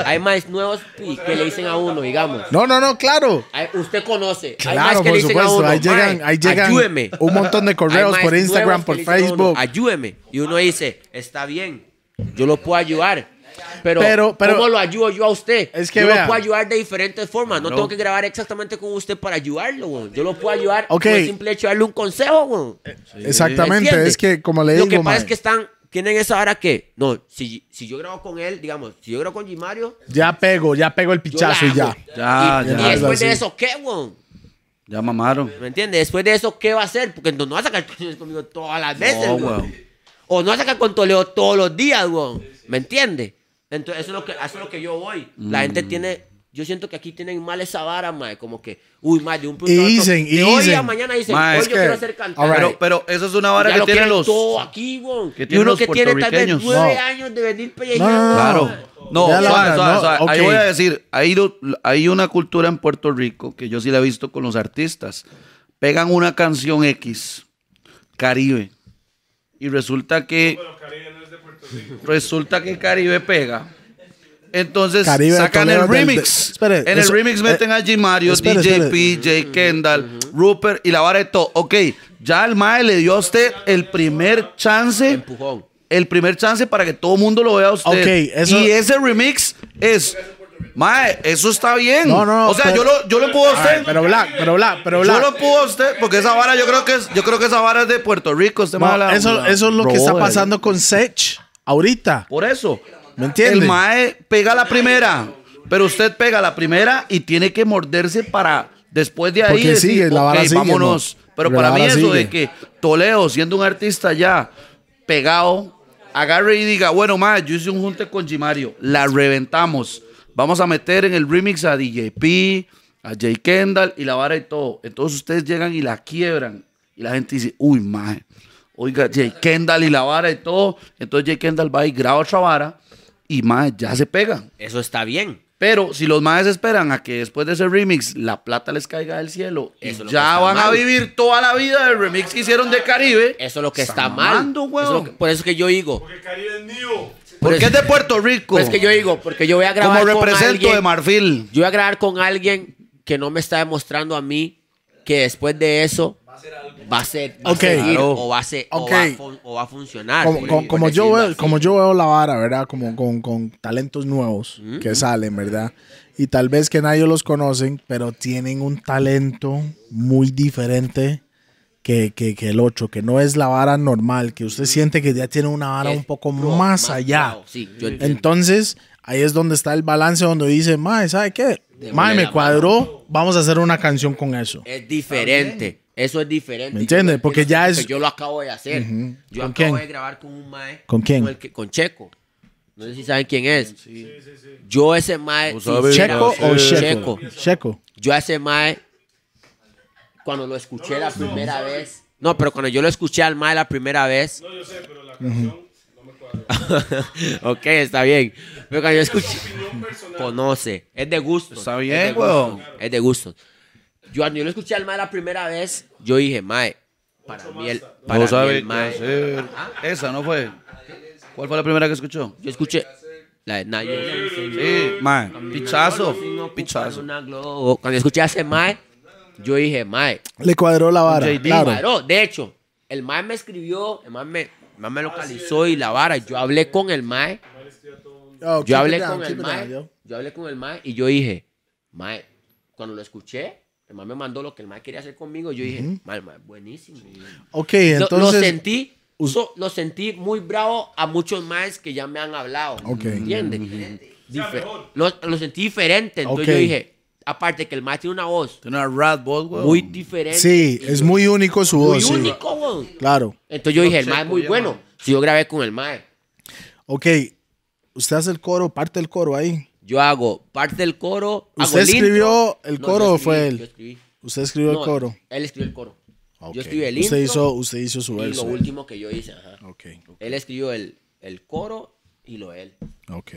hay más nuevos pi- que le dicen a uno, digamos. No, no, no, claro. Hay- usted conoce. hay Claro, más que por le dicen a supuesto. uno. Ahí llegan, "Mae, ahí llegan ayúdeme". un montón de Hay correos más por Instagram, nuevos que por le dicen a uno, Facebook. ayúdeme. Y uno dice, está bien, yo lo puedo ayudar. Pero, Pero- pero- ¿cómo lo ayudo yo a usted? Es que yo vea. lo puedo ayudar de diferentes formas. No tengo que grabar exactamente con usted para ayudarlo, güey. Yo lo puedo ayudar Ok. con el simple hecho de darle un consejo, güey. Exactamente. ¿Me Es que, como le Lo digo, que pasa mae, es que están, tienen esa hora que, no, si, si yo grabo con él, digamos, si yo grabo con Jimario, ya pego, ya pego el pichazo y ya. Ya, y, ya. y después de eso, ¿qué, weón? Ya mamaron. ¿Me entiendes? Después de eso, ¿qué va a hacer? Porque no, no va a sacar canciones conmigo todas las veces, No, weón. weón. O no va a sacar con Toledo todos los días, weón. ¿Me entiendes? Entonces, eso es lo que, eso es lo que yo voy. La gente Mm. tiene... Yo siento que aquí tienen mal esa vara, mae. Como que, uy, mae, de un punto Y a otro. dicen, y hoy a mañana dicen, Mae, hoy yo que- quiero ser cantante. Alright. Pero, pero eso es una vara Ya que lo tienen los. todo aquí, que Y tienen uno los que tiene tal vez nueve No. años de venir pellejando. no, no, Claro. No, suave, suave, no, suave. Ahí ok. voy a decir, hay, hay una cultura en Puerto Rico que yo sí la he visto con los artistas. Pegan una canción X, Caribe, y resulta que Bueno, Caribe resulta que Caribe pega Entonces Caribe sacan el del- remix. de- espere, en eso- el remix eh, meten a G Mario, espere, DJP, J Kendall, Rupert y la vara de todo. Ok, ya el Mae le dio a usted el primer chance. Empujón. El primer chance para que todo el mundo lo vea a usted. Ok, eso- Y ese remix es. Mae, eso está bien. No, no, no, O sea, pero- yo lo, yo lo puedo a usted. Pero Black, pero Black, pero yo Black. lo puedo a usted, porque esa vara yo creo que es, yo creo que esa vara es de Puerto Rico. Usted No, eso, eso es lo que está de- pasando con Sech ahorita. Por eso. ¿Me entiende? El Mae pega la primera, pero usted pega la primera y tiene que morderse para después de ahí Porque decir, sigue, la vara "Ok, sigue, vámonos. ¿no? Pero para mí eso sigue. de que Toledo, siendo un artista ya pegado, agarre y diga, bueno, Mae, yo hice un junte con Jimario, la reventamos. Vamos a meter en el remix a DJP, a Jay Kendall y la vara y todo. Entonces ustedes llegan y la quiebran. Y la gente dice, uy, Mae, oiga, Jay Kendall y la vara y todo. Entonces Jay Kendall va y graba otra vara y Mae ya se pega. Eso está bien. Pero si los maes esperan a que después de ese remix la plata les caiga del cielo, y Eso ya van a vivir toda la vida del remix que hicieron de Caribe. Eso es lo que está, Está mal. Eso es lo que- por eso es que yo digo. Porque Caribe es mío. Porque es de Puerto Rico. Pues es que yo digo, porque yo voy a grabar como con represento alguien. de Marfil. Yo voy a grabar con alguien que no me está demostrando a mí que después de eso va a ser, va a Ok. seguir Claro. o va a ser, o Ok. va a o va a funcionar. Como, por- como- como yo veo, así. como yo veo la vara, ¿verdad? Como con, con talentos nuevos que salen, ¿verdad? Y tal vez que nadie los conocen, pero tienen un talento muy diferente que, que- que el otro, que no es la vara normal, que usted siente que ya tiene una vara Es un poco más allá. Sí. Entonces, ahí es donde está el balance, donde dice, Mae, ¿sabe qué? Mae, me cuadró, vamos a hacer una canción con eso. es diferente. Eso es diferente. ¿Me Y yo entiende? lo Porque ya es- Yo lo acabo de hacer. Yo ¿Con acabo quién? de grabar con un mae. ¿Con quién? el que- con Checo. No sé si saben quién es. Yo ese mae. ¿Checo o Checo. Checo? Checo. Yo ese mae, cuando lo escuché la primera vez. No, pero cuando yo lo escuché al mae la primera vez. No, yo sé, pero la canción no me cuadra. ok, está bien. Pero cuando yo escuché. Conoce. Es de gusto. Está bien, es de weón. gusto, Es de gusto. Yo cuando yo lo escuché al mae la primera vez, yo dije, mae, para mí el, para No mí sabe el qué mae. hacer. Esa no fue. ¿Cuál fue la primera que escuchó? Yo escuché la de Nayo. Sí, mae. Pichazo. Pichazo. Cuando yo escuché a ese mae, yo dije, mae, Le cuadró la vara, JD. claro. Claro, de hecho, el mae me escribió, el mae me, el mae me localizó y la vara. Yo hablé con el mae, Yo, yo hablé con el mae, yo hablé con el mae y yo dije, mae, cuando lo escuché, el mae me mandó lo que el mae quería hacer conmigo. Yo dije, mae, buenísimo. Ok, Lo- entonces. lo sentí, so- lo sentí muy bravo a muchos maes que ya me han hablado. Ok. ¿Entiendes? Lo, lo sentí diferente. Entonces yo dije, aparte que el mae tiene una voz Tiene una rat voz, güey. muy diferente. Sí, es muy único su muy voz. sí. único, weón. Claro. Entonces yo dije, el mae es muy bueno. man. Si yo grabé con el mae, Ok, usted hace el coro, parte del coro ahí. Yo hago parte del coro. ¿Usted escribió el coro o fue él? Yo escribí. Usted escribió No, el coro. Él escribió el coro. Yo escribí el usted intro hizo, usted hizo su y lo verso. último que yo hice. Ajá. Ok, Él escribió el, el coro y lo él. ok.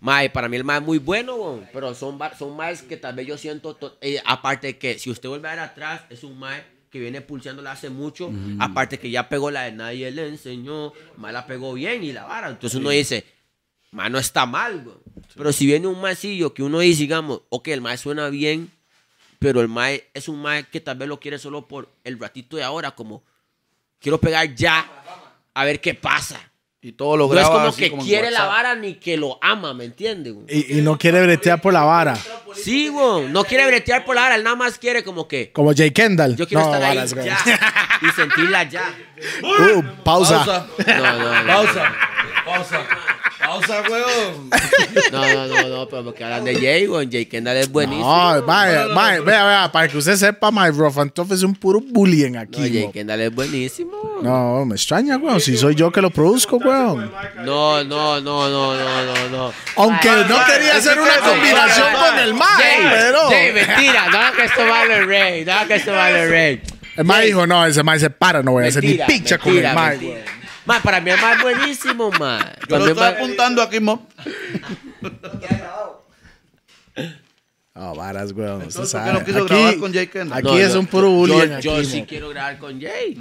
Mae, para mí el mae es muy bueno, weón, pero son, son maes que tal vez yo siento, to- eh, aparte de que si usted vuelve a ver atrás, es un mae que viene pulseándola hace mucho, aparte que ya pegó la de nadie le enseñó, mae la pegó bien y la vara, entonces uno dice, mae no está mal, weón. pero si viene un maecillo que uno dice, digamos, ok, el mae suena bien, pero el mae es un mae que tal vez lo quiere solo por el ratito de ahora, como quiero pegar ya, a ver qué pasa. Y todo lo No es graba como así que como quiere la vara ni que lo ama, ¿me entiendes? Y, y no quiere bretear por la vara. Sí, güey. No quiere bretear por la vara. Él nada más quiere como que. Como Jay Kendall. Yo quiero No, estar ahí varas, güey. ya. Y sentirla ya. Uh, pausa. Pausa. No, no, no. Pausa. Pausa. Pausa, weón. No, no, no, no. Pero porque hablan de Jay, güey. Jay Kendall es buenísimo. No, vaya, vaya, vea, vea, para que usted sepa, my rough and tough es un puro bullying No, aquí. Jay mo. Kendall es buenísimo. No, me extraña, weón. Si soy yo que lo produzco, weón. No, no, no, no, no, no, no. Aunque no quería hacer una combinación con el Jay, pero. Jay, mentira. No, que esto vale rey. No, que esto vale rey. El Mae dijo, no, ese Mae se para, no voy a hacer ni Mentira, picha con el weón. Ma, para mí mae es buenísimo, ma. Yo Para lo estoy apuntando aquí, mo. Ah, varas, weón. Usted Entonces, ¿por qué sabe. no quiso Aquí, grabar con Jay Kendall? aquí No, es yo- un puro yo- bullying. Yo, aquí, sí mo. quiero grabar con Jay.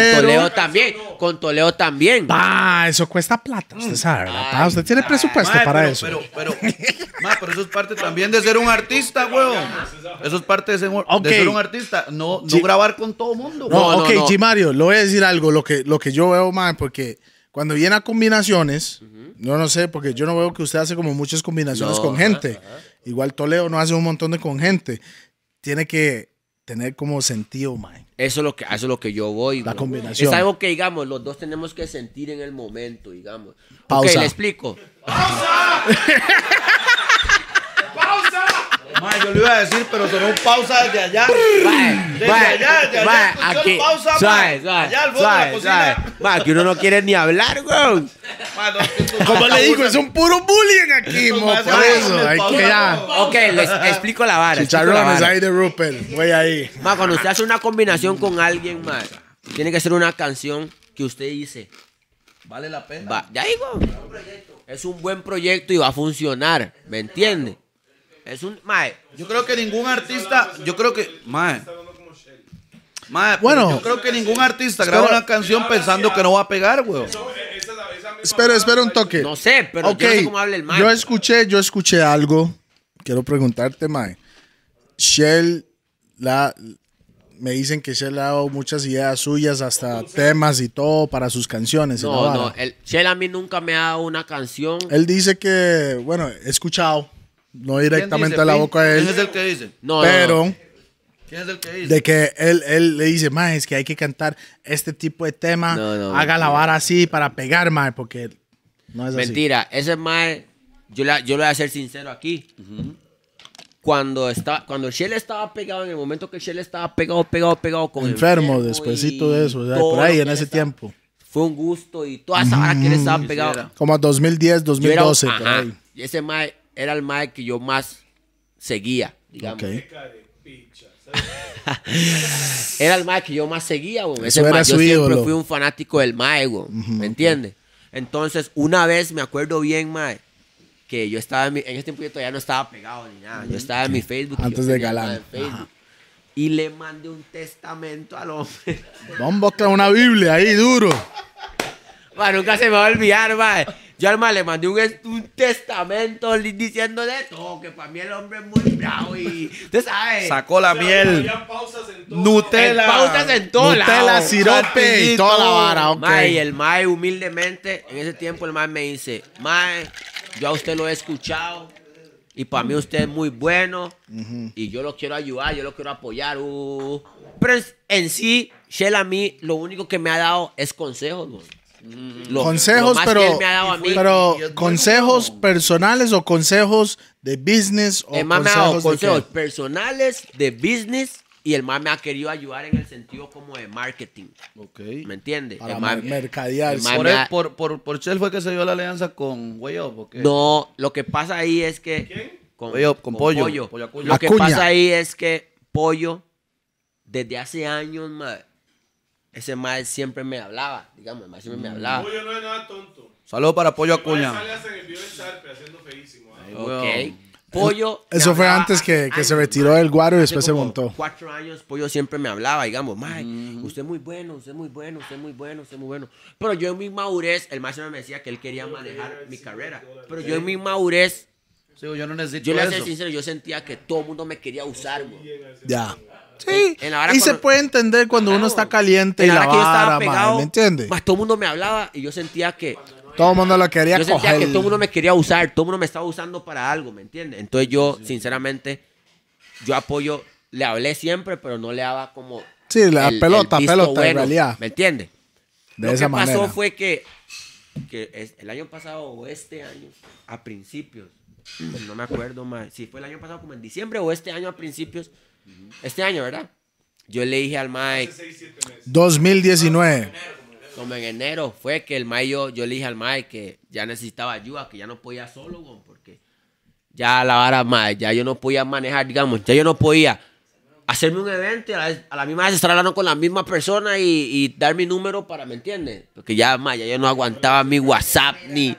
Pero- Toledo también. Con Toledo también. Pa, eso cuesta plata, usted sabe, ¿verdad? Pa, usted tiene presupuesto para pero, eso. Pero, pero, mae, pero eso es parte también de ser un artista, weón. Eso es parte de ser, un- Ok. de ser un artista. No, no grabar con todo mundo, No, no, ok, no. G. Mario, le voy a decir algo, lo que, lo que yo veo, man, porque cuando viene a combinaciones, yo no sé, porque yo no veo que usted hace como muchas combinaciones No, con gente. Igual Toledo no hace un montón de con gente. Tiene que tener como sentido, man. Eso es lo que, eso es lo que yo voy. La combinación. Es algo que, digamos, los dos tenemos que sentir en el momento, digamos. Pausa. Ok, le explico. Mae, yo le iba a decir, pero sonó un pausa desde allá. Mae, Desde mae, allá, desde allá. mae, escuchó aquí, pausa, mae. suave, Allá al fondo de la cocina. Mae, que uno no quiere ni hablar. Mae, no, esto- Como le digo, es un puro bullying aquí, mo, por eso. Hay que ya. Ok, les explico la vara. Chicharrones ahí de Rupert. Voy ahí. Ma, cuando usted hace una combinación con alguien, ma, tiene que ser una canción que usted dice, Vale la pena. va, ya digo, es un buen proyecto y va a funcionar, ¿me entiende? Es un, ma, Yo creo que ningún artista, yo creo que, mae. Mae, Bueno. yo creo que ningún artista graba una canción pensando que no va a pegar, weón. Espera, espera un toque. no sé, pero ok, yo no sé cómo habla el ma. yo escuché, yo escuché algo. Quiero preguntarte, Mae. Shell, la, me dicen que Shell ha dado muchas ideas suyas, hasta temas y todo para sus canciones. No, no, el Shell a mí nunca me ha dado una canción. Él dice que, bueno, he escuchado, no directamente ¿Quién a la boca de ¿Quién es él, el que dice? No, no, pero no. ¿Quién es el que dice? de que él, él le dice, Mae, es que hay que cantar este tipo de tema, No, no, haga la vara así para pegar, Mae, porque no es así. Mentira, ese mae, yo, la, yo le voy a ser sincero aquí. Cuando, estaba, cuando el Shell estaba pegado, en el momento que el Shell estaba pegado, pegado, pegado con Enfermo, despuésito y de eso, o sea, por ahí lo en ese él estaba- tiempo. Fue un gusto y toda esa vara que él estaba pegado. Como 2010, Yo era, 2012, por ajá, ahí. y ese mae era el mae que yo más seguía, digamos. Ok. Era el mae que yo más seguía, güey. Eso Ese mae, yo siempre fui un fanático del mae, güey. ¿Me entiendes? Entonces, una vez me acuerdo bien, mae, que yo estaba en, mi- en ese tiempo yo todavía no estaba pegado ni nada. Yo estaba en mi Facebook. Antes de Galán. Y le mandé un testamento al hombre. Bombo con una Biblia ahí duro. Nunca se me va a olvidar, mae. Yo al mae le mandé un, un testamento diciéndole todo, que para mí el hombre es muy bravo y... ¿Usted sabe? Sacó la miel. Había pausas en todo. Nutella. El pausas en todo Nutella, lado. sirope y toda la vara, ok. Mae, y el mae humildemente, en ese tiempo el mae me dice, mae, yo a usted lo he escuchado y para mí usted es muy bueno y yo lo quiero ayudar, yo lo quiero apoyar. uh". Pero en, en sí, Shell a mí lo único que me ha dado es consejos, güey. Lo- lo consejos, que pero, él me ha dado a mí. pero bueno. consejos personales o consejos de business o el mae me ha dado consejos, de consejos personales, de business y el mae me ha querido ayudar en el sentido como de marketing. Ok. ¿Me entiende? para El mer- mercadear. el Por, ha- por, por, por Shell fue que se dio la alianza con Way Up, ¿o qué? No, lo que pasa ahí es que. Con, Oye, con Pollo, Pollo Acuña. Lo que pasa ahí es que Pollo, desde hace años, ma, ese mae siempre me hablaba. Digamos, el mae siempre me hablaba. Pollo no es nada tonto. Saludos para Pollo Acuña. Sale hasta en el video de Sarpe haciendo feísimo. ¿ah? Ay, Ok. Pollo. Eso fue antes que, que se retiró del guaro y después se montó. Cuatro años, Pollo siempre me hablaba, digamos, mae, usted es muy bueno, usted es muy bueno, usted es muy bueno, usted es muy bueno. Pero yo en mi madurez, el maestro me decía que él quería manejar mi carrera. Pero yo en mi madurez, Sí, yo no necesito yo le voy a ser sincero, yo sentía que todo el mundo me quería usar, güey. Ya. Sí. En la vara Y se cuando- puede entender cuando uno está caliente y En la hora que yo estaba vara, pegado, ¿me entiende? Más todo el mundo me hablaba y yo sentía que Todo el mundo lo quería yo sentía coger. que todo el mundo me quería usar, todo el mundo me estaba usando para algo, ¿me entiendes? Entonces yo, sinceramente, yo apoyo, le hablé siempre, pero no le daba como Sí, la pelota, visto pelota, en realidad. ¿Me entiendes? De Lo esa que pasó manera. fue que, que es- el año pasado o este año, a principios, no me acuerdo más, si fue el año pasado como en diciembre o este año a principios, este año, ¿verdad? Yo le dije al Mike, 2019. como en enero, fue que el mayo, yo le dije al Mike que ya necesitaba ayuda, que ya no podía solo, porque ya la vara, mae, ya yo no podía manejar, digamos, ya yo no podía hacerme un evento y a la, vez- a la misma vez estar hablando con la misma persona y, y dar mi número para, ¿me entiendes? Porque ya, mae, ya yo no aguantaba mi WhatsApp ni...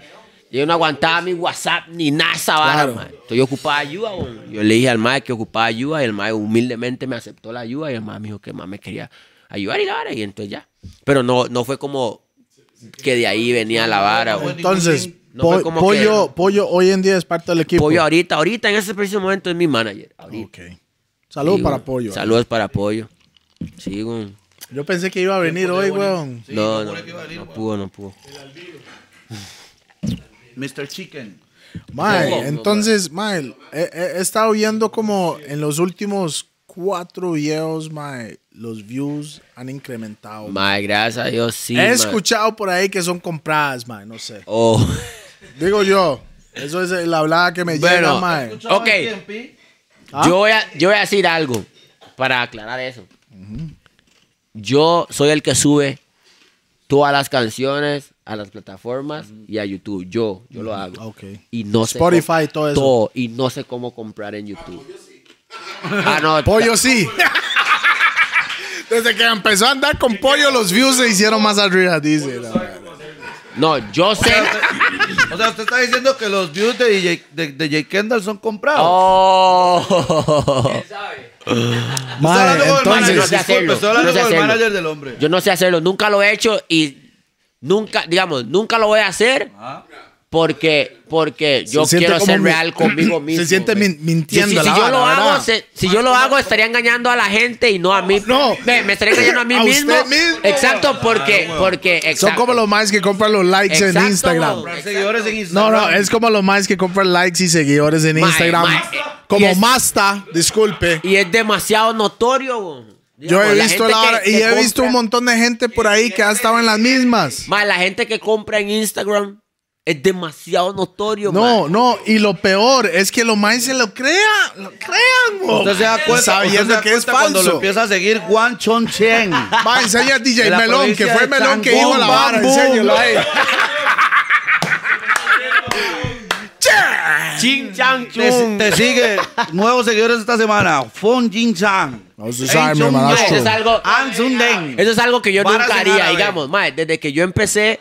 Yo no aguantaba mi WhatsApp ni nada esa vara, Claro. Entonces yo ocupaba ayuda. Yo le dije al mae que ocupaba ayuda y el mae humildemente me aceptó la ayuda y el mae me dijo que más me quería ayudar y la vara, y entonces ya. Pero no, no fue como que de ahí venía la vara. Entonces, No fue po- como pollo, que- pollo hoy en día es parte del equipo. Pollo ahorita, ahorita en ese preciso momento es mi manager. Ahorita. Ok. Saludos Sí, para pollo. Saludos para Pollo. Sí, güey. Yo pensé que iba a venir hoy, weón. no, no, no pudo, no pudo. Mr. Chicken. Mae, entonces, mae, he, he- estado viendo como en los últimos cuatro videos, mae, los views han incrementado. Mae, gracias a Dios, sí. He mae. escuchado por ahí que son compradas, mae, no sé. Oh. Digo yo, eso es la hablada que me Bueno, llega, mae. Ok. ¿Ah? Yo, voy a, yo voy a decir algo para aclarar eso. Yo soy el que sube todas las canciones a las plataformas y a YouTube. Yo, yo lo hago. Ok. Y no sé Spotify, cómo- todo eso. y no sé cómo comprar en YouTube. Ah, no. Pollo sí. Desde que empezó a andar con pollo, los views se hicieron más arriba, dice. No, yo sé. O sea, usted está diciendo que los views de DJ, de, de Jay Kendall son comprados. Oh. Estoy Mae, hablando con el Manager, manager, no sé disculpe, hacerlo, estoy hablando no sé con el hacerlo. manager del hombre. Yo no sé hacerlo, nunca lo he hecho y nunca, digamos, nunca lo voy a hacer Ah. porque, porque yo siente quiero como ser mi- real conmigo mismo. se siente güey. min- mintiendo Si, si- la si yo vara, lo hago, si yo lo hago, estaría engañando a la gente y no a mí. No. me, me estaría engañando a mí A mismo. usted mismo. Exacto, porque, Claro, porque, Son exacto. como los más que compran los likes en Exacto, Instagram. güey. Comprar seguidores en No, Instagram. no, es como los más que compran likes y seguidores en Mae, Instagram. mae, eh, y como es- Masta, disculpe. Y es demasiado notorio. güey. Yo he visto la que- hora- y que he visto un montón de gente por ahí que ha estado en las mismas. Mae, la gente que compra en Instagram es demasiado notorio. No, no, y lo peor es que los más se lo crean, lo crean, mo. Usted se da cuenta, usted sabiendo se da que es cuenta cuando lo falso. empieza a seguir Juan Chon Chen. Va, enseña a DJ Melón, que fue Melón que dijo la vara, enséñalo ahí. Chin Chan te, Chun. te sigue nuevos seguidores esta semana. Fon Jin Chang. No. Eso es algo, An Sun Den. eso es algo que yo nunca haría, digamos, mae, desde que yo empecé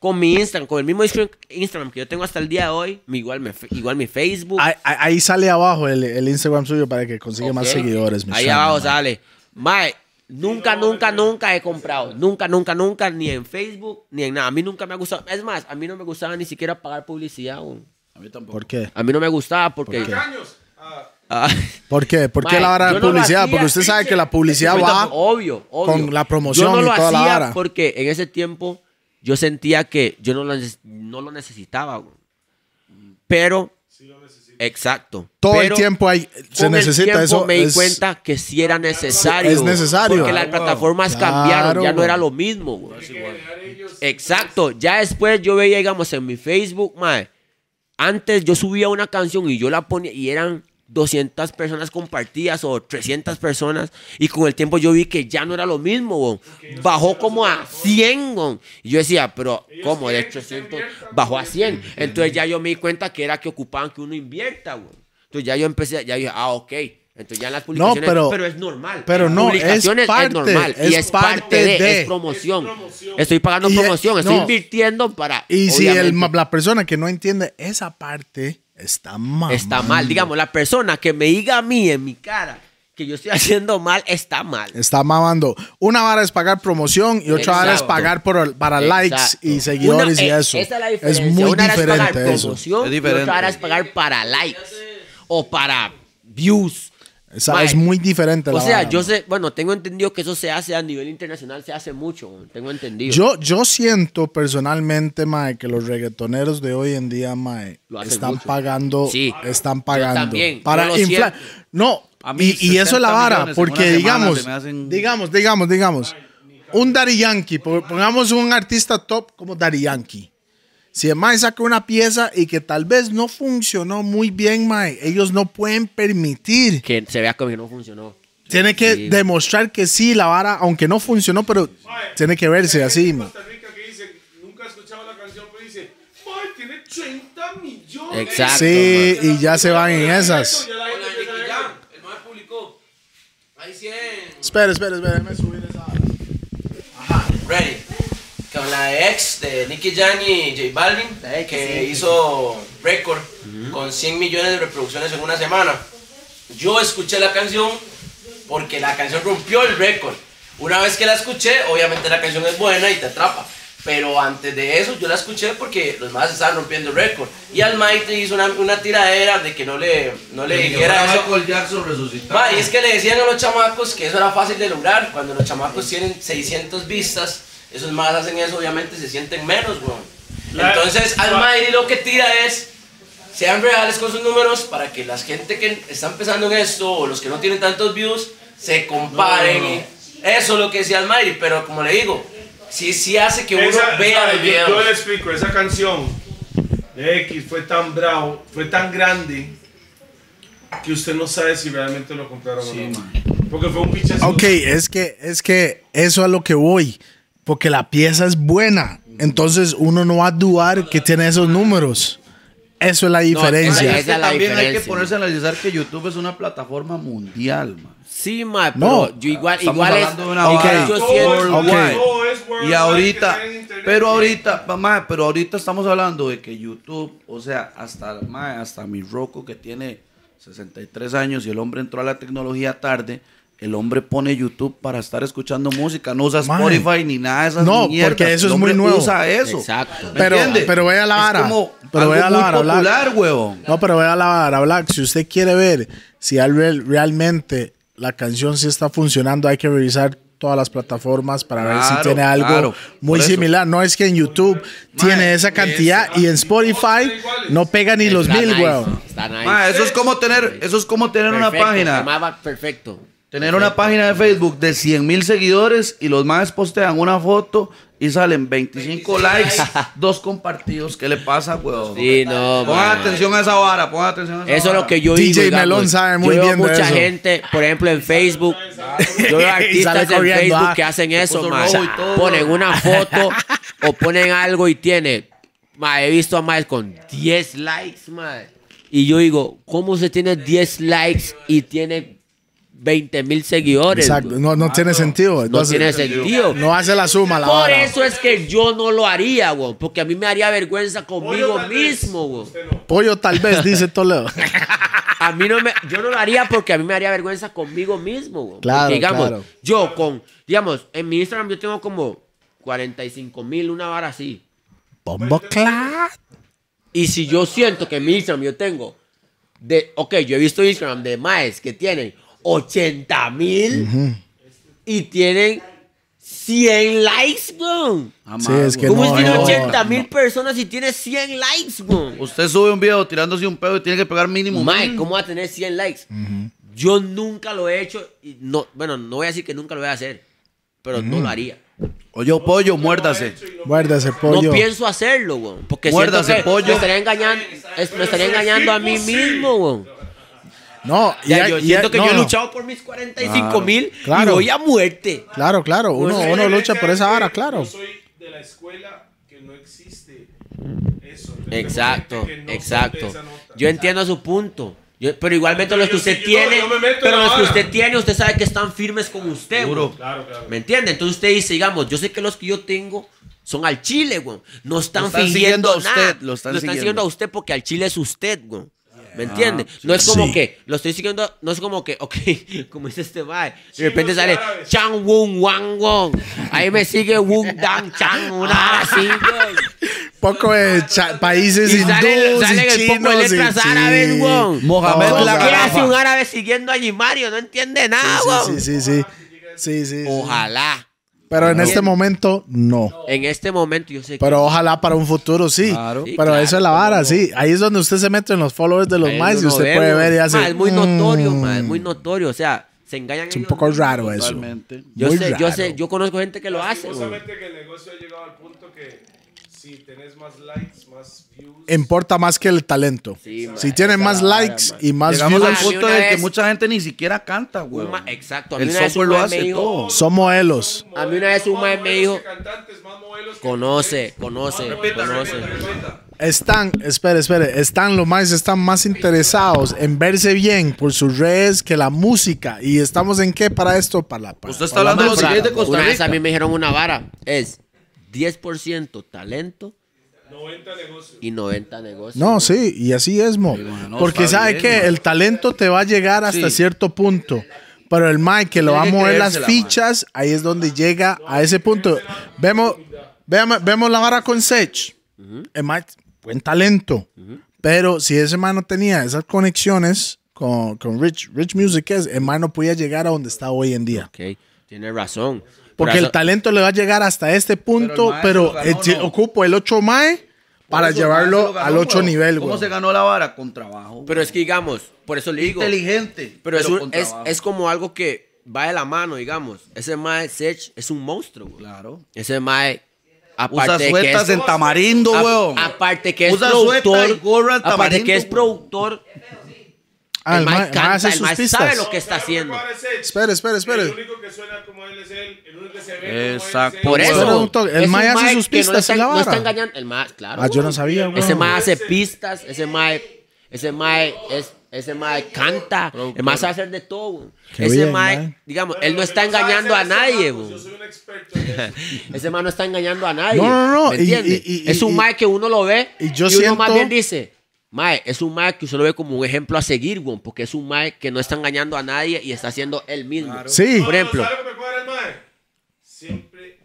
con mi Instagram, con el mismo Instagram- Instagram que yo tengo hasta el día de hoy, mi- igual, mi, fe- igual mi Facebook. Ahí, ahí- ahí sale abajo el, el Instagram suyo para que consiga más Ok. seguidores. mi Ahí chamo, abajo man. sale. Mae, nunca, nunca, nunca he comprado. Nunca, nunca, nunca, ni en Facebook, ni en nada. A mí nunca me ha gustado. Es más, a mí no me gustaba ni siquiera pagar publicidad. güey. A mí tampoco. ¿Por qué? A mí no me gustaba porque... ¿Por qué? Años. Ah, ¿Por qué? ¿Por qué la vara de no lo publicidad? hacía. Porque usted sabe que la publicidad va. Obvio, obvio. con la promoción Yo no y lo toda la hacía vara. porque en ese tiempo yo sentía que yo no lo, no lo necesitaba. Pero... Exacto. Todo el tiempo hay, se con el necesita tiempo eso. me di es- cuenta que sí era necesario. Es necesario. Porque las plataformas Claro, cambiaron, ya no era lo mismo. güey. Exacto. Ya después yo veía, digamos, en mi Facebook, mae, antes yo subía una canción y yo la ponía y eran 200 personas compartidas o 300 personas y con el tiempo yo vi que ya no era lo mismo, güey. bajó como a 100, güey. y yo decía, pero ¿cómo de 300 bajó a 100? Entonces ya yo me di cuenta que era que ocupaban que uno invierta, güey. Entonces ya yo empecé, ya dije, ah, ok. Entonces ya en las publicaciones, pero- es normal. pero no, publicaciones es parte, normal es y es parte, parte de, de. es promoción. Estoy pagando Y, promoción, estoy no. invirtiendo para Y si el, la persona que no entiende esa parte está mal. está mal, digamos, la persona que me diga a mí en mi cara que yo estoy haciendo mal está mal. Está mamando. Una vara es pagar promoción y otra vara es pagar por, para likes Exacto. y seguidores Una- y eh, eso. Esa es la es muy Una era es pagar diferente eso. promoción Es y diferente. otra era es pagar para likes o para views. Esa Mae, es muy diferente. O la sea, vara, yo man. sé, bueno, tengo entendido que eso se hace a nivel internacional, se hace mucho, tengo entendido. Yo, yo siento personalmente, mae, que los reggaetoneros de hoy en día, mae, están mucho. pagando, Sí. están pagando también, para inflar. No, A mí y, y eso es la 60 vara, porque digamos, hacen- digamos, digamos, digamos, un Daddy Yankee, po- pongamos un artista top como Daddy Yankee. Si el mae saca una pieza y que tal vez no funcionó muy bien, mae, ellos no pueden permitir. que se vea como que no funcionó. Tiene que Sí. demostrar que sí, la vara, aunque no funcionó, pero tiene que verse así. mae. Costa Rica que dice, nunca he escuchado la canción, pero dice, "Mae, tiene 30 millones. Exacto. Sí, y ya se van en esas. Ya la gente empieza a ver. el más publicó. Hay 100. Espera, espera, espera, déjame subir esa. Ready. Con la de ex de Nicky Jam y J Balvin, que hizo récord con 100 millones de reproducciones en una semana. Yo escuché la canción porque la canción rompió el récord. Una vez que la escuché, obviamente la canción es buena y te atrapa. Pero antes de eso yo la escuché porque los más estaban rompiendo el récord. Y al Maite hizo una, una tiradera de que no le, no le dijera eso. Michael Jackson resucitado. Ma, y es que le decían a los chamacos que eso era fácil de lograr. Cuando los chamacos tienen 600 vistas, esos más hacen eso, obviamente se sienten menos, weón. La- Entonces, la- Almighty lo que tira es, sean reales con sus números para que la gente que está empezando en esto o los que no tienen tantos views se comparen. No, no, no. eso es lo que decía Almighty, pero como le digo, sí, sí hace que uno Esa- vea sabe, los yo, yo le explico, esa canción de X fue tan bravo, fue tan grande, que usted no sabe si realmente lo compraron o no. Porque fue un pichazo. Ok, es que, es que eso es a lo que voy. Porque la pieza es buena. Entonces uno no va a dudar que tiene esos números. Eso es la esa diferencia. es la también hay que ponerse a analizar que YouTube es una plataforma mundial, man. Sí, ma, pero No. yo igual, Estamos igual es. hablando de una igual vara. yo siento- es- Ok. todo es worldwide Y ahorita, pero ahorita, mamá, pero ahorita estamos hablando de que YouTube, o sea, hasta, ma, hasta mi Rocco que tiene 63 años y el hombre entró a la tecnología tarde, el hombre pone YouTube para estar escuchando música, no usa. Spotify ni nada de esas No, mierdas. porque eso El es muy hombre nuevo. usa eso. Exacto. ¿me Pero- entiende? pero vea la Es vara. como Pero algo vea la muy vara, popular, huevón. No, pero voy a la vara, Black. Si usted quiere ver si al real- realmente la canción sí está funcionando, hay que revisar todas las plataformas para ver si tiene algo claro. muy similar. No es que en YouTube tiene esa cantidad y en Spotify no pega ni los mil, nice, weón. Nice. Ma, eso es como tener, eso es como tener una Perfecto, página. se perfecto. Tener una página de Facebook de 100 mil seguidores y los más postean una foto y salen 25 likes, dos compartidos. ¿Qué le pasa, weón? Sí, no, Pongan man. atención a esa vara, pongan atención a esa Eso es lo que yo DJ digo. digamos. Melón sabe muy yo veo bien de mucha eso. gente, por ejemplo, en Facebook. Yo veo artistas en Facebook ah. que hacen eso, puso ma. rojo y todo. Ponen una foto o ponen algo y tiene. ma, he visto a más con 10 likes, ma. Y yo digo, ¿cómo se tiene 10 likes y tiene 20 mil seguidores? Exacto, no, no tiene sentido. No Entonces, tiene sentido. No hace la suma, la Por vara. eso es que yo no lo haría, güey. Porque a mí me haría vergüenza Pollo conmigo tal vez, mismo, güey. no. Pollo tal vez, dice Toledo. A mí no me, yo no lo haría porque a mí me haría vergüenza conmigo mismo, güey. Claro, Porque, digamos, claro. yo con, digamos, en mi Instagram yo tengo como 45 mil, una vara así. Bombo clat. Y si yo siento que en mi Instagram yo tengo, de, ok, yo he visto Instagram de maes que tienen 80 mil y tienen 100 likes. Ah, Sí, es que weón. ¿Cómo no, tiene no, 80 mil personas y tiene 100 likes, güey? Usted sube un video tirándose un pedo y tiene que pegar mínimo. Mike. ¿cómo va a tener 100 likes? Yo nunca lo he hecho. Y no, bueno, no voy a decir que nunca lo voy a hacer, pero no lo haría. Oye, pollo, muérdase. Muérdase, pollo. No pienso hacerlo, güey. Porque Muérdase, siento que pollo. me estaría engañando, es- me estaría engañando a mí mismo, güey. No, y Ya, hay- yo y siento que no, yo he luchado por mis 45 mil y Claro. voy a muerte. Claro, claro. Uno, Pues, uno lucha por esa vara, claro. Yo soy de la escuela que no existe eso. Exacto, no exacto. Yo entiendo su punto. Yo- pero igualmente los que usted sí, tiene, no- pero los que usted tiene, usted sabe que están firmes con usted, güey. Claro, claro. ¿Me entiende? Entonces usted dice, digamos, yo sé que los que yo tengo son al chile, güey. No están, Lo están fingiendo siguiendo a nada. usted, lo están siguiendo. siguiendo. a usted porque al chile es usted, güey. ¿Me entiende? no es como Sí. que lo estoy siguiendo, no es como que, ok, como dice este mae, de Chinos repente y sale árabes. Chang Wung Wang Wong. Ahí me sigue Wung Dang Chang, una así, güey. Poco de países Y hindúes salen y el poco chinos. de y- letras sí. árabes, güey. Mohamed la ¿Qué hace un árabe siguiendo a Mario? No entiende nada, sí, sí, sí. Sí, sí, sí. Ojalá. Pero en este momento, no. En este momento yo sé que Pero ojalá para un futuro sí. Claro. Sí, Pero claro, eso es la vara, no. sí. Ahí es donde usted se mete en los followers de los más y usted puede ver y hace. Ma, es muy notorio, mm, ma, es muy notorio. O sea, se engañan Es un ellos poco mismos. raro eso. Totalmente. Yo Muy sé, yo raro. sé, yo conozco gente que lo hace. Lastimosamente que el negocio ha llegado al punto que si tenés más likes, más views. Importa más que el talento. Sí, si tienen más likes ma. y más Llegamos views, al punto en el que vez- mucha gente ni siquiera canta, güey. Exacto. A mí El vez software lo hace dijo- todo. son modelos. A mí una vez un mae me dijo, cantantes, más modelos que conoce, conoce, conoce. Están, espere, espere, están los más, están más interesados en verse bien por sus redes que la música. ¿Y estamos en qué para esto? Para la para- Usted está para la hablando de los de Costa Una vez Rica. a mí me dijeron una vara. Es 10% talento 90 negocios. y 90 negocios. No, sí, y así es, Mo. bueno, Porque sabe bien, que man. el talento te va a llegar hasta Sí. cierto punto. pero el Mike que lo va a mover las fichas, ahí es donde llega a ese punto. Vemos, veamos- vemos la vara con Sech. El Mike, buen talento. Pero si ese man no tenía esas conexiones con, con Rich, Rich Music, es, el man no podía llegar a donde está hoy en día. Ok, tiene razón. Porque Por el talento le va a llegar hasta este punto, pero, ganó, eh, ocupo el 8 Mae para eso, llevarlo ganó, al 8 weón. nivel, ¿Cómo güey. se ganó la vara? Con trabajo. Pero es que digamos, por eso le digo. inteligente. Pero, es, un- es, es como algo que va de la mano, digamos. Ese Mae Sech es un monstruo, güey. Claro. Ese Mae, Usa aparte de que suetas es, en tamarindo, weón. aparte que es Usa sueta productor, y gorra en aparte tamarindo, que es productor, Ah, el el Mae canta, hace el sus pistas. sabe lo que está haciendo. Espere, espere, espere. El único que suena como él es él. El único que se ve Exacto. como Por él es él. Espera eso, el es un Mae hace sus que no pistas está- en la No está vara. engañando, el Mae, claro. Ah, yo no sabía, güey. Ese mae hace pistas, ese mae, ese es, ese mae canta, el mae sabe hacer de todo. güey. Qué ese bien, mae, digamos, él no está engañando a nadie, man, pues, güey. Yo soy un experto. Ese mae no está engañando a nadie. No, no, no, ¿me y- entiende? y- y- es un y- mae que uno lo ve y yo uno más siento- bien dice, mae, es un mae que usted lo ve como un ejemplo a seguir, güey, porque es un mae que no está engañando a nadie y está haciendo él mismo. Sí. Por ejemplo, ¿Sabe lo que me cuadra el mae? Siempre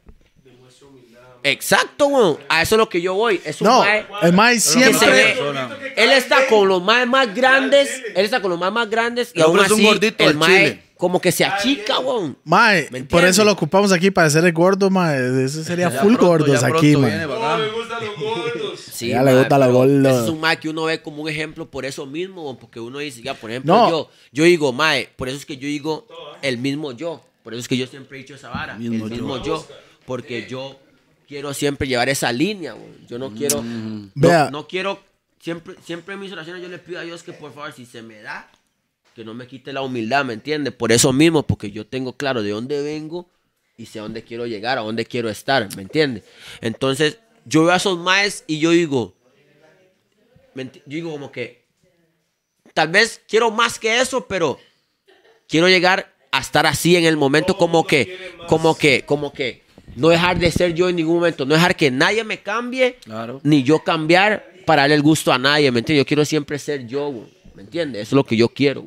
demuestra humildad. exacto, güey, a eso es lo que yo voy. Es un No, mae el Mae que se siempre. ve. Él está con los más más grandes. Él está con los más más grandes. Y aún hombre es un así, gordito el mae como que se achica, weón. Mae, ¿Me por eso lo ocupamos aquí para hacer el gordo, Mae. Ese sería Ya full pronto, gordos aquí, mae. No, me gustan los gordos. Sí, Ya le gusta gorda. ese Es un mae que uno ve como un ejemplo por eso mismo, porque uno dice, ya, por ejemplo, No. yo, yo digo, mae, por eso es que yo digo el mismo yo. Por eso es que yo siempre he dicho esa vara, Mismo el mismo yo. Porque yo quiero siempre llevar esa línea. Yo no quiero, no, Vea. no quiero, siempre, siempre en mis oraciones yo le pido a Dios que por favor, si se me da, que no me quite la humildad, ¿me entiendes? Por eso mismo, porque yo tengo claro de dónde vengo y sé a dónde quiero llegar, a dónde quiero estar, ¿me entiendes? Entonces, yo veo a esos maes y yo digo, ¿me enti- yo digo como que, tal vez quiero más que eso, pero quiero llegar a estar así en el momento como que, como que, como que, no dejar de ser yo en ningún momento, no dejar que nadie me cambie, Claro. ni yo cambiar para darle el gusto a nadie, ¿me entiendes? Yo quiero siempre ser yo, ¿me entiendes? Eso es lo que yo quiero.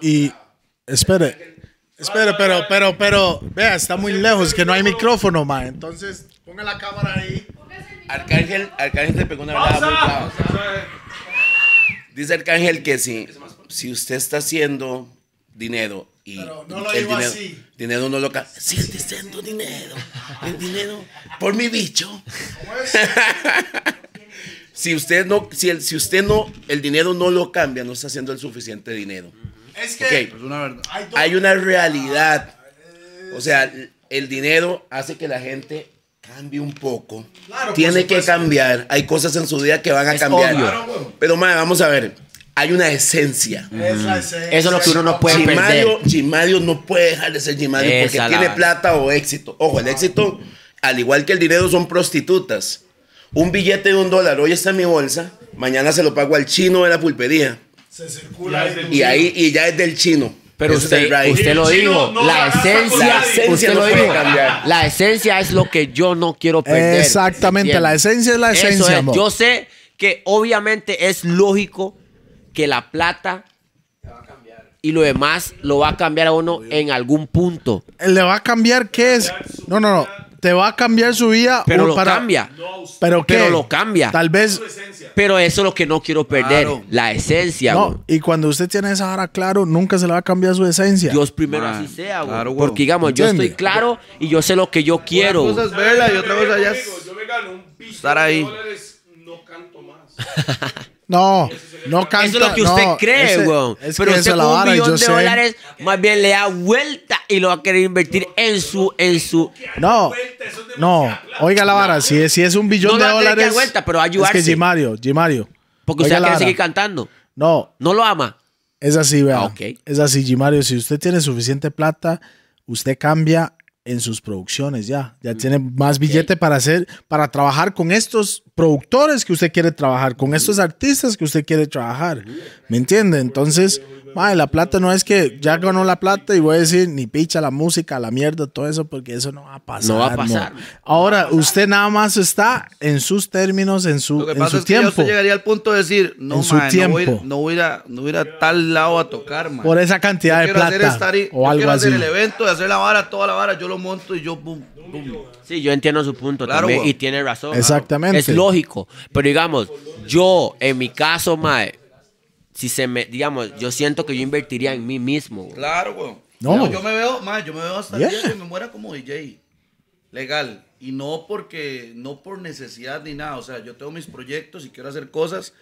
Y espere, espere, pero, pero, pero, vea, está muy lejos, que no hay micrófono, Mae. Entonces, ponga la cámara ahí. Arcángel, Arcángel te pegó una verdad muy clava. Dice Arcángel que si, si usted está haciendo dinero y Pero no lo el digo dinero, así. dinero no lo ca- sigue siendo dinero, el dinero por mi bicho. si usted no, si, el, si usted no, el dinero no lo cambia, no está haciendo el suficiente dinero. Es Ok. Es una verdad. Hay una realidad. O sea, el dinero hace que la gente cambie un poco. Claro, Tiene que cambiar. Hay cosas en su vida que van a Es cambiar. obvio. Pero, madre, vamos a ver. Hay una esencia. Eso es lo que uno no puede Gimadio, perder. Gimadio no puede dejar de ser Gimadio Esa porque tiene plata o éxito. Ojo, el éxito, al igual que el dinero, son prostitutas. Un billete de un dólar hoy está en mi bolsa, mañana se lo pago al chino de la pulpería. Se circula Y ahí y ya es del chino. Pero usted, lo dijo, no la esencia, usted lo dijo, la esencia es lo que yo no quiero perder. Exactamente, la esencia es la Eso esencia, es. amor. Yo sé que obviamente es lógico que la plata y lo demás lo va a cambiar a uno en algún punto, ¿Le va a cambiar qué es? No, no, no. Te va a cambiar su vida. pero o lo para- cambia. ¿Pero qué? Pero lo cambia. Tal vez. Pero eso es lo que no quiero perder, Claro. la esencia. güey. No, y cuando usted tiene esa vara claro, nunca se le va a cambiar su esencia. Dios primero Man, así sea, güey. claro, güey. Porque digamos, yo estoy claro y yo sé lo que yo quiero. Una cosa es verla y otra cosa ya es... Yo me gano un billón estar ahí. de dólares, no canto más. No, no canta. Eso es lo que usted no, cree, ese- weón. Es Pero que usted con un vara, millón de sé. dólares, más bien le da vuelta y lo va a querer invertir en su, en su. No, no. Oiga la vara, si, es- si es un billón No de le va a tener que dólares. dar vuelta, pero va a Es que Gimario, Gimario. Porque usted quiere seguir cantando. No, No lo ama. es así, vea. Ah, ok. Es así, Gimario. Si usted tiene suficiente plata, usted cambia en sus producciones ya. Ya tiene más billete para hacer, para trabajar con estos productores que usted quiere trabajar, con estos artistas que usted quiere trabajar. ¿Me entiende? Entonces, Mae, la plata no es que ya ganó la plata y voy a decir ni picha la música, la mierda, todo eso, porque eso no va a pasar. No va a pasar. mo. Ahora, usted nada más está en sus términos, en su, Lo que en pasa su es que tiempo. usted llegaría al punto de decir, no, En su mae, no, voy, tiempo. no, voy a, ir a- no voy a ir a tal lado a tocar, man. Por esa cantidad de quiero hacer plata estar ahí- o yo algo quiero hacer así. el evento, de hacer la vara, toda la vara, yo lo monto y yo, boom, boom. Sí, yo entiendo su punto Claro, también y tiene razón. Exactamente. Es lógico. Pero digamos, yo, en mi caso, mae, si se me, digamos, yo siento que yo invertiría en mí mismo. güey. Claro, weón. No. No. Yo me veo, man, yo me veo hasta Yeah. el día que me muera como DJ. Legal. Y no porque, no por necesidad ni nada. O sea, yo tengo mis proyectos y quiero hacer cosas,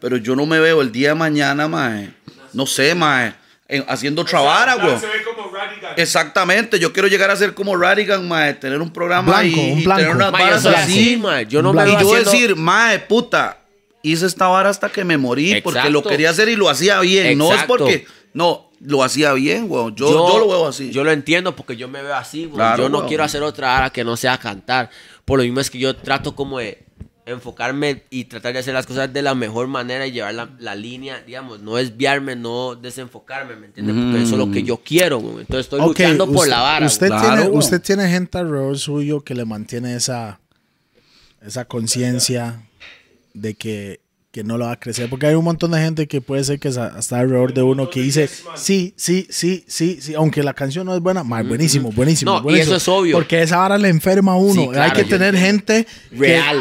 pero yo no me veo el día de mañana, mae. No sé, mae. en- haciendo otra vara, Dan weón. Se ve como Radical. Exactamente, yo quiero llegar a ser como Radigan, mae, tener un programa Blanco, ahí un y blanco. tener unas varas así. mae. Yo no me veo Y yo haciendo- decir, mae, puta, hice esta vara hasta que me morí porque lo quería hacer y lo hacía bien. No es porque, no, lo hacía bien, weón. Yo, yo, lo veo así. Yo lo entiendo porque yo me veo así, güey. Claro, yo no quiero hacer otra área que no sea cantar. Por lo mismo es que yo trato como de enfocarme y tratar de hacer las cosas de la mejor manera y llevar la, la línea, digamos, no desviarme, no desenfocarme, ¿me entiendes? Porque eso es lo que yo quiero, güey. Entonces estoy luchando por la vara. Usted. Claro, tiene, usted tiene gente alrededor suyo que le mantiene esa, esa conciencia de que, que no lo va a crecer. Porque hay un montón de gente que puede ser que está alrededor de uno que dice, sí, sí, sí, sí, sí, aunque la canción no es buena, ma, buenísimo, buenísimo. No, y buenísimo". eso es obvio. Porque esa vara le enferma a uno. Sí, claro, hay que yo tener gente que- Real,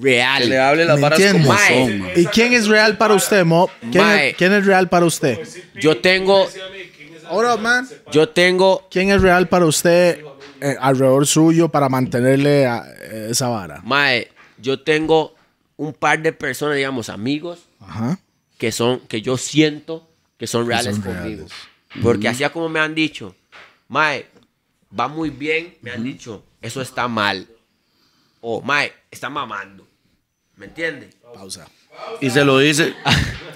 real. que le hable las ¿Me varas entiendes? como son, man. ¿Y quién es real para usted, Mo? ¿Quién, Mae. es, quién es real para usted? Yo tengo, Ahora, man. yo tengo, ¿Quién es real para usted eh, alrededor suyo para mantenerle a- eh, esa vara? mae, yo tengo un par de personas, digamos, amigos, Ajá. que son que yo siento que son reales son conmigo. reales. Porque así como me han dicho, Mae, va muy bien, me han dicho, eso está mal. O Mae, está mamando. ¿Me entiendes? Pausa. Y se lo dice,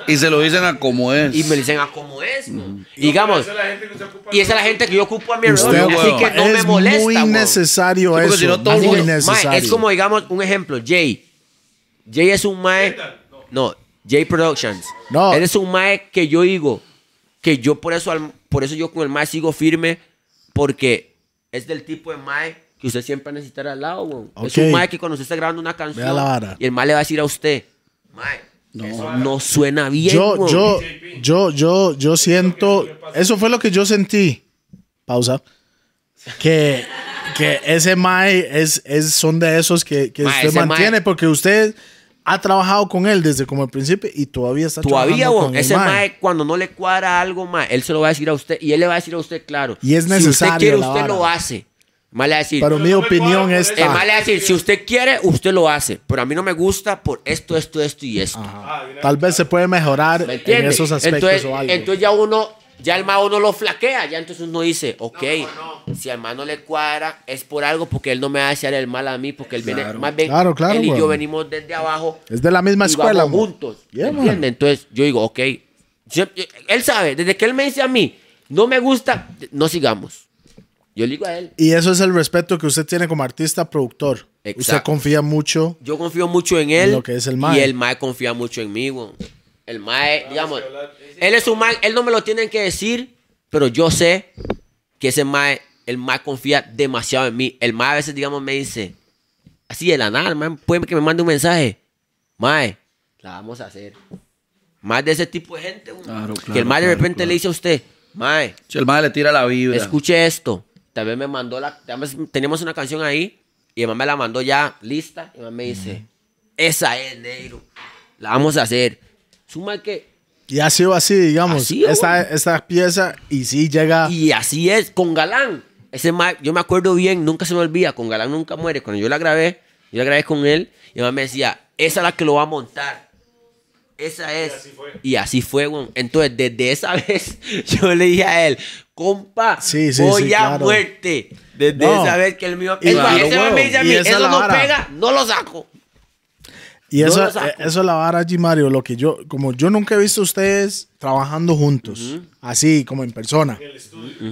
y se lo dicen a como es. Y me dicen, ah, ¿cómo es? no?" Y digamos, Esa es la gente que se ocupa y esa es la gente que yo ocupo a mi Usted, alrededor. Así que no me es molesta. muy weón. necesario eso. si no todo muy que, mae, necesario. es como, digamos, un ejemplo, Jay. Jay es un mae. No, Jay Productions. No. Él es un mae que yo digo que yo por eso, al- por eso yo con el mae sigo firme, porque es del tipo de mae que usted siempre necesitará al lado, weón. Es Ok. un mae que cuando usted está grabando una Vea la canción vara. y el mae le va a decir a usted, mae, eso no suena bien, yo, weón". yo, yo, yo, yo siento. Eso fue lo que yo sentí. Pausa. Que, que ese Mae es, es, son de esos que, que Mae, usted mantiene mae- porque usted ha trabajado con él desde como el principio y todavía está Todavía, trabajando con el ese mae. cuando no le cuadra algo, mae, él se lo va a decir a usted y él le va a decir a usted, claro. Y es Si necesario usted quiere, usted vara. lo hace. Mae le va a decir, Pero mi no opinión es mae le va a decir, si usted quiere, usted lo hace. Pero a mí no me gusta por esto, esto, esto y esto. Tal vez se puede mejorar ¿Me en esos aspectos entonces, o algo. entonces ya uno, ya el mae uno lo flaquea. Ya entonces uno dice, ok, si al mae no le cuadra, es por algo porque él no me va a hacer el mal a mí. Porque él viene, más bien, Claro, claro, él y yo weón. venimos desde abajo. es de la misma y escuela. vamos mo. juntos. Yeah, ¿me man. entiendes? Entonces yo digo, ok. Yo- él sabe, desde que él me dice a mí, no me gusta, no sigamos. Yo le digo a él, Y eso es el respeto que usted tiene como artista productor. Usted Exacto. confía mucho. yo confío mucho en él. lo que es el mae. Y el mae confía mucho en mí, weón. El mae, digamos, él es un mae, él no me lo tienen que decir, pero yo sé que ese mae, el mae confía demasiado en mí. El mae a veces, digamos, me dice, así de la nada, el mae puede que me mande un mensaje. Mae, la vamos a hacer. Más de ese tipo de gente. Claro, que el mae de claro, repente claro. le dice a usted, mae, Si el madre le tira la vibra. escuche esto. Tal vez me mandó la. tal vez Teníamos una canción ahí y el mamá me la mandó ya lista. Y el mamá me dice: Esa es, negro. La vamos a hacer. Suma que. Y ha sido así, digamos. Así, esta, esta pieza y sí llega. Y así es, con Galán. Ese ma- yo me acuerdo bien, nunca se me olvida. Con Galán nunca muere. Cuando yo la grabé, yo la grabé con él. Y mamá me decía: Esa es la que lo va a montar. Esa es. Y así fue, weón. Entonces, desde esa vez, yo le dije a él, compa, Sí, sí, voy sí, a claro. muerte. Desde No. esa vez que él me iba Y Es más, claro, ese man weón. me dice a Y mí, eso no vara. pega, no lo saco. Y No eso, eh, eso es la vara, G. Mario. Lo que yo, como yo nunca he visto a ustedes trabajando juntos, así como en persona.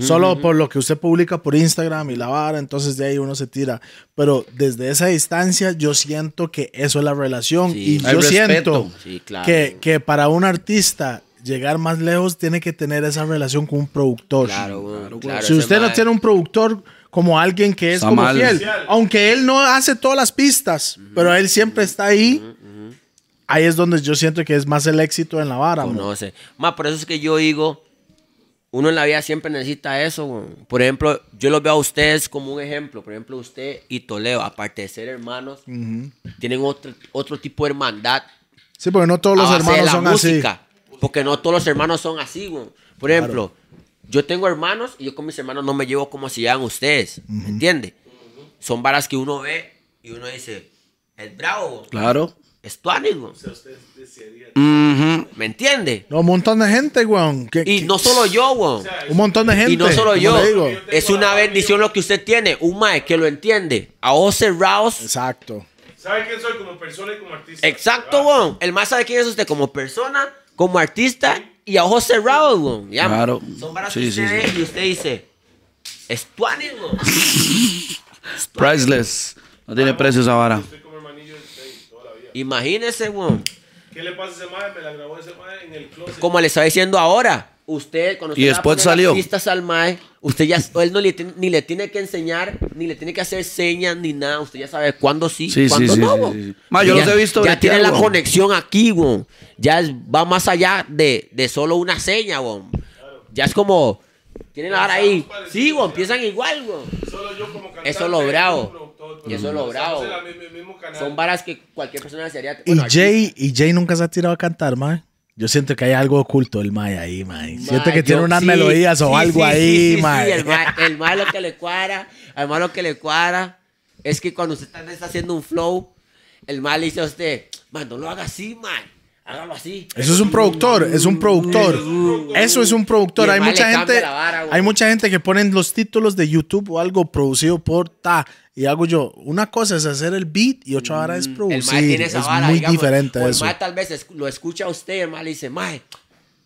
Solo por lo que usted publica por Instagram y la vara, entonces de ahí uno se tira. Pero desde esa distancia, yo siento que eso es la relación. Sí. y yo respeto. siento Sí, claro. que, que para un artista llegar más lejos, tiene que tener esa relación con un productor. Claro, weón. Claro, si usted no tiene un productor como alguien que es como fiel, aunque él no hace todas las pistas, pero él siempre está ahí, ahí es donde yo siento que es más el éxito en la vara. No sé. Más por eso es que yo digo, uno en la vida siempre necesita eso. weón. Por ejemplo, yo los veo a ustedes como un ejemplo. Por ejemplo, usted y Toledo, aparte de ser hermanos, tienen otro, otro tipo de hermandad. Sí, porque no todos los hermanos son música. Porque no todos los hermanos son así, weón. Por ejemplo, yo tengo hermanos y yo con mis hermanos no me llevo como si llevan ustedes. ¿Me entiende? Son varas que uno ve y uno dice, es bravo. Claro. es tu amigo. Ujú. ¿Me entiende? No, un montón de gente, weón. que- Y no solo yo, weón. un montón de gente. Y no solo yo. digo. Es una bendición lo que usted tiene. Un mae que lo entiende. A ojos cerrados. Exacto. ¿Sabe quién soy como persona y como artista? Exacto, Ah, weón. El más sabe quién es usted como persona, como artista y a ojos cerrados, weón. Ya, Claro. Son varas Sí, que sí, usted sí. y usted dice, es tu ánimo. Priceless. No tiene precio esa vara. Imagínese, weón. ¿Qué le pasa a ese madre? Me la grabó ese madre en el closet. Como le estaba diciendo ahora. Usted, cuando usted Y después las salió. pistas al mae, usted ya, él no le ni le tiene que enseñar, ni le tiene que hacer señas, ni nada. Usted ya sabe cuándo sí, cuándo sí, no, sí, weón. sí, sí. Ma, yo Ya- los he visto Ya tiene la conexión aquí, weón. Ya es- va más allá de, de solo una seña, weón. Ya es como, tienen la vara ahí. Sí, weón, piensan igual, weón. Solo yo como cantante. Eso es lo bravo. Y eso es lo bravo. Son varas que cualquier persona se haría. Y bueno, Jay, y Jay nunca se ha tirado a cantar, man. Yo siento que hay algo oculto el Mae ahí, man. Siento Mae, que tiene yo- unas sí, melodías o sí, algo sí, ahí, mae. el mae. El mae lo que le cuadra, al mae lo que le cuadra es que cuando usted está, haciendo un flow, el mae le dice a usted, man, no lo haga así, man, hágalo así. Eso es un productor, es un productor. Eso es un productor. El Hay mae mucha gente, vara, hay mucha gente que ponen los títulos de YouTube o algo producido por ta y hago yo. Una cosa es hacer el beat y otra vara es Mm, El producir. tiene esa es vara, muy digamos, diferente o el eso. mae tal vez lo escucha a usted, el mae le dice, mae,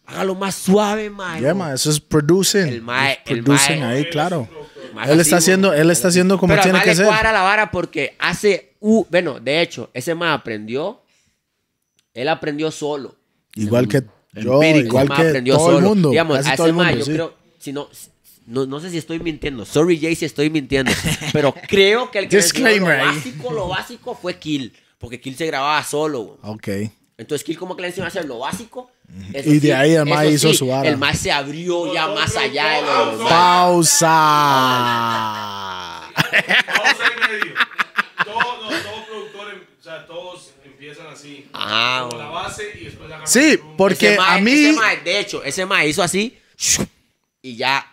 hágalo más suave, mae. Yeah, mae, eso es producing. El mae- el producing mae- ahí, claro. El mae Él está haciendo, él está haciendo como Pero tiene que ser. cuadra la vara porque hace, uh, bueno, de hecho, ese mae aprendió, él aprendió solo. Igual que yo, Empírico. igual que todo el solo. mundo. Digamos, a ese el mae, yo sí. creo, si no, no, no sé si estoy mintiendo. Sorry, Jay, si estoy mintiendo. pero creo que el que Disclaimer lo básico, lo básico fue Kill. Porque Kill se grababa solo. güey. Ok. Entonces, Kill como que le enseñó a hacer lo básico. Eso Y de ahí el mae hizo su vara. El más se abrió ya más allá de lo. Pausa. Vamos en medio. Todos, no, todos productores, o sea, todos empiezan así. Ah, como la base y después agarran Sí, porque Ese a mí. ese mae, de hecho, ese mae hizo así. Y ya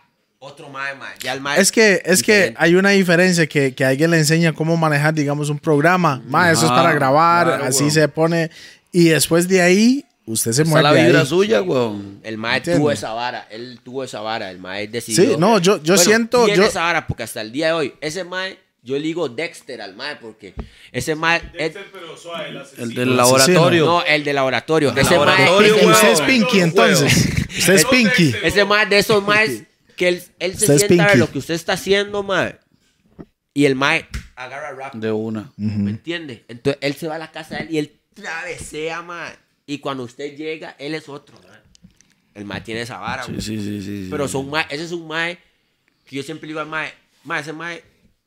otro mae, mae. Ya el mae. Es que, es que diferente. hay una diferencia que, que alguien le enseña cómo manejar, digamos, un programa. Ma, eso es para grabar, claro, así weón. se pone. Y después de ahí, usted se Esa es mueve. la ahí. vibra suya, weón. El mae Entiendo. tuvo esa vara, él tuvo esa vara, el mae decidió. Sí, no, yo- yo siento- Tiene yo- esa vara porque hasta el día de hoy, ese mae, yo le digo Dexter al mae porque ese mae. es- Dexter, pero suave, el. El del laboratorio. no, el de laboratorio. de ese laboratorio, mae, usted es. Pinky, entonces. Usted es Pinky. Ese mae de esos maes que él, él se sienta a ver lo que usted está haciendo, mae. Y el mae agarra rap. De una. ¿Me entiende? Entonces él se va a la casa de él y él travesea, mae. Y cuando usted llega, él es otro, mae. El mae tiene esa vara, Sí, güey. sí, sí, sí. sí. Pero son mae, ese es un mae que yo siempre le digo al mae, mae, ese mae,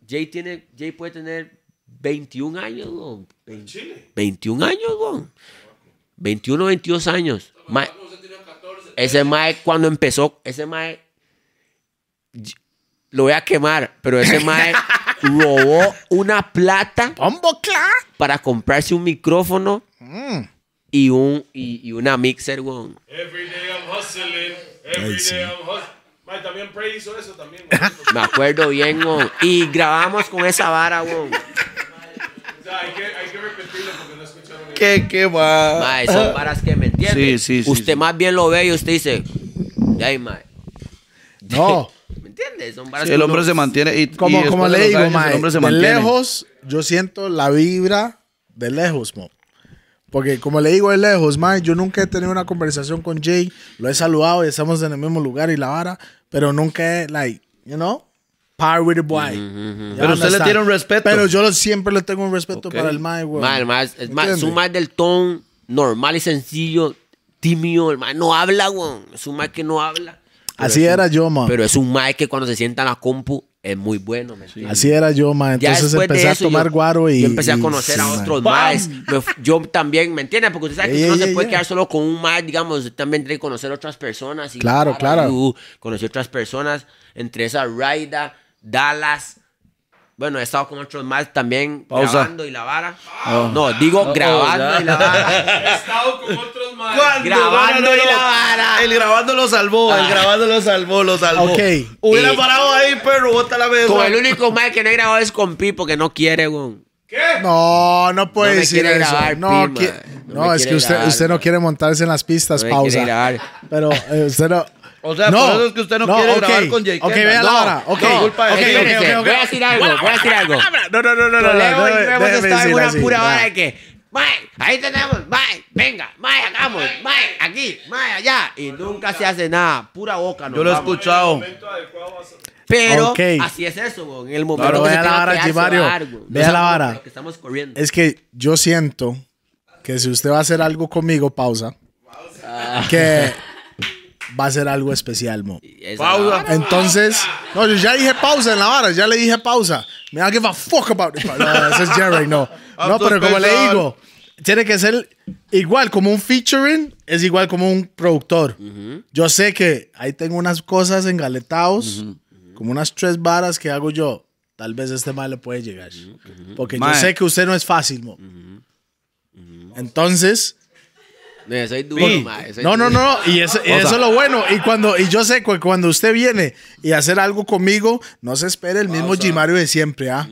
Jay tiene, Jay puede tener 21 años, Chile. 21 años, güey. 21, 22 años. Mae, ese mae cuando empezó, ese mae, lo voy a quemar, pero ese mae robó una plata para comprarse un micrófono y, un, y, y una mixer, güey. Every day I'm hustling. Every Ay, sí. day I'm hustling. Mae, también Prey hizo eso también. Me acuerdo bien, güey. Y grabamos con esa vara, o sea, hay que, hay que repetirlo porque no escucharon. ¿Qué, qué va? Mae, son varas que me entienden. Sí, sí, sí, Usted sí. más bien lo ve y usted dice, ay, mae. No. ¿Me entiendes? Son varas Sí, el uno- hombre se mantiene. Y, Como, y como le digo, años, mae, el hombre se de mantiene. lejos, yo siento la vibra de lejos, mo. Porque como le digo de lejos, mae, yo nunca he tenido una conversación con Jay, lo he saludado y estamos en el mismo lugar y la vara, pero nunca he, like, you know, par with the boy. Pero usted le tiene un respeto. Pero yo lo- siempre le tengo un respeto Ok. para el mae, güey. Mae, el mae- es más, son más del ton normal y sencillo tímido, el mae no habla, weón. Es un mae que no habla. Así un- era yo, ma. Pero es un mae que cuando se sienta en la compu es muy bueno, ¿me entiendes? Así era yo, ma. Entonces empecé a tomar yo- guaro y. Yo empecé a conocer sí, a otros maes. Yo también, ¿me entiendes? Porque usted sabe que Ey, usted no ey, se puede quedar solo con un mae, digamos, usted también tiene que conocer otras personas. Y Claro, claro. uh, conocí otras personas, entre esas Raida, Dallas. Bueno, he estado con otros más también Pausa. grabando y la vara. No, digo Oh, grabando ya. y la vara. He estado con otros Grabando y la vara. El grabando lo salvó, el grabando lo salvó, lo salvó. Ok. Hubiera parado ahí, perro, bota la mesa. Con el único mae que no he grabado es con Pi porque no quiere, weón. ¿Qué? No, no puede No decir eso. grabar, no, Pi. No no, es que usted, grabar, usted no quiere montarse en las pistas, No pausa. grabar. Pero eh, usted no. O sea, por eso es que usted no quiere ok. grabar con Jay Ok, vea la No, hora. Ok, no, culpa de ok, él. ok, Espérense, ok, ok. voy a decir algo, voy a decir algo. No, no, no, no, no. No, y no, hemos estado en una pura vara de que, mae, ahí tenemos, mae, venga, mae, hagamos, mae, aquí, mae, allá. Y nunca se hace nada, pura boca. Yo lo he escuchado. A- Pero Ok. así es eso, weón, en el momento Claro, que vea se la tenga vara, Gimario. va a la vara. que estamos corriendo. Es que yo siento que si usted va a hacer algo conmigo, pausa, Ah. que va a ser algo especial, mo. Pausa. Entonces, no, yo ya dije pausa en la vara, ya le dije pausa. Me da give a fuck about it. No, ese es Jerry, no. No, pero como le digo, tiene que ser igual como un featuring, es igual como un productor. Yo sé que ahí tengo unas cosas engaletados, como unas tres varas que hago yo. Tal vez este mal le puede llegar. Porque Mae. yo sé que usted no es fácil, mo. Entonces, Soy duro, Sí. mae, soy no, no, duro. no, y eso, y eso es lo bueno. Y cuando y yo sé que cuando usted viene y hacer algo conmigo, no se espere el mismo Gimario de siempre, ¿ah?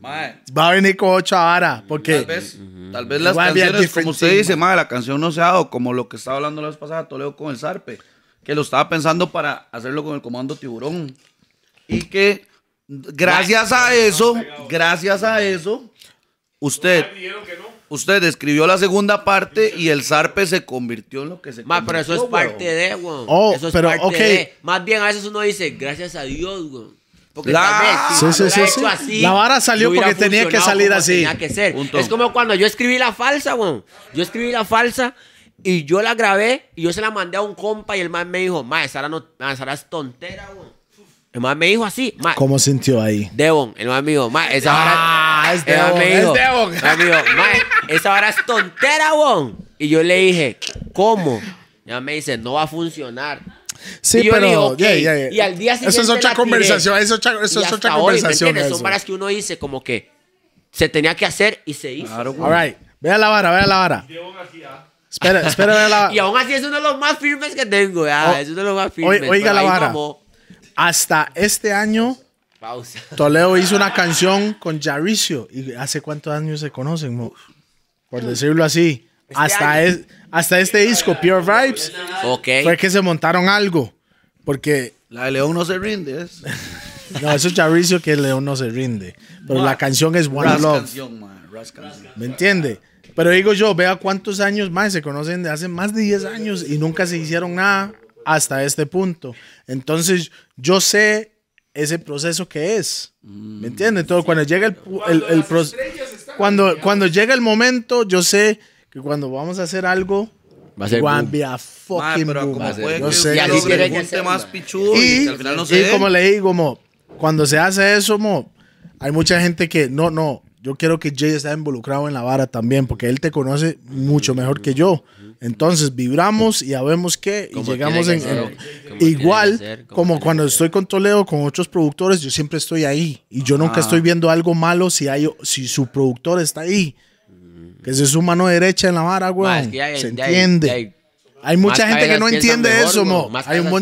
Mae, Va a venir con ocho ahora, porque Tal vez, tal vez las canciones, como usted dice, mae, la canción no se ha dado como lo que estaba hablando la vez pasada Toledo con el Zarpe, que lo estaba pensando para hacerlo con el Comando Tiburón. Y que gracias a eso, gracias a eso, usted, Dijeron que no. Usted escribió la segunda parte y el Zarpe se convirtió en lo que se Ma, pero eso es convirtió, parte weón. de, weón. Oh, eso es pero, parte de. Más bien a veces uno dice, gracias a Dios, weón. Porque La- tal vez si Sí, sí, sí, hecho sí. así, La vara salió porque tenía que salir así. Tenía que ser. Es como cuando yo escribí la falsa, weón. Yo escribí la falsa y yo la grabé y yo se la mandé a un compa y el man me dijo, ma, esa no, esa es tontera, weón. El man me dijo así, ma, ¿cómo sintió ahí? Devon, el man me dijo, ma, esa vara. Ah, es Devon, me es dijo, Devon. el man me dijo, ma, esa vara es tontera, weón. Y yo le dije, ¿cómo? Ya me dice, no va a funcionar. Sí, Y yo pero. Y al día Eso es siguiente otra conversación, eso, es otra- eso es otra hasta hoy, ¿me conversación. eso. Son varas que uno dice como que se tenía que hacer y se hizo. Claro. All right, vea la vara, vea la vara. Ah. Espera, espera, vea la Y aún así es uno de los más firmes que tengo, ya. Oh, es uno de los más firmes. oiga pero la vara. mamó. Hasta este año, Pausa. Toledo hizo una canción con Jaricio. ¿Y hace cuántos años se conocen, mo? Por decirlo así. hasta, año. es- hasta este disco, Pure Vibes, Ok. fue que se montaron algo. Porque, La de León no se rinde, es. no, eso es Jaricio que León no se rinde. Pero la canción es One Ras Love. canción, canción. ¿Me entiende? Pero digo yo, vea cuántos años más se conocen de hace más de 10 años y nunca se hicieron nada hasta este punto. Entonces, yo sé ese proceso que es. ¿Me entiende? Entonces, cuando llega el, el, el cuando, cuando llega el momento, yo sé que cuando vamos a hacer algo, Va a ser boom. be a fucking pero boom. como puede Yo que sé Y así que- más pichudo y, y, al final no y se como le digo, mo, cuando se hace eso, mo, hay mucha gente que no, no, yo quiero que Jay esté involucrado en la vara también, porque él te conoce mucho mejor que yo. Entonces vibramos y sabemos qué, y llegamos en, en- igual como cuando estoy con Toledo, con otros productores, yo siempre estoy ahí y yo nunca Ah. estoy viendo algo malo si hay, si su productor está ahí. Que es su mano derecha en la vara, weón. es que Se entiende. hay- Hay mucha gente que no entiende mejor, eso, güey. mo. Más Hay un mejor,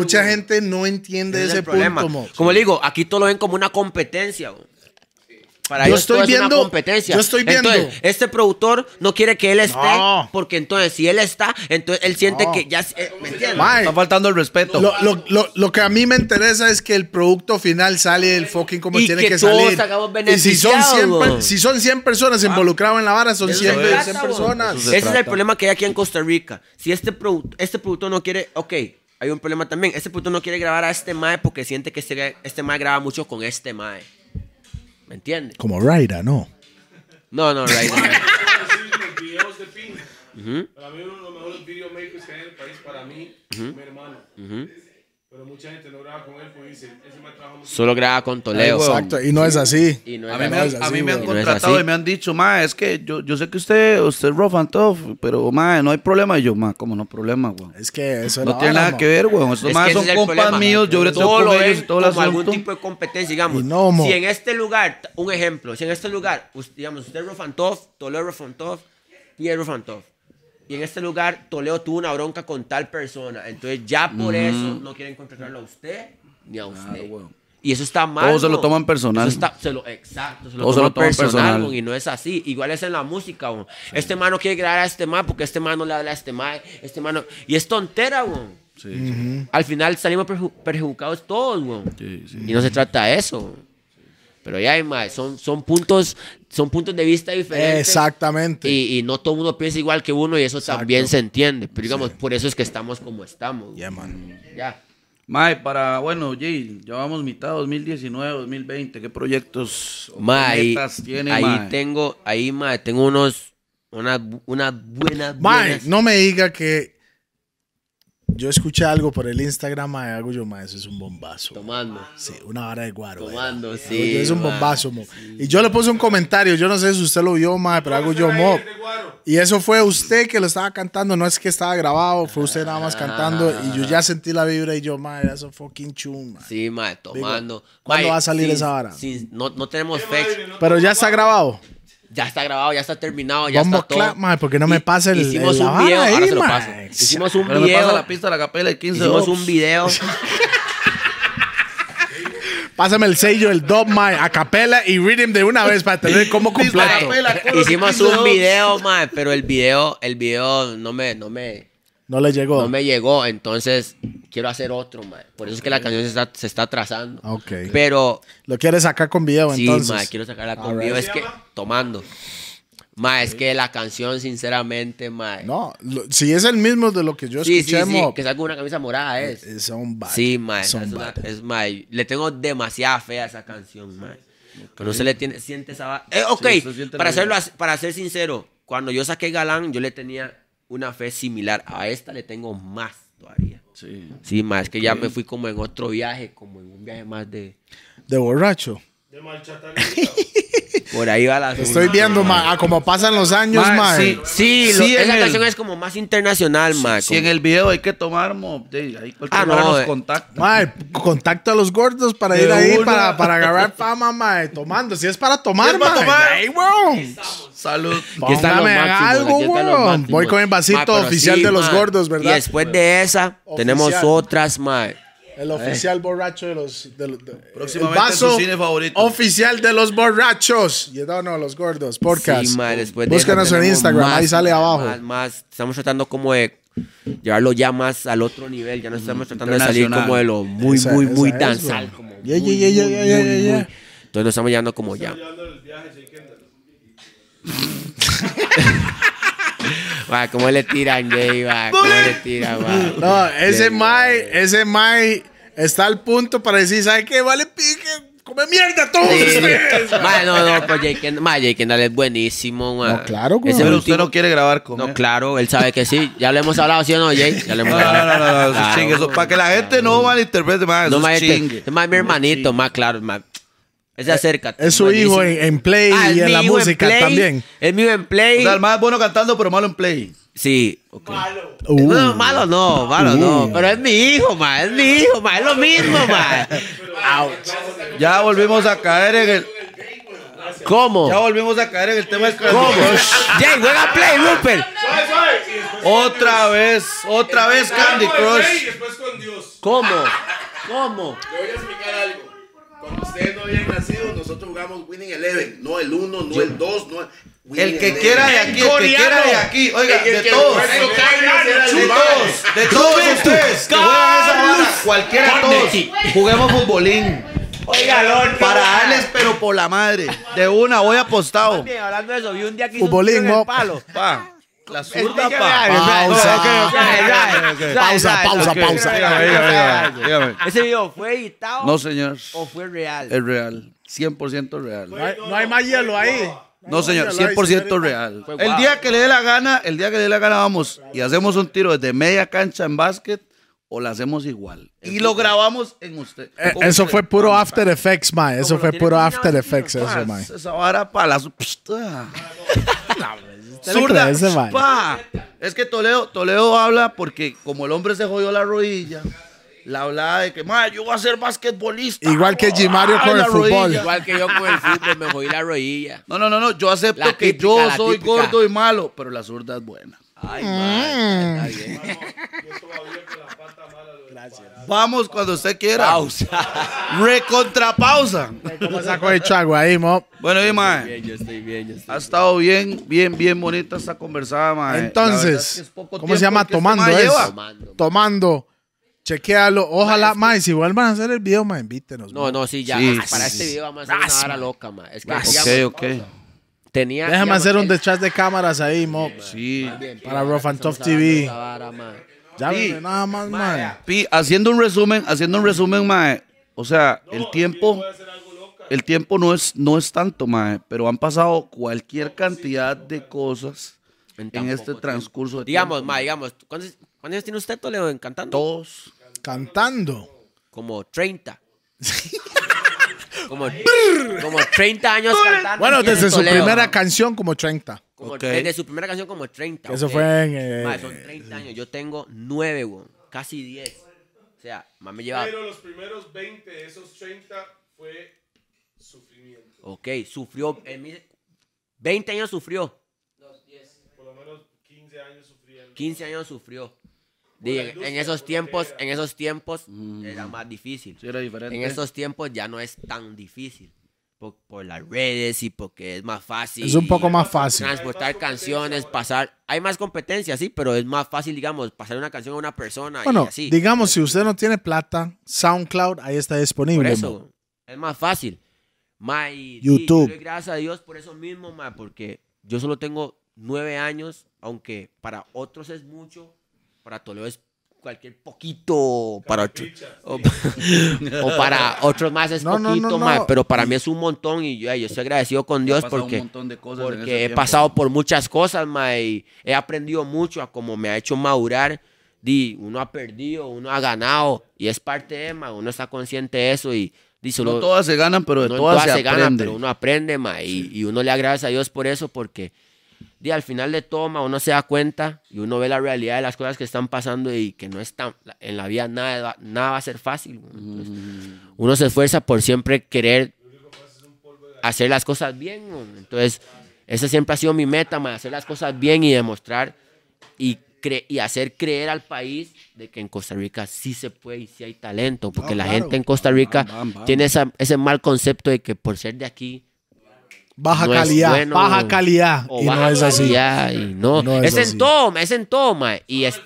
mucha güey. gente no entiende Ese es ese punto, mo. Como le digo, aquí todo lo ven como una competencia. güey. Para Yo ellos estoy todo es viendo- una competencia. yo estoy viendo- Entonces, este productor no quiere que él esté, No. porque entonces si él está, entonces él siente No. que ya... eh, ¿Me entiendes? Está faltando el respeto. Lo, lo, lo, lo que a mí me interesa es que el producto final sale el fucking como Y tiene que que, todos salir. Y si son, 100, beneficiados, per- güey. si son 100 personas involucradas en la vara, son Eso 100, se 100 trata, güey. personas. Ese es el problema que hay aquí en Costa Rica. Si este, produ- este productor no quiere, ok, hay un problema también. Este productor no quiere grabar a este mae porque siente que este, este mae graba mucho con este mae. ¿Me entiendes? Como Raida, ¿no? No, no, Pin. Para mí uno de los mejores videomakers que hay en el país, para mí, mi hermano. Pero mucha gente no graba con él porque dice, ese me trabaja mucho. Solo graba con Toledo. Exacto, y no es así. Y no es A mí, me, no han- a mí me. No contratado así. y me han dicho, ma, es que yo, yo sé que usted, usted es rough and tough, pero ma, no hay problema. Y yo, ma, ¿cómo no hay problema, weón? Es que eso es No la tiene nada que ver, weón. Estos Es más son es compas problema. míos, yo Todo lo con ellos ven y todo como algún tipo de competencia, digamos. No, mo. si en este lugar, un ejemplo, si en este lugar, digamos, usted es rough and tough, Toledo es rough and tough, y es rough and tough. Y en este lugar, Toledo tuvo una bronca con tal persona. Entonces, ya por eso no quieren contratarlo a usted ni a usted. y eso está mal. Todos se lo toman personal. Está- se lo, exacto, se lo Todos se toman lo toman personal, personal. y no es así. Igual es en la música. Este man no quiere grabar a este man porque este man no le habla a este man. Este man no- Y es tontera. Sí, sí. Al final salimos perju- perjudicados todos, sí. Y no se trata de eso. Pero ya, mae, son, son, puntos, son puntos de vista diferentes. Exactamente. Y, y no todo el mundo piensa igual que uno y eso también se entiende. Pero digamos, por eso es que estamos como estamos. Yeah, man. Ya. Mae, para, bueno, Jay, ya vamos mitad 2019, 2020. ¿Qué proyectos o ahí, metas tiene, ahí mae? tengo, ahí, mae, tengo unos, unas una buenas, Mae, buenas- no me diga que yo escuché algo por el Instagram, mae, hago yo, mae, eso es un bombazo. tomando. Sí, una vara de guaro. Tomando, sí, Es un mae. bombazo, mo. Y yo le puse un comentario, yo no sé si usted lo vio, mae, pero hago yo, mo. Y eso fue usted que lo estaba cantando, no es que estaba grabado, fue usted nada más cantando. Y yo ya sentí la vibra y yo, mae, eso fucking chun, mae. Sí, mae, tomando. ¿cuándo Mae, va a salir sin- esa vara? sin- no, no tenemos fecha. Pero ya está grabado. Ya está grabado, ya está terminado, ya Bombo está todo. clap, mae, porque no me pasa el- Hicimos el- la un video, ahí, ahora se lo paso. Hicimos un Pero me pasa video. la pista, la capela y 15 Hicimos un video. Pásame el sello, el dub, mae, a capela y rhythm de una vez para tener como completo. Hicimos 15 un video, mae, pero el video, el video no me, no me, No le llegó. no me llegó, entonces quiero hacer otro, mae. Por eso es que la canción se está, se está atrasando. Ok. Pero Lo quiere sacar con video, sí, entonces. mae, quiero sacarla conmigo. Es que, tomando. Mae, es que la canción, sinceramente, mae. No, lo- si es el mismo de lo que yo sí, sí, escuché, sí, mo, que salga una camisa morada es. eh, son bad. Sí, mae, es, una- es mae, le tengo demasiada fe a esa canción, mae. Pero no se le tiene, siente esa... va- Eh, ok, Sí, para, as- para ser sincero, cuando yo saqué Galán, yo le tenía una fe similar. A esta le tengo más todavía. Sí. Sí, es que ya me fui como en otro viaje, como en un viaje más de... De borracho. De Por ahí va la... Estoy viendo, ma, a como pasan los años, Ma, ma. sí. Sí, Sí, esa el- canción es como más internacional, mae. Si en el video hay que tomar, mo, de, Ah, no, nos eh. contacta. Ma, contacto a los gordos para De ir ahí una. para, para agarrar fama, ma, tomando. Si es para tomar, es para ma, tomar. ahí, weón. Salud. Aquí están los Póngame máximos, algo, aquí están los weón. máximos. Voy con el vasito Ma, oficial sí, de los ma. gordos, ¿verdad? Y después de esa, tenemos otras, mae. El oficial borracho de los. De, Próximamente el vaso en su cine favorito. Oficial de los borrachos. Y no, no, los gordos. Podcast. Sí, después de Búscanos eso en Instagram, más, ahí sale abajo. Más, más. Estamos tratando como de llevarlo ya más al otro nivel. Ya no estamos tratando de salir como de lo muy, Esa- muy, esa muy es, danzal. Como Yeah, muy, yeah, yeah, muy, yeah, yeah, muy, yeah, muy. yeah. Entonces nos estamos llevando como ya. Llevando el viaje, Jay Kendall. Va, ¿Cómo le tiran, gay? Va, ¿Cómo le tiran, va? No, ese Mai, ese Mai está al punto para decir, ¿sabe qué? Vale pique, come mierda todos Sí, ustedes. Ma, no, no, pues Jay Kendall, ma, Jay Kendall es buenísimo, ma. No, claro, güey. Ese Pero último- usted no quiere grabar con No, él. claro, él sabe que sí. Ya le hemos hablado, ¿sí o no, Jay? Ya le hemos No, no, hablado. no, no, no, Claro. chingue. Eso, para que la gente no malinterprete más. No, eso ma, es este- chingue. es más mi hermanito, más claro, más. Ese acércate. Es su hijo en, en play Ah, y en mi la hijo en música Play, también. Es mío en O play. sea, el más bueno cantando, pero malo en play. Sí. Uh, No, malo no, malo Uh. no. Pero es mi hijo, ma. Es mi hijo, ma. Es lo mismo, ma. Ya volvimos a caer en el. ¿Cómo? Ya volvimos a caer en el tema del Candy ¿Cómo? Jay, juega play, Rupert. Otra vez, otra vez Candy Crush. ¿Cómo? ¿Cómo? Le voy a explicar algo. Cuando ustedes no habían nacido, nosotros jugamos Winning Eleven. No el 1, no el 2, no el... Winning El que Eleven. quiera de aquí, el que quiera de aquí. Oiga, de todos. De todos, de todos ustedes que juegan esa vara, cualquiera de todos, juguemos futbolín. Oiga, Lord. Para darles, pero por la madre. De una, voy apostado. Bien, hablando de eso, vi un día que hizo un Futbolín, tiro en el palo. Pa. La zurda, Pausa. Pausa, pausa. Dígame. ¿Ese video fue editado No, señor. o fue real? Es real. 100% real. no, hay, no hay más hielo ahí. No, señor, real, 100% real. El día que le dé la gana, el día que le dé la gana vamos y hacemos un tiro desde media cancha en básquet o lo hacemos igual. Y lo grabamos en usted. Eh, Eso usted. fue puro After Effects, mae. Eso fue puro After Effects, pa, eso, mae. Esa vara para las... ah. Zurda, cree ese mae? pa. Es que Toledo, Toledo habla porque como el hombre se jodió la rodilla, la hablaba de que, "Ma, yo voy a ser basquetbolista. Igual que Gimario Ay, con la el fútbol. rodilla. Igual que yo con el fútbol, me jodí la rodilla. No, no, no, no, yo acepto La que típica, yo la soy típica. gordo y malo, pero la zurda es buena. Ay, Mm. man. Está bien. Vamos cuando usted quiera. Pausa. Recontrapausa. ¿Cómo sacó el chago ahí, mo? Bueno, y mae, Bien, yo estoy bien, yo estoy ha estado bien, bien, bien bonita esta conversada, mae. Es que Entonces, es poco ¿cómo se llama? este Tomando mae es. lleva. Tomando. Tomando. Chequéalo. Ojalá, mae, si vuelvan a hacer el video, mae, invítenos. No, no, sí, ya. Sí, para sí, este video vamos a hacer una hora loca, man. Es que, Ok, ok. tenía... Déjame digamos, hacer un detrás de cámaras ahí, mo. Sí. Para Rough and Tough esa TV. vara, ven, nada más, mae. Pi, haciendo un resumen, haciendo un resumen, mae. O sea, el tiempo, el tiempo no es, no es tanto, mae, pero han pasado cualquier cantidad de cosas en, este transcurso de Digamos, tiempo. ma, digamos, ¿cuántos, cuántos años tiene usted, Toledo, en cantando? Todos. Cantando. Como 30. como, como 30 años cantando. Bueno, desde su Toledo, primera canción como 30. Como- Ok. Desde su primera canción como 30. Eso ok. fue en, eh, Ma, son 30 años. Yo tengo 9, weón. Casi 10. O sea, más me lleva... Pero los primeros 20 de esos 30 fue sufrimiento. Ok, sufrió... En mi- 20 años sufrió. Por lo menos 15 años sufriendo. 15 años sufrió. En, en esos tiempos, en esos tiempos era más difícil. Sí, era diferente. En estos tiempos ya no es tan difícil. Por, por las redes y porque es más fácil. Es un poco más fácil. Transportar canciones, pasar. Hay más competencia, sí, pero es más fácil, digamos, pasar una canción a una persona y Bueno, así. digamos, si usted no tiene plata, SoundCloud ahí está Por disponible. mo. eso, es más fácil. Ma, y, YouTube. gracias a Dios por eso mismo, ma, porque yo solo tengo nueve años, aunque para otros es mucho, para Toledo es cualquier poquito, para otro- o, o para otros más es No, poquito, no, no. pero para mí es un montón y yo, yo estoy agradecido con Dios un porque, montón de cosas porque he pasado por muchas cosas, ma, y he aprendido mucho a cómo me ha hecho madurar. Di, uno ha perdido, uno ha ganado y es parte de, ma, uno está consciente de eso y, di, solo- No todas se ganan, pero de todas, todas se, se pero uno aprende, ma, y, y uno le agradece a Dios por eso, porque di, al final de todo, ma, uno se da cuenta y uno ve la realidad de las cosas que están pasando y que no es tan, en la vida nada, nada va a ser fácil. Entonces, Uno se esfuerza por siempre querer hacer las cosas bien. Entonces, esa siempre ha sido mi meta, ma, hacer las cosas bien y demostrar y, cre- y hacer creer al país de que en Costa Rica sí se puede y sí hay talento, porque No, la claro. gente en Costa Rica tiene esa- ese mal concepto de que por ser de aquí Baja no calidad, bueno, baja calidad. o Y no es así. y no, No es es, en todo, ma, es en todo, ma, y es-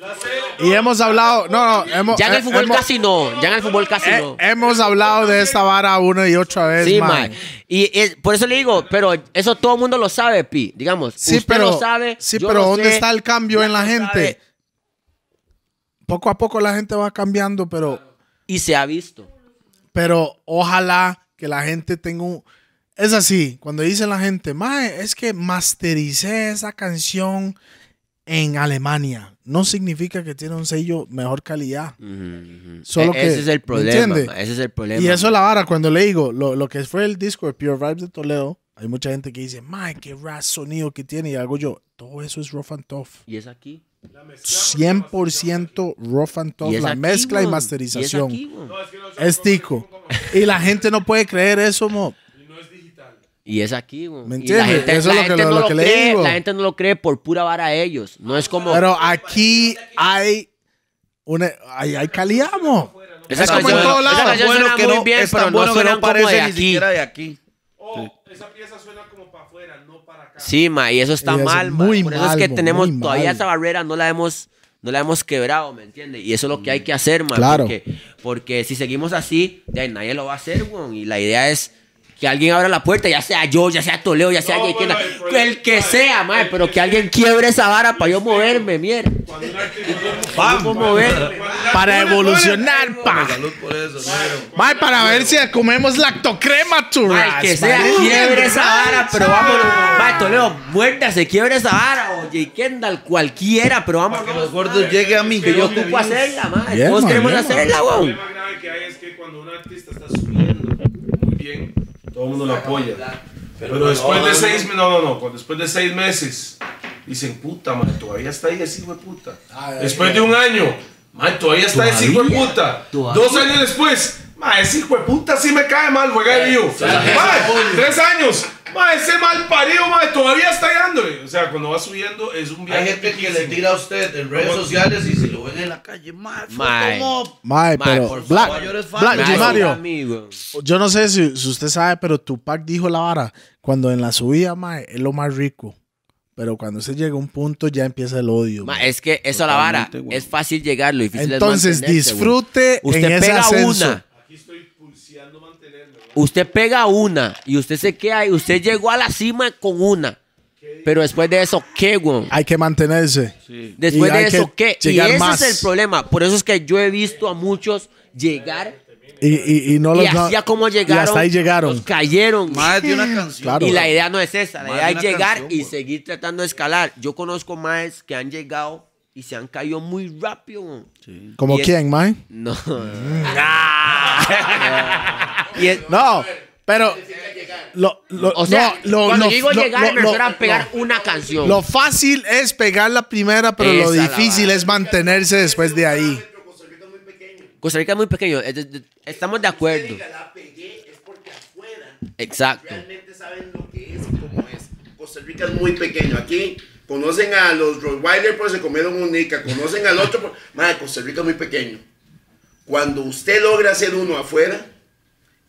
Y hemos hablado, no, no, hemos, ya en el eh, fútbol hemos, casi no, ya en el fútbol casi eh, no. hemos hablado de esta vara una y otra vez, Sí, mae. ma. Y por eso le digo, pero eso todo el mundo lo sabe, Pi. Digamos, Sí, usted pero, lo sabe. sí, yo pero ¿dónde sé, está el cambio en la gente? sabe, Poco a poco la gente va cambiando, pero, Y se ha visto. pero ojalá que la gente tenga un... Es así, cuando dice la gente, mae, es que mastericé esa canción en Alemania. No significa que tiene un sello mejor calidad. Solo E- que- ese es el ¿me problema. Ese es el problema. Y eso es la vara, cuando le digo, lo, lo que fue el disco de Pure Vibes de Toledo, hay mucha gente que dice, mae, qué ras sonido que tiene. Y hago yo, todo eso es rough and tough. Y es aquí. 100% rough and tough, la aquí, mezcla y masterización. Y es, aquí, weón. Es tico. Y la gente no puede creer eso, mo. Y es aquí, weón. ¿Me Y la gente- Eso la es lo que- gente no lo lo que le cree, digo. La gente no lo cree por pura vara a ellos. No es como. Pero aquí hay una hay, hay calidad, mo. Esa es como en canción- todos esa lados. canción bueno suena que muy no, bien, es pero no bueno no como parece de ni aquí. siquiera de aquí. O esa pieza suena como para afuera, no para acá. Sí, ma, y eso está Y eso mal, ma. muy Por eso mal, es que mo, tenemos todavía mal. esa barrera, no la hemos, no la hemos quebrado, ¿me entiendes? Y eso es lo que hay que hacer, ma. Claro. Porque, porque si seguimos así, ya nadie lo va a hacer, weón. Y la idea es que alguien abra la puerta, ya sea yo, ya sea Toledo, ya sea No, Jay Kenda, bueno, el que sea, mae, pero que alguien quiebre esa vara para yo moverme, mierda. Artista- ¿Cómo moverme? Para evolucionar, pa. Salud por eso, negro. Mae, para ver si comemos lactocrema, Mae, churras. que sea, quiebre esa vara, pero vámonos. Mae, Toledo, muérdase, quiebre esa vara, o Jay Kendall, cualquiera, pero Para que vámonos. los gordos lleguen a mi Que yo ocupo hacerla, mae. Todos queremos hacerla, weón. problema grave que hay es que cuando un artista está subiendo muy bien, todo el mundo lo apoya. Pero, después de seis meses, no, no, no, cuando después de seis meses, dicen, puta, man, todavía está ahí ese hijo de puta. Después de un año, man, todavía está ese hijo de puta. ¿Todavía? Dos años después, man, ese hijo de puta sí me cae mal, juega de vivo. Man, tres años, man, ese mal parido, man, todavía está dándole. O sea, cuando va subiendo es un viaje Hay gente que le tira a usted en redes sociales y si lo ven en la calle, mae, Mae. como Mae, Mae, pero Black. Black. Mario, yo no sé si, si usted sabe, pero Tupac dijo la vara cuando en la subida, mae, es lo más rico. Pero cuando se llega a un punto ya empieza el odio. Ma, mae. es que eso la vara es fácil llegar, lo difícil Entonces es disfrute en Usted ese pega ascenso. una, Aquí estoy. Usted pega una y usted se queda ahí, usted llegó a la cima con una. Pero después de eso, ¿qué, güey? Hay que mantenerse. Después Y de eso, ¿qué? Y ese más. es el problema. Por eso es que yo he visto a muchos llegar Y, y, y no y los no- así a como y llegaron. hasta ahí llegaron. los cayeron. Más de una canción. Claro. Y la idea no es esa, la idea de es llegar canción, y seguir tratando de escalar. Yo conozco más que han llegado y se han caído muy rápido. güey. ¿Como Y es- quién, mae? No. Ah. Y es- No, pero lo, lo, o sea, no, lo, cuando lo- digo lo- llegar, lo- me refiero lo- a pegar una canción. Lo fácil es pegar la primera, pero lo Esa la difícil es mantenerse después de ahí. Costa Rica es muy pequeño. Estamos de acuerdo. La pegué es porque afuera Exacto. realmente saben lo que es y cómo es. Costa Rica es muy pequeño. Aquí conocen a los Rottweiler, pues se comieron un Nica. Conocen al otro, pues, madre, Costa Rica es muy pequeño. Cuando usted logra ser uno afuera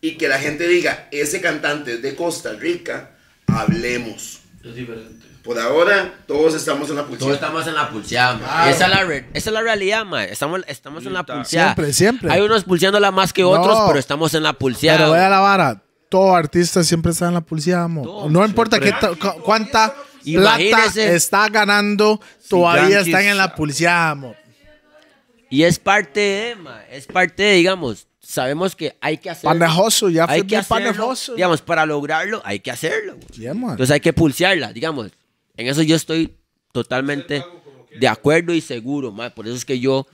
y que la gente diga, ese cantante es de Costa Rica, hablemos. Es diferente. Por ahora, todos estamos en la Todos pulsera. estamos en la pulseada. Esa, es la re- esa es la realidad, ma. Estamos, estamos en la pulseada. Siempre, siempre. Hay unos pulseándola más que otros, No. pero estamos en la pulseada. Pero vea la vara. Todo artista siempre está en la pulsada, mo. Todo, No importa qué ta- cu- cuánta plata está ganando, todavía están en la pulsada, mo. Y es parte de, ma. Es parte de, digamos, sabemos que hay que hacerlo. Panejoso, ya hay fue que bien hacerlo. panejoso. Digamos, para lograrlo, hay que hacerlo. Yeah. Entonces hay que pulsearla, digamos. En eso yo estoy totalmente de acuerdo y seguro, ma. Por eso es que yo,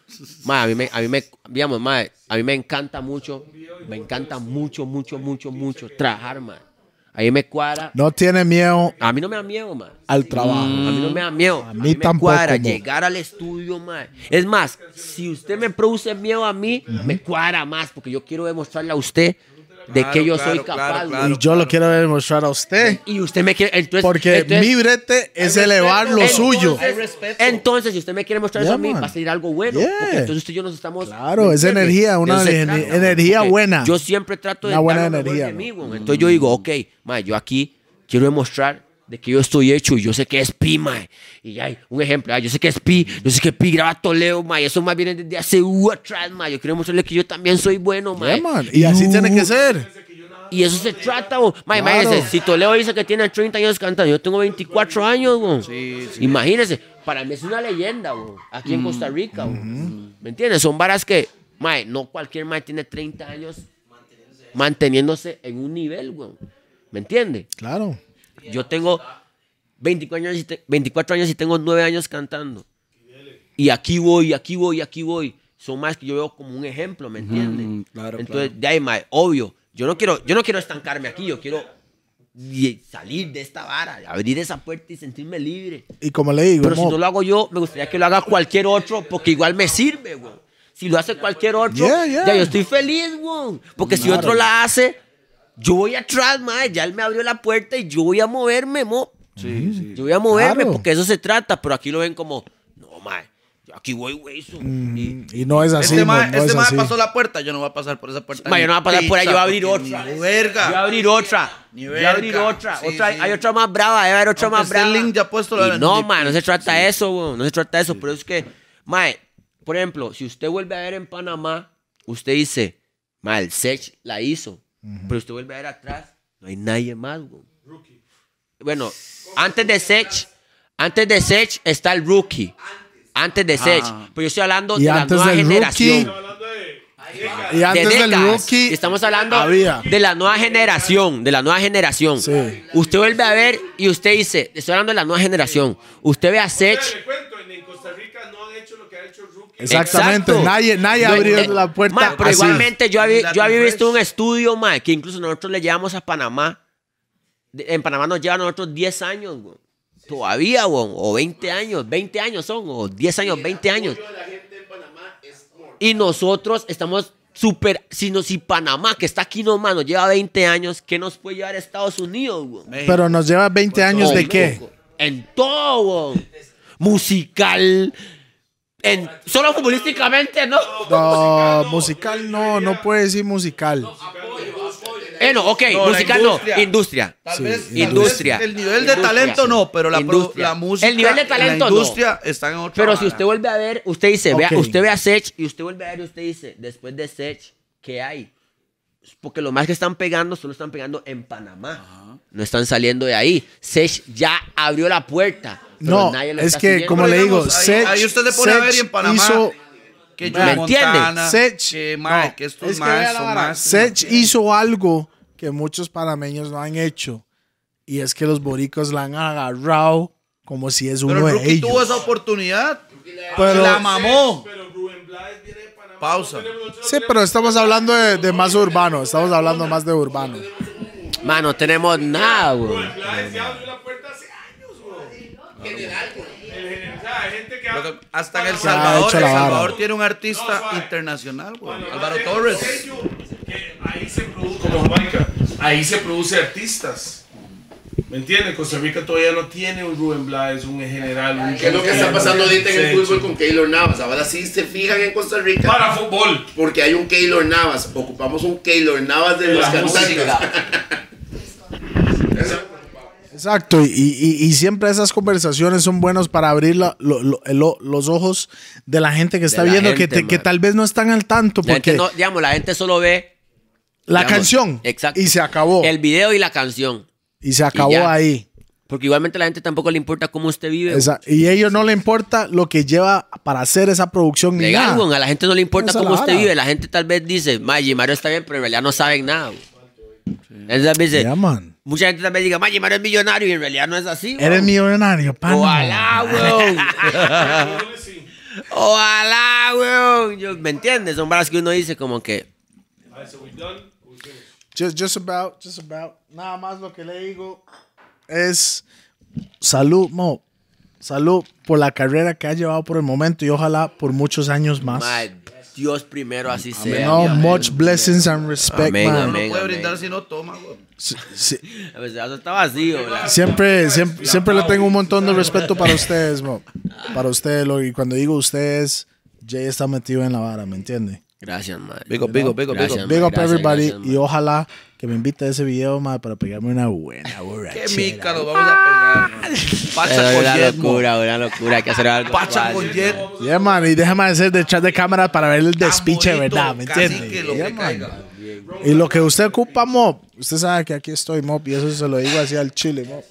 ma, a mí me, a mí me, digamos, ma, a mí me encanta mucho, me encanta mucho, mucho, mucho, mucho trabajar, ma. A mí me cuadra. No tiene miedo A mí no me da miedo, ma. al trabajo. A mí no me da miedo. A mí mí, me tampoco, cuadra llegar al estudio, ma. Es más, si usted me produce miedo a mí, me cuadra más, porque yo quiero demostrarle a usted de Claro, que yo claro, soy capaz. claro. Y yo lo quiero demostrar a usted. Y usted me quiere. Entonces, Porque entonces- mi brete es elevar lo entonces- suyo. Entonces, si usted me quiere mostrar eso a mí, man. va a salir algo bueno. Yeah. Porque entonces usted y yo nos estamos. Claro, ¿me es energía, una energía buena. Yo siempre trato de Una buena dar lo mejor energía, de mí, güey. Entonces yo digo, ok, ma, yo aquí quiero demostrar de que yo estoy hecho y yo sé que es Pi, ma. Y hay un ejemplo, ah, yo sé que es Pi, yo sé que Pi graba Toledo, ma. Y eso más viene desde hace uh, atrás, ma. Yo quiero mostrarle que yo también soy bueno, ma. Yeah, man. Y así tiene que ser. Y eso se trata, güey. Ma, Claro. imagínese, si Toledo dice que tiene 30 años cantando, yo tengo 24 años, güey. Sí, sí. Imagínese, para mí es una leyenda, güey. Aquí en Costa Rica, güey. ¿Me entiendes? Son varas que, mae, no cualquier mae tiene 30 años manteniéndose en un nivel, güey. ¿Me entiende? Claro. Yo tengo 24 años, y te- 24 años y tengo 9 años cantando. Y aquí voy, aquí voy, aquí voy. Son más que yo veo como un ejemplo, ¿me entiendes? Ujú, claro, Entonces, de ahí, mae, obvio. Yo no quiero, yo no quiero estancarme aquí, yo quiero salir de esta vara, abrir esa puerta y sentirme libre. Y como le digo, Pero si mo, no lo hago yo, me gustaría que lo haga cualquier otro, porque igual me sirve, güey. Si lo hace cualquier otro, Yeah, yeah. ya yo estoy feliz, güey. Porque si otro la hace, yo voy atrás, mae. Ya él me abrió la puerta y yo voy a moverme, mo. Sí, sí. Yo voy a moverme Claro. porque eso se trata, pero aquí lo ven como, no, mae. Yo aquí voy, güey. so- y- y no es así, Este mo, mae no este es pasó la puerta, yo no voy a pasar por esa puerta. Ma, yo no voy a pasar por ahí, yo voy a abrir otra. ni Yo voy a verga. abrir otra. Ni Yo voy a abrir verga. otra. Sí, otra sí. Hay otra más brava, hay otra Aunque más brava. el link ya puesto, la Y no, man, no se trata de eso, weón. No se trata de eso. Pero es que, mae, por ejemplo, si usted vuelve a ver en Panamá, usted dice, mae, el Sech la hizo. Pero usted vuelve a ver atrás No hay nadie más, güey. Bueno, antes de Sech, antes de Sech está el rookie. Antes de Sech. Ah. Pero yo estoy hablando de la nueva del generación. rookie, Hablando de. Y de antes del décadas. rookie, Estamos hablando había. de la nueva generación, de la nueva generación. Sí. Usted vuelve a ver y usted dice, estoy hablando de la nueva generación. Usted ve a Sech. Le cuento, en, en Costa Rica no han hecho lo que ha hecho el rookie. Exactamente. Exacto. Nadie, nadie Yo- abrió eh, la puerta. ma, pero así. igualmente yo había, yo había visto un estudio, ma, que incluso nosotros le llevamos a Panamá. En Panamá nos llevan a nosotros 10 años, güey. Todavía, güey. O 20 años. 20 años son. O 10 años, 20 años. Y nosotros estamos súper. Si, no, si Panamá, que está aquí nomás, nos lleva 20 años, ¿qué nos puede llevar a Estados Unidos, güey? Pero nos lleva 20 años de qué? En todo, güey. Musical. En, solo futbolísticamente, ¿no? No, musical no, no puede decir musical. Eh, no, ok, No, musical no. industria. Industria. Tal Sí, vez industria. el nivel de Industria. talento no, pero la, pro- Industria. la música. El nivel de talento la no. industria está en otra. Pero si vara. usted vuelve a ver, usted dice, vea, Ok. usted ve a Sech y usted vuelve a ver y usted dice, después de Sech, ¿qué hay? Porque lo más que están pegando, solo están pegando en Panamá. No están saliendo de ahí. Sech ya abrió la puerta. No, nadie lo es está que siguiendo. como Pero le digo, digamos, ahí- Sech- ahí usted le pone a ver y en Sech Panamá hizo- que ¿Me Joe entiende? Montana, Sech- que, mae, no, que estos es que más vea la son vara. más. Sech hizo algo que muchos panameños no han hecho. Y es que los boricos la han agarrado como si es uno Pero el de rookie ellos. tuvo esa oportunidad. Pero- la mamó. Pausa. Sí, pero estamos hablando de, de más urbano. Estamos hablando más de urbano. Mano, no tenemos nada, güey. Hasta en El Salvador, El. Salvador tiene un artista internacional, güey. Álvaro Torres. ahí se produce, como Jamaica, ahí se produce artistas. ¿Me entiendes? Costa Rica todavía no tiene un Rubén Blades, un general, un ¿Qué es lo que está pasando ahorita en el fútbol con Keylor Navas? Ahora sí se fijan en Costa Rica. Para fútbol. Porque hay un Keylor Navas. Ocupamos un Keylor Navas de, De los la cantantes. Exacto, y, y- y siempre esas conversaciones son buenas para abrir la- lo- lo- lo- los ojos de la gente que está viendo, que, te- que tal vez no están al tanto, La gente porque no- digamos, la gente solo ve la digamos, canción exacto. y se acabó, el video y la canción. y se acabó ahí. Porque igualmente a la gente tampoco le importa cómo usted vive. Y a ellos no le importa lo que lleva para hacer esa producción Legal, nada. a la gente no le importa cómo usted vive. La gente tal vez dice, Mario está bien, pero en realidad no saben nada. tal vez dice, Ya, man. Mucha gente vez diga, Maggi Mario es millonario y en realidad no es así. güey. Eres millonario, pana. Ojalá, weón. Ojalá, weón. Yo- ¿Me entiendes? Son varas que uno dice como que, Just, just about, just about. Nada más lo que le digo es salud, Mo. Salud por la carrera que ha llevado por el momento y ojalá por muchos años más. "Mae, Dios primero así sea. No, much blessings and respect, Amén, man. No amén. puede brindar si no toma, güey. Sí, sí. A veces eso está vacío, ¿verdad? Siempre, siempre, siempre le tengo un montón de respeto para ustedes, Mo. Para ustedes, y cuando digo ustedes, Jay está metido en la vara, ¿me entiende? Gracias, man. Big up, big up, big up, big Gracias, up. Big man. up Gracias, everybody gracias, man. y ojalá que me invite a ese video, ma, para pegarme una buena Qué borrachera. mica nos vamos a pegar. man. Pacha con una locura, una locura. Hay que hacer algo. Pacha con Jet. Yeah, man, y déjame hacer detrás de cámara para ver el despiche, bonito, ¿verdad? ¿Me casi entiende? que lo Yeah, que man. caiga. Y lo que usted ocupa, Mob, usted sabe que aquí estoy, Mob, y eso se lo digo así al chile, Mob.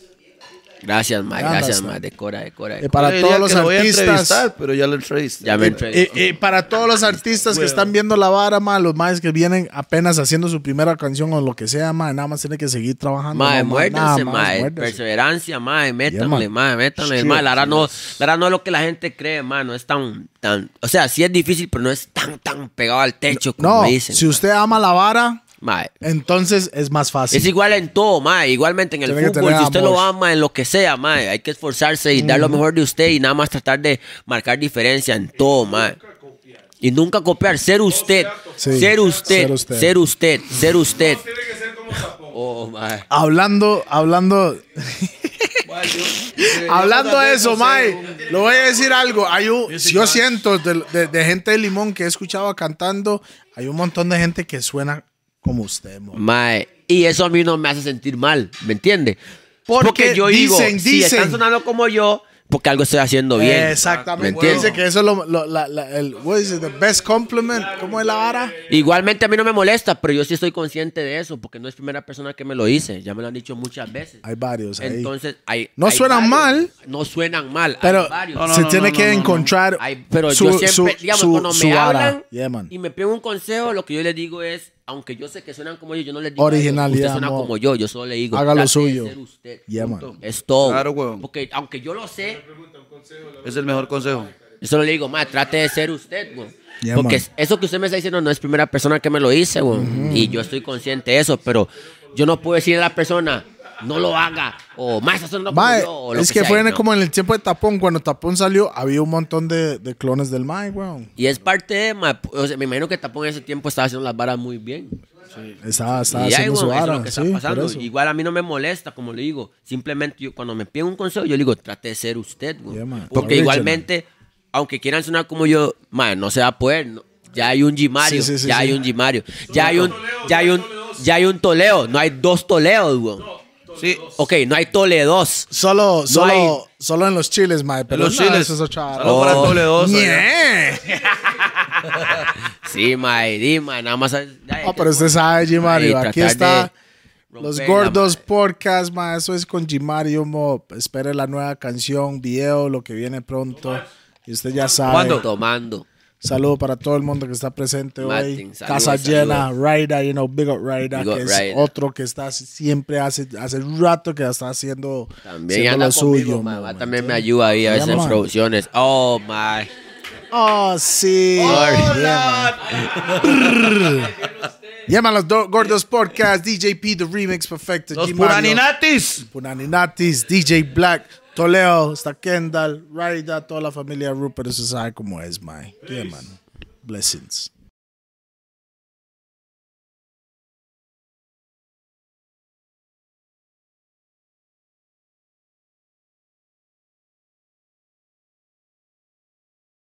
Gracias. Ya Gracias, anda, man. Decora, decora. Y para Yo diría todos los que lo voy a artistas. pero ya lo entrevisté. Ya me entré. Y, y para todos los artistas que están viendo la vara, ma, los más que vienen apenas haciendo su primera canción o lo que sea, ma, nada más tiene que seguir trabajando. Ma. Perseverancia, mae. Métanle, mae. Métanle, mae. La verdad no, la verdad no es lo que la gente cree, mae. No es tan, tan. O sea, sí es difícil, pero no es tan, tan pegado al techo como No, dicen. si usted ama la vara, Mae. entonces es más fácil. Es igual en todo, mae. Igualmente en el Tiene fútbol. Si usted lo ama en lo que sea, mae. Hay que esforzarse y dar lo mejor de usted y nada más tratar de marcar diferencia en todo, mae. Y nunca copiar. Ser usted. Sí, ser usted. ser usted. Ser usted. Ser usted. Tiene que ser como Japón. Oh, mae. Hablando, hablando, hablando de eso, Mae, lo voy a decir algo. Hay un, yo siento de, de- de gente de Limón que he escuchado cantando, hay un montón de gente que suena como usted, mo. Mae, y eso a mí no me hace sentir mal, ¿me entiende? Porque yo digo, dicen, si dicen. están sonando como yo, porque algo estoy haciendo bien. Exactamente. ¿Me entiendes? Dice que eso es lo, lo- la, la- el, what is it, the best compliment. ¿Cómo es la vara? Igualmente a mí no me molesta, pero yo sí estoy consciente de eso, porque no es primera persona que me lo dice. Ya me lo han dicho muchas veces. Hay varios ahí. Entonces, hay. No hay suenan varios. mal. No suenan mal. pero hay varios. No, no, se no, tiene no, que no, no. encontrar pero su, yo siempre, su- digamos, su- cuando su me vara. hablan Yeah, y me piden un consejo, lo que yo les digo es, aunque yo sé que suenan como yo, yo no les digo, Originalidad, usted suena mo. como yo, yo solo le digo, Haga lo suyo. ser usted. Yeah. Es todo. Claro, weón. Porque aunque yo lo sé, Es el mejor consejo. yo solo le digo, ma, trate de ser usted, güey. Yeah, Porque man. eso que usted me está diciendo no es primera persona que me lo dice, güey. Y yo estoy consciente de eso, pero yo no puedo decirle a la persona, no lo haga, o más, eso no como Mae, yo, o lo es que sea, fue en no. como en el tiempo de Tapón. Cuando Tapón salió, había un montón de, de clones del Mike, weón. Y es parte de, ma, o sea, me imagino que Tapón en ese tiempo estaba haciendo las varas muy bien. Estaba, estaba y ahí, haciendo su bueno, eso es vara. lo que está sí, pasando. por eso. Igual a mí no me molesta, como le digo. Simplemente yo, cuando me piden un consejo, yo le digo, trate de ser usted, güey. Yeah, man. Porque Original. igualmente, aunque quieran sonar como yo, man, no se va a poder. no. Ya hay un Gimario, Sí, sí, sí, ya sí. hay un Gimario, ya hay un, ya hay un, ya hay un Toleo. No hay dos Toleos, güey. Sí. Ok, no hay Toledos. Solo, solo, hay- solo en los chiles, mae. Pero los no, chiles. eso es otra vara. Saludos para Oh. Toledoso. Ñe. Sí, mae, di, mae, nada más. No, que- pero usted sabe, Gimario. Ahí, Aquí tratar está de Los romperla, Gordos mae. Podcast, ma. Eso es con Gimario, mo. Espere la nueva canción, video, lo que viene pronto. Y usted ya sabe. ¿Cuándo? Tomando. Saludo para todo el mundo que está presente Martin, hoy. saludos, Casa llena. Raida, you know, Big Up Raida, que es Raida. otro que está siempre hace, hace rato que está haciendo, También haciendo lo conmigo, suyo. también me ayuda ahí a veces en producciones. Oh, my. Oh, sí. Yeah, man. Yeah, man, los Do- Gordos Podcast, DJP, The Remix Perfecto, Los Puraninatis. Punaninatis, DJ Black, Toledo, está Kendall, Raida, toda la familia Rupert, eso sabe cómo es, man. Yeah, man. Blessings.